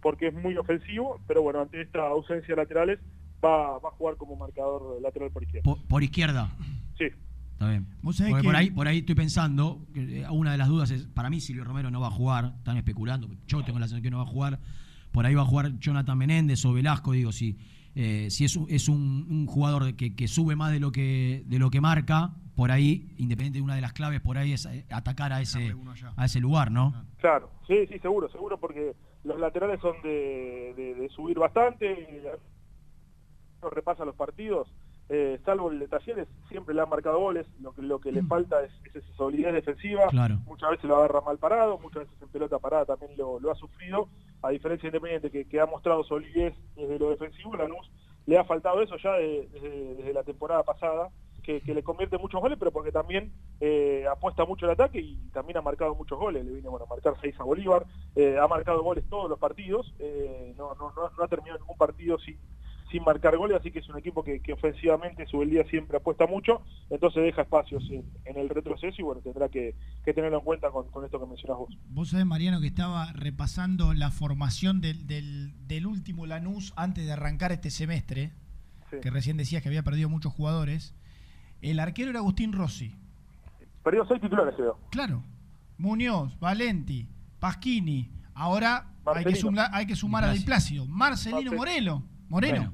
porque es muy ofensivo, pero bueno, ante esta ausencia de laterales, va, va a jugar como marcador lateral por izquierda. Por, por izquierda. Sí. Está bien. Vos sabés que- por ahí, por ahí estoy pensando, que eh, una de las dudas es, para mí Silvio Romero no va a jugar, están especulando, yo tengo la sensación que no va a jugar, por ahí va a jugar Jonathan Menéndez o Velasco, digo, si, eh, si es, un, es un, un jugador de que, que sube más de lo que, de lo que marca, por ahí, independiente de una de las claves, por ahí es eh, atacar a ese, a ese lugar, ¿no? Claro, sí, sí, seguro, seguro, porque los laterales son de, de- de subir bastante, no repasa los partidos, eh, salvo el de Talleres, siempre le han marcado goles, lo que, lo que le falta es, es esa solidez defensiva, Claro. muchas veces lo agarra mal parado, muchas veces en pelota parada también lo, lo ha sufrido, a diferencia de Independiente que, que ha mostrado solidez desde lo defensivo, Lanús le ha faltado eso ya de- desde, desde la temporada pasada, que, que le convierte muchos goles, pero porque también eh, apuesta mucho el ataque y también ha marcado muchos goles. Le viene bueno, a marcar seis a Bolívar, eh, ha marcado goles todos los partidos, eh, no, no, no, no ha terminado ningún partido sin, sin marcar goles, así que es un equipo que, que ofensivamente su día siempre apuesta mucho, entonces deja espacios en, en el retroceso y bueno, tendrá que, que tenerlo en cuenta con, con esto que mencionas vos. Vos sabés, Mariano, que estaba repasando la formación del, del, del último Lanús antes de arrancar este semestre, Sí. que recién decías que había perdido muchos jugadores. El arquero era Agustín Rossi. Perdió seis titulares, creo. Claro. Muñoz, Valenti, Pasquini. Ahora hay que, sumar, hay que sumar a Di Placio. Marcelino Marce- Morelo. Moreno.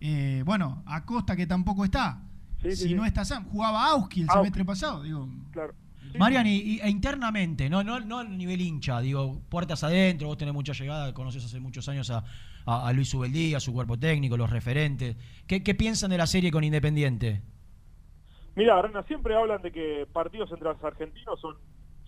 Eh, bueno, Acosta que tampoco está. Sí, si sí. no está Sam, jugaba Auski el Auski. semestre pasado. Digo, Claro. Marian, y, y- e internamente, no, no, no a nivel hincha, digo, puertas adentro, vos tenés mucha llegada, conoces hace muchos años a, a- a Luis Ubeldía, a su cuerpo técnico, los referentes. ¿Qué, qué piensan de la serie con Independiente? Mira, Rena, siempre hablan de que partidos entre los argentinos son,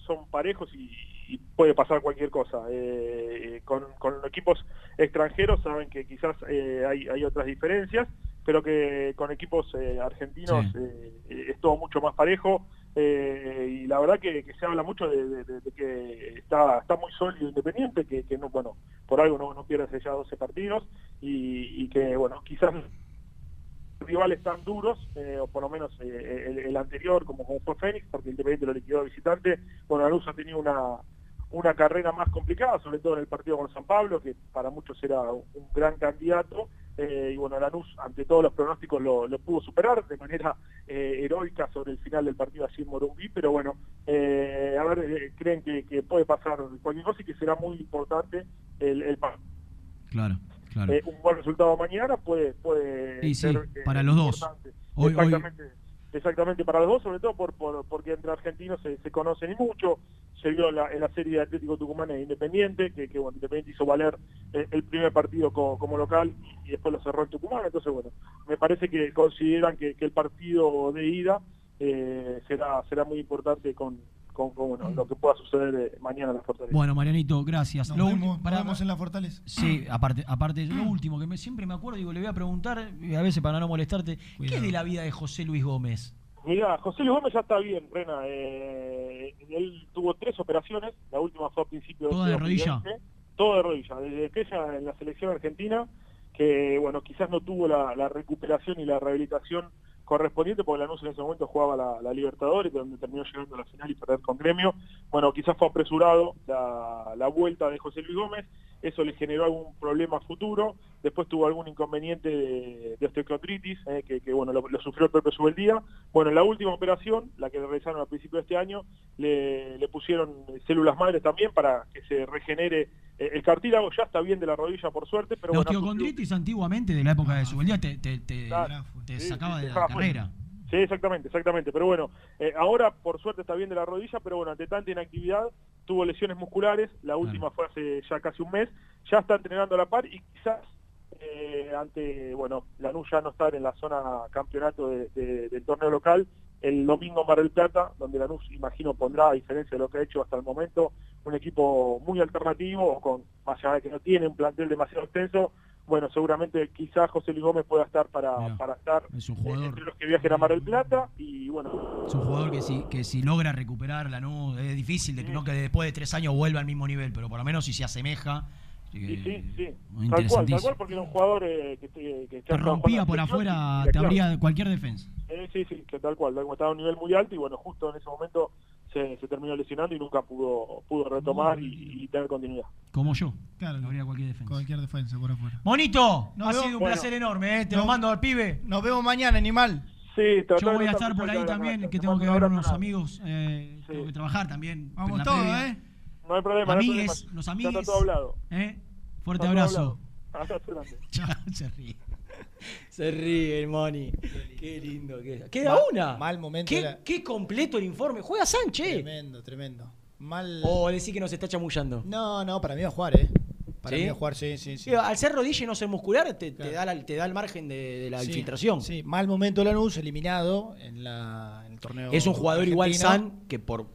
son parejos y, y puede pasar cualquier cosa. Eh, con, con equipos extranjeros saben que quizás eh, hay, hay otras diferencias, pero que con equipos eh, argentinos Sí. eh, es todo mucho más parejo. eh, y la verdad que, que se habla mucho de, de- de- de que está, está muy sólido Independiente, que, que no, bueno, por algo no, no pierde ya 12 partidos y, y que, bueno, quizás rivales tan duros, eh, o por lo menos eh, el, el anterior, como, como fue Fénix, porque Independiente lo liquidó visitante, bueno, Lanús ha tenido una, una carrera más complicada, sobre todo en el partido con San Pablo, que para muchos era un gran candidato, eh, y bueno, Lanús ante todos los pronósticos lo, lo pudo superar de manera eh, heroica sobre el final del partido allí en Morumbí, pero bueno, eh, a ver, eh, creen que, que puede pasar cualquier cosa y que será muy importante el, el. Claro, claro. Eh, un buen resultado mañana puede puede Sí, sí, ser eh, para los dos. Hoy- hoy- exactamente para los dos sobre todo por, por- porque entre argentinos se, conocen y mucho. Se vio la- en la serie de Atlético Tucumán e Independiente que, bueno Independiente hizo valer eh, el primer partido co- como local y después lo cerró en Tucumán. Entonces bueno me parece que consideran que, que el partido de ida eh, será será muy importante con, con, con, bueno, lo que pueda suceder eh, mañana en la Fortaleza Bueno, Marianito, gracias. Nos Lo vemos, vemos en la Fortaleza. Sí, aparte, aparte lo último que me- siempre me acuerdo, digo, le voy a preguntar, a veces para no molestarte, ¿qué es de la vida de José Luis Gómez? Mira, José Luis Gómez ya está bien, Rena. Eh, él tuvo tres operaciones, la última fue a principio ¿Toda de rodilla? Todo de rodilla, desde aquella en la selección argentina, que bueno, quizás no tuvo la, la recuperación y la rehabilitación correspondiente, porque Lanús en ese momento jugaba la, Libertadores, donde terminó llegando a la final y perder con Gremio. Bueno, quizás fue apresurado la vuelta de José Luis Gómez, eso le generó algún problema futuro, después tuvo algún inconveniente de, de osteocondritis, eh, que, que, bueno, lo, lo sufrió el propio Subeldía. Bueno, en la última operación, la que le realizaron al principio de este año, le, le pusieron células madres también para que se regenere eh, el cartílago, ya está bien de la rodilla por suerte, pero la bueno, osteocondritis antiguamente, de la época de su día, te, te, te- Claro. te Sí, sacaba sí, de la carrera. Sí, exactamente, exactamente. Pero bueno, eh, ahora por suerte está bien de la rodilla, pero bueno, ante tanta inactividad, tuvo lesiones musculares, la última fue hace ya casi un mes, ya está entrenando a la par y quizás eh, ante, bueno, Lanús ya no estar en la zona campeonato de- de- del torneo local, el domingo Mar del Plata, donde Lanús imagino pondrá, a diferencia de lo que ha hecho hasta el momento, un equipo muy alternativo, con más allá de que no tiene un plantel demasiado extenso, bueno, seguramente quizás José Luis Gómez pueda estar para, para estar Es un eh, jugador, entre los que viajen a Mar del Plata y bueno, es un jugador que si, que si logra recuperar la NU, es difícil de que, no que después de tres años vuelva al mismo nivel, pero por lo menos si se asemeja. sí, sí, sí, Muy tal cual, tal cual, porque era un jugador eh, que, que, Te rompía por afuera, te claro. abría cualquier defensa. Eh, sí, sí, que tal cual, tal cual, estaba a un nivel muy alto y bueno, justo en ese momento se, se terminó lesionando y nunca pudo pudo retomar y, y tener continuidad. Como yo. Claro, Abría cualquier defensa. Cualquier defensa por afuera. Monito, Nos ha vemos- sido un bueno. placer enorme, ¿eh? te Nos- lo mando al pibe. Nos vemos mañana, animal. Sí, Yo voy a estar por ahí también, que tengo que ver unos amigos, eh, tengo que trabajar también. Vamos todos. ¿eh? No hay problema, no hay Amigues, problema. los Ya amigues. está todo hablado. ¿eh? Fuerte Está todo abrazo. hablado. Abrazo grande. Se ríe. Se ríe el Moni. Qué lindo que es. Queda Ma- una. mal momento Qué, era- qué completo el informe. Juega Sánchez. Tremendo, tremendo. Mal. O decir que nos está chamullando. No, no, para mí va a jugar, ¿eh? Para ¿Sí? mí va a jugar, sí, sí, sí. Al ser rodilla y no ser muscular, te, te Claro. da, la- te da el margen de, de la Sí, infiltración. Sí, mal momento Lanús, eliminado en, la, en el torneo. Es un jugador igual argentino. san que por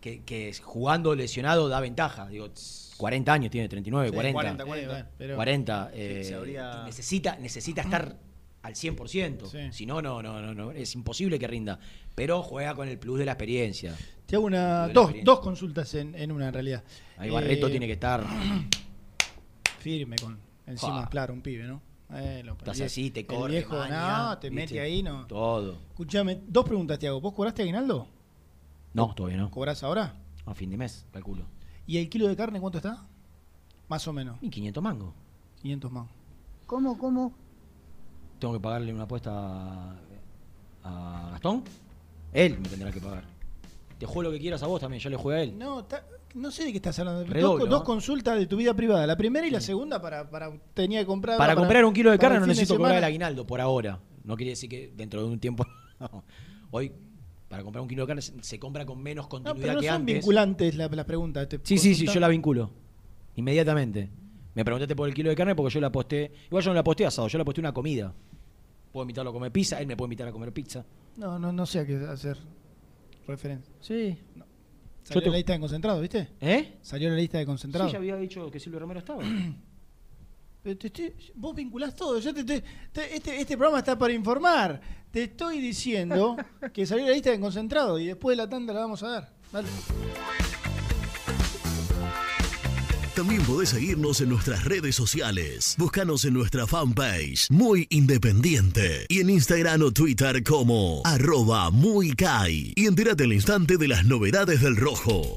que, que jugando lesionado da ventaja. Digo, tss, 40 años tiene, 39, Sí, 40. 40, 40, pero- 40, Sí, eh, se habría- necesita, necesita estar al 100%. Sí. Si no, no, no, no, no, es imposible que rinda. Pero juega con el plus de la experiencia. Te hago una, dos, dos consultas en, en una en realidad. Ahí Barreto Eh, tiene que estar. Firme con. Encima, Ja. claro, un pibe, ¿no? Eh, lo- Estás así, te el corre, viejo, maña, no, te ¿viste? mete ahí, no. Todo. Escuchame, dos preguntas te hago. ¿Vos cobraste aguinaldo? No, todavía no. ¿Cobrás ahora? A fin de mes, calculo. ¿Y el kilo de carne cuánto está? Más o menos. Y 500 mangos. 500 más. ¿Cómo, cómo? Tengo que pagarle una apuesta a, a Gastón. Él me tendrá que pagar. Te juego lo que quieras a vos también, yo le juego a él. No, ta- no sé de qué estás hablando. Redoblo, dos, dos consultas de tu vida privada. La primera y la segunda para, para tenía que comprar. Para comprar un kilo de carne no fin necesito cobrar el aguinaldo por ahora. No quiere decir que dentro de un tiempo. no. Hoy Para comprar un kilo de carne se, se compra con menos No, continuidad pero no que son antes. vinculantes las la preguntas. Sí, sí, sí, yo la vinculo. Inmediatamente. Me preguntaste por el kilo de carne porque yo la aposté. Igual yo no la aposté asado, yo la aposté una comida. Puedo invitarlo a comer pizza, él me puede invitar a comer pizza. No, no, no sé a qué hacer referencia. Sí. Salió Yo te- la lista de concentrados, ¿viste? ¿Eh? Salió la lista de concentrados. Sí, ya había dicho que Silvio Romero estaba. Pero te estoy- vos vinculás todo. Yo te- te- te- este, este programa está para informar. Te estoy diciendo que salió la lista de concentrados y después de la tanda la vamos a dar. Dale. También podés seguirnos en nuestras redes sociales. Búscanos en nuestra fanpage, Muy Independiente. Y en Instagram o Twitter como arroba muy Kai. Y entérate al instante de las novedades del rojo.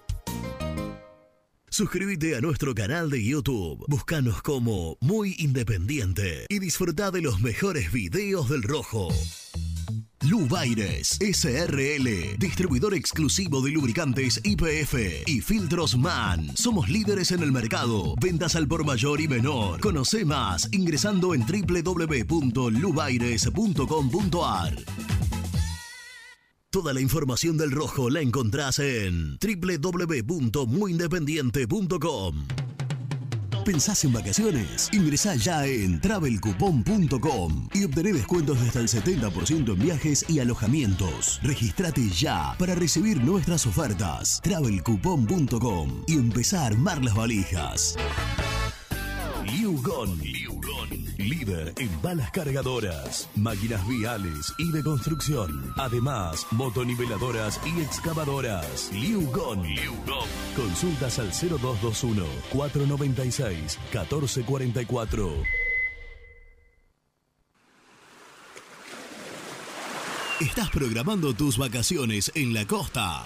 Suscríbete a nuestro canal de YouTube. Búscanos como Muy Independiente y disfruta de los mejores videos del rojo. Lubaires SRL, distribuidor exclusivo de lubricantes IPF y filtros MAN. Somos líderes en el mercado. Ventas al por mayor y menor. Conoce más ingresando en www.lubaires.com.ar. Toda la información del rojo la encontrás en www.muyindependiente.com. ¿Pensás en vacaciones? Ingresá ya en travelcoupon.com y obtené descuentos de hasta el 70% en viajes y alojamientos. Registrate ya para recibir nuestras ofertas. travelcoupon.com y empezá a armar las valijas. Liugon. Líder en balas cargadoras, máquinas viales y de construcción. Además, motoniveladoras y excavadoras. Liugon. Consultas al 0221 496 1444. ¿Estás programando tus vacaciones en la costa?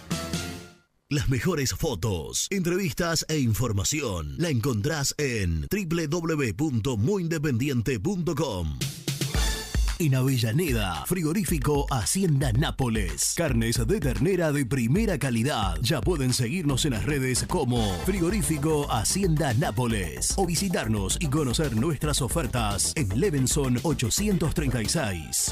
Las mejores fotos, entrevistas e información la encontrás en www.muyindependiente.com. En Avellaneda, frigorífico Hacienda Nápoles. Carnes de ternera de primera calidad. Ya pueden seguirnos en las redes como Frigorífico Hacienda Nápoles o visitarnos y conocer nuestras ofertas en Levenson 836.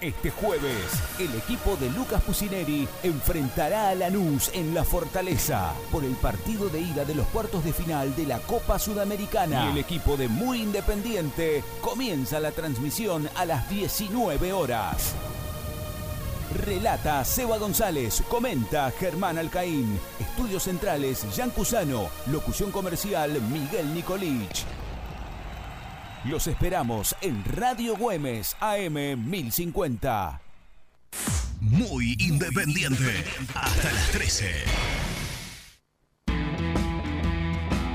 Este jueves, el equipo de Lucas Pusineri enfrentará a Lanús en la Fortaleza por el partido de ida de los cuartos de final de la Copa Sudamericana. El equipo de Muy Independiente comienza la transmisión a las 19 horas. Relata Seba González, comenta Germán Alcaín, Estudios Centrales Jan Cusano, locución comercial Miguel Nicolich. Los esperamos en Radio Güemes AM 1050. Muy independiente. Hasta las 13.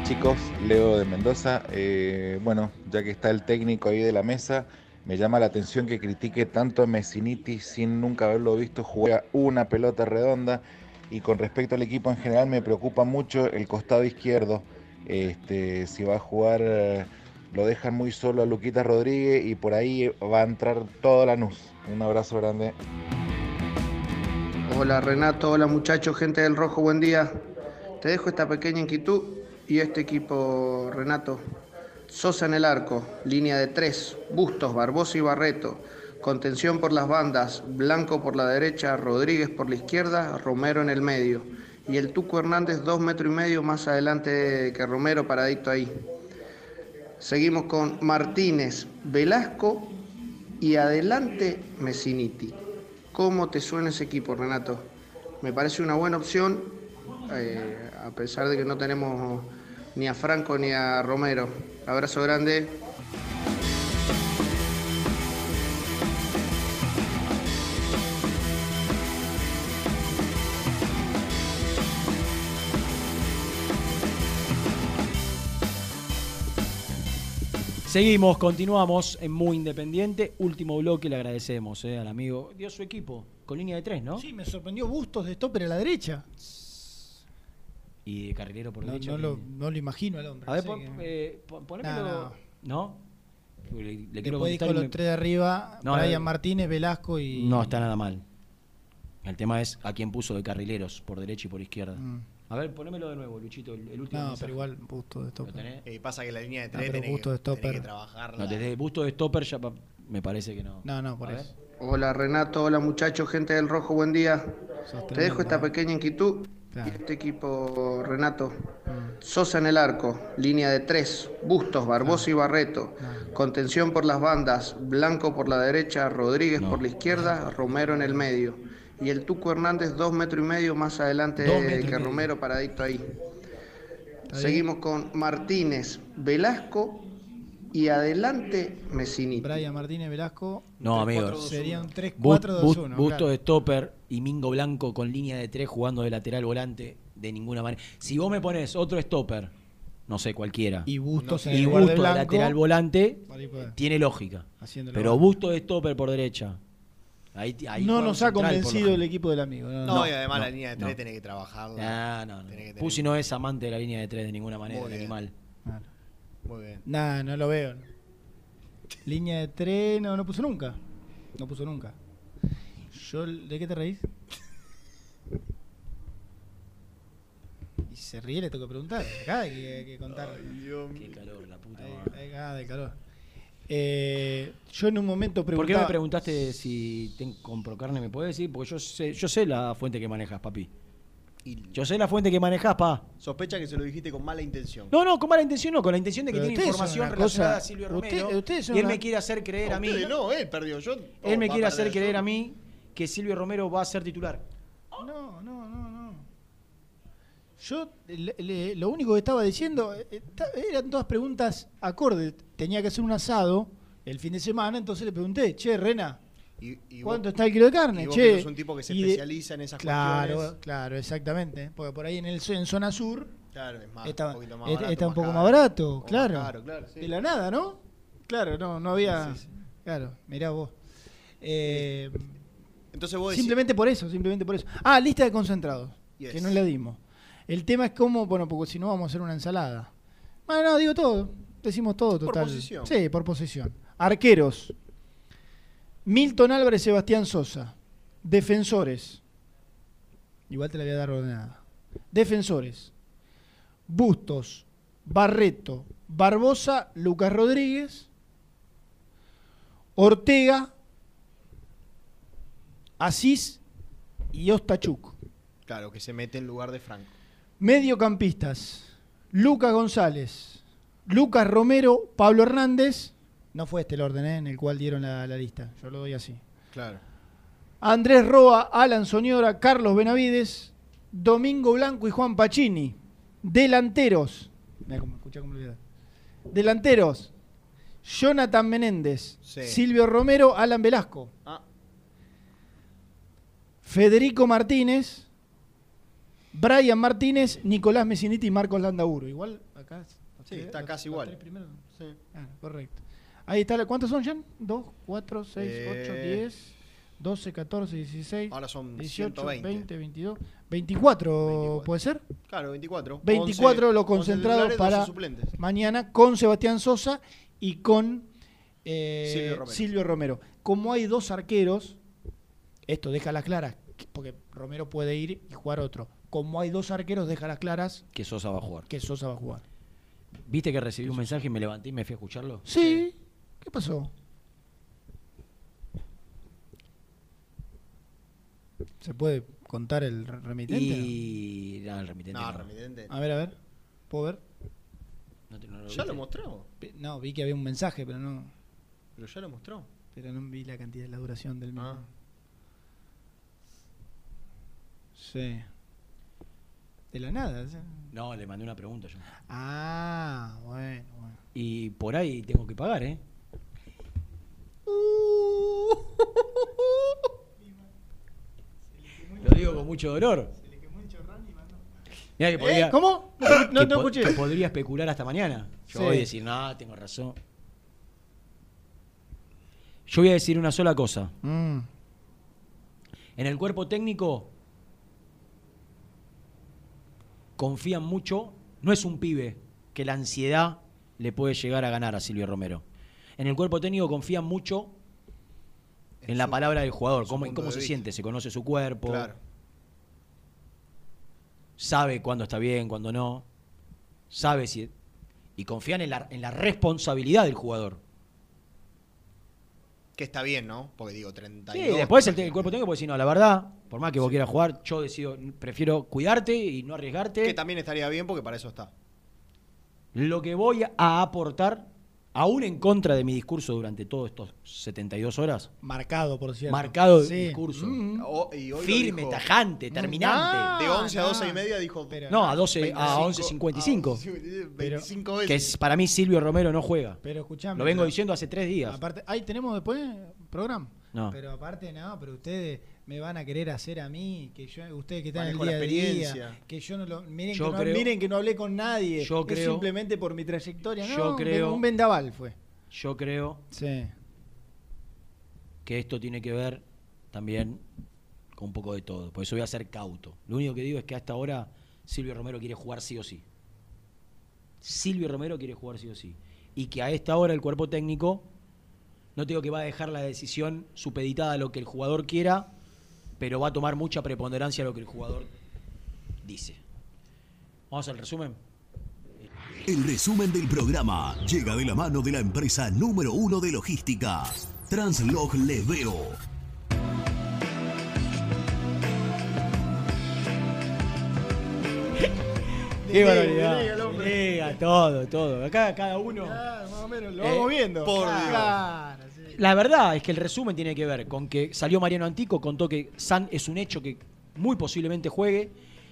Chicos, Leo de Mendoza. Eh, bueno, ya que está el técnico ahí de la mesa, me llama la atención que critique tanto a Messiniti sin nunca haberlo visto jugar una pelota redonda. Y con respecto al equipo en general, me preocupa mucho el costado izquierdo. Este, si va a jugar, eh, lo dejan muy solo a Luquita Rodríguez y por ahí va a entrar toda la NUS. Un abrazo grande. Hola Renato, hola muchachos, gente del Rojo, buen día. Te dejo esta pequeña inquietud y este equipo, Renato. Sosa en el arco, línea de tres, Bustos, Barbosa y Barreto. Contención por las bandas, Blanco por la derecha, Rodríguez por la izquierda, Romero en el medio. Y el Tuco Hernández dos metros y medio más adelante que Romero, paradito ahí. Seguimos con Martínez, Velasco y adelante Messiniti. ¿Cómo te suena ese equipo, Renato? Me parece una buena opción, eh, a pesar de que no tenemos ni a Franco ni a Romero. Abrazo grande. Seguimos, continuamos en Muy Independiente. Último bloque, le agradecemos eh, al amigo. Dio su equipo con línea de tres, ¿no? Sí, me sorprendió Bustos de stopper a la derecha. Y de carrilero por No, derecha. no lo, no lo imagino al hombre. A ver, no pon- eh, pon- ponémelo. No, ¿No? Le, le quiero Después los me- tres de arriba, No, Brian Martínez, Velasco y. No está nada mal. El tema es a quién puso de carrileros, por derecha y por izquierda. Mm. A ver, ponémelo de nuevo, Luchito, el, el último No, mensaje. pero igual Bustos de stopper. tenés? Eh, pasa que la línea de No, tres pero tenés, que, de stopper. que trabajarla. No, desde busto de stopper ya pa- me parece que no. No, no, por A eso. Hola Renato, hola muchachos, gente del Rojo, buen día. Te dejo esta pequeña inquietud. Y este equipo, Renato. Sosa en el arco, línea de tres, Bustos, Barbosa y Barreto. Contención por las bandas, Blanco por la derecha, Rodríguez por la izquierda, Romero en el medio. Y el Tuco Hernández dos metros y medio más adelante que. Romero, paradito ahí. Seguimos con Martínez, Velasco y adelante Messiniti. Brian Martínez, Velasco. No, amigo. Serían 3, Bust- 4, 2, Bust- 1. Busto de stopper y Mingo Blanco con línea de tres jugando de lateral volante de ninguna manera. Si vos me pones otro stopper, no sé, cualquiera. Y Bustos en y el lugar de Busto de lateral volante, tiene lógica. Pero. Busto de stopper por derecha. Ahí, ahí no nos ha convencido el equipo del amigo. No, No, no. y además no, la línea de tres no. tenés que trabajarla. Ah, no, no. Tenés que tener- Pusi no es amante de la línea de tres de ninguna manera, Muy el bien. animal. Muy bien. Nah, no lo veo. Línea de tren, no, no puso nunca. No puso nunca. Yo, ¿De qué te reís? Y se ríe, le tengo que preguntar. Acá hay que, que contar. Qué calor, la puta Hay- hay de calor. Eh, yo en un momento ¿Por qué me preguntaba. preguntaste si ten- compro carne? ¿Me puedes decir? Porque yo sé, yo sé la fuente que manejas, papi. Yo sé la fuente que manejas, pa. Sospecha que se lo dijiste con mala intención. No, no, con mala intención no, con la intención de que Pero tiene información relacionada cosa- a Silvio usted- Romero. ustedes son y él una- me quiere hacer creer a mí. No, él perdió. Yo, Él me quiere hacer creer yo. a mí que Silvio Romero va a ser titular. No, no, no, no. Yo le- le- lo único que estaba diciendo eh, esta- eran todas preguntas acordes. Tenía que hacer un asado el fin de semana, entonces le pregunté, che, Rena, Y- y ¿cuánto vos- está el kilo de carne? y vos che, que sos un tipo que se de- especializa en esas claro, cuestiones. Claro, exactamente. Porque por ahí en, el, en zona sur Claro, es más, está, un poquito más es- barato, está un más poco más barato, más claro. caro, claro, sí. De la nada, ¿no? Claro, no, no había... Sí, sí. Claro, mirá vos. Eh, Entonces vos decís- Simplemente por eso, simplemente por eso. Ah, lista de concentrados, Yes. que no le dimos. El tema es cómo, bueno, porque si no vamos a hacer una ensalada. Bueno, no, digo todo. Decimos todo, Por total. posición. Sí, por posición. Arqueros. Milton Álvarez, Sebastián Sosa. Defensores. Igual te la voy a dar ordenada. Defensores. Bustos, Barreto, Barbosa, Lucas Rodríguez, Ortega, Asís y Ostachuk. Claro, que se mete en lugar de Franco. Mediocampistas. Lucas González, Lucas Romero, Pablo Hernández. No fue este el orden ¿eh? en el cual dieron la, la lista. Yo lo doy así. Claro. Andrés Roa, Alan Soñora, Carlos Benavides, Domingo Blanco y Juan Pacini. Delanteros. Cómo- cómo. Delanteros. Jonathan Menéndez, Sí. Silvio Romero, Alan Velasco. Ah. Federico Martínez, Brian Martínez, Nicolás Messiniti y Marcos Landauro. Igual acá. Sí, está casi igual. Ah, correcto. Ahí está. ¿Cuántos son, Jan? ¿Dos, cuatro, seis, Eh, ocho, diez, 12, 14, 16. Ahora son 18, 120. 20, 22. 24, ¿puede ser? Claro, 24. 24 11 los concentrados 11 para 12 suplentes. mañana con Sebastián Sosa y con eh, Silvio Romero. Silvio Romero. Como hay dos arqueros, esto deja las claras, que- porque Romero puede ir y jugar otro. Como hay dos arqueros, deja las claras Que Sosa va a jugar. que Sosa va a jugar. ¿Viste que recibí un mensaje y me levanté y me fui a escucharlo? Sí. ¿Qué pasó? ¿Se puede contar el re- remitente? Y. No, el remitente. No, no. remitente. A ver, a ver. ¿Puedo ver? No te- lo ¿Ya lo mostró? No, vi que había un mensaje, pero no. Pero ya lo mostró. Pero no vi la cantidad, la duración del mismo. Ah. Sí. De la nada. sí. No, le mandé una pregunta yo. Ah, bueno, bueno. Y por ahí tengo que pagar, ¿eh? Lo digo con mucho dolor. Mirá que podría, ¿Eh? ¿Cómo? No, que no te po- escuché. que podría especular hasta mañana. Yo Sí. voy a decir, no, tengo razón. Yo voy a decir una sola cosa. Mm. En el cuerpo técnico confían mucho. No es un pibe que la ansiedad le puede llegar a ganar a Silvio Romero. En el cuerpo técnico confían mucho en la palabra del jugador, cómo, cómo se vista. siente, se conoce su cuerpo, Claro. sabe cuándo está bien, cuándo no, sabe si... Y confían en la, en la responsabilidad del jugador. Que está bien, ¿no? Porque digo, 32. Sí, después el, el cuerpo técnico puede decir, no, la verdad, por más que vos quieras jugar, yo decido, prefiero cuidarte y no arriesgarte. Que también estaría bien porque para eso está. Lo que voy a aportar, aún en contra de mi discurso durante todos estos 72 horas, Marcado, por cierto. marcado Sí. discurso, Mm. O- y hoy lo firme, dijo- tajante, terminante. De 11 a no. 12 y media dijo. no, a 12, a 25, 11.55. a Pero- 25 que veces. es, para mí Silvio Romero no juega. Pero escuchame. Lo vengo pero- diciendo hace tres días. Aparte, ahí tenemos después programa. No. Pero aparte, no, pero ustedes me van a querer hacer a mí, que yo, ustedes que están en el día a día, que yo no lo. Miren, Yo que no, creo- miren que no hablé con nadie. Yo es creo- simplemente por mi trayectoria. yo no, creo- Un vendaval fue. Yo creo Sí. que esto tiene que ver también con un poco de todo. Por eso voy a ser cauto. Lo único que digo es que hasta ahora Silvio Romero quiere jugar sí o sí. Silvio Romero quiere jugar sí o sí. Y que a esta hora el cuerpo técnico, no te digo que va a dejar la decisión supeditada a lo que el jugador quiera, pero va a tomar mucha preponderancia a lo que el jugador dice. Vamos al resumen. El resumen del programa llega de la mano de la empresa número uno de logística, Translog Leveo. Qué barbaridad. Llega, todo, todo. Acá cada uno. más o menos, lo Eh, vamos viendo. por Claro, Dios. La verdad es que el resumen tiene que ver con que salió Mariano Antico, contó que San es un hecho que muy posiblemente juegue,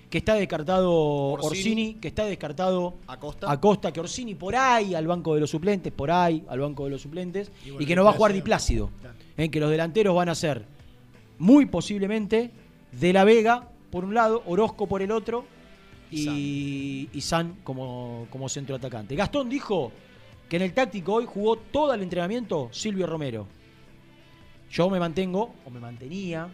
que está descartado Orsini, Orsini, que está descartado Acosta. Acosta, que Orsini por ahí al banco de los suplentes, por ahí al banco de los suplentes, Y y, que no va a jugar Di Diplácido. Plácido. En que los delanteros van a ser muy posiblemente De La Vega por un lado, Orozco por el otro y, y San como, como centro atacante. Gastón dijo que en el táctico hoy jugó todo el entrenamiento Silvio Romero. Yo me mantengo, o me mantenía,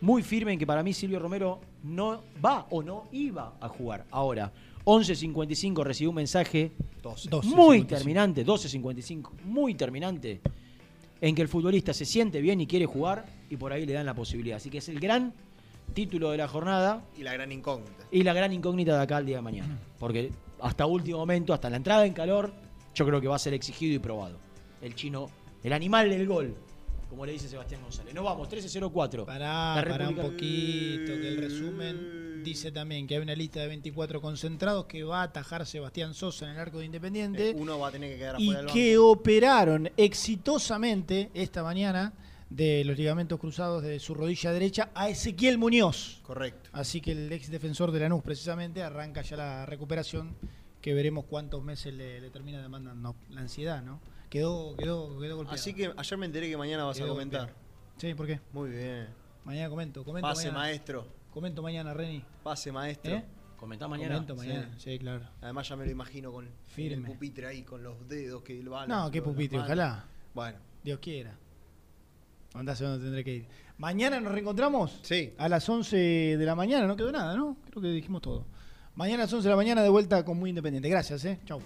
muy firme en que para mí Silvio Romero no va o no iba a jugar. Ahora, 11.55 recibí un mensaje 12. muy 12.55. terminante, 12.55, muy terminante, en que el futbolista se siente bien y quiere jugar y por ahí le dan la posibilidad. Así que es el gran título de la jornada Y la gran incógnita. y la gran incógnita de acá al día de mañana. Porque hasta último momento, hasta la entrada en calor, yo creo que va a ser exigido y probado. El chino, el animal del gol, como le dice Sebastián González. No vamos, 13-0-4. Pará, La pará un poquito, que el resumen dice también que hay una lista de 24 concentrados que va a atajar Sebastián Sosa en el arco de Independiente Eh, Uno va a tener que quedar y afuera del que banco. operaron exitosamente esta mañana de los ligamentos cruzados de su rodilla derecha a Ezequiel Muñoz. Correcto. Así que el ex defensor de Lanús precisamente arranca ya la recuperación que veremos cuántos meses le, le termina demandando la ansiedad, ¿no? Quedó, quedó, quedó golpeado. Así que ayer me enteré que mañana vas a comentar. golpeado. Sí, ¿por qué? Muy bien. Mañana comento, comento Pase mañana. maestro. Comento mañana, Reni. Pase maestro. ¿Eh? Comentá mañana. Comento mañana, sí, claro. Además ya me lo imagino con Firme. el pupitre ahí, con los dedos que van. No, qué pupitre, ojalá. Bueno, Dios quiera. Andás a dónde tendré que ir. Mañana nos reencontramos. Sí. A las 11 de la mañana. No quedó nada, ¿no? Creo que dijimos todo. Mañana a las 11 de la mañana de vuelta con Muy Independiente. Gracias, ¿eh? Chau.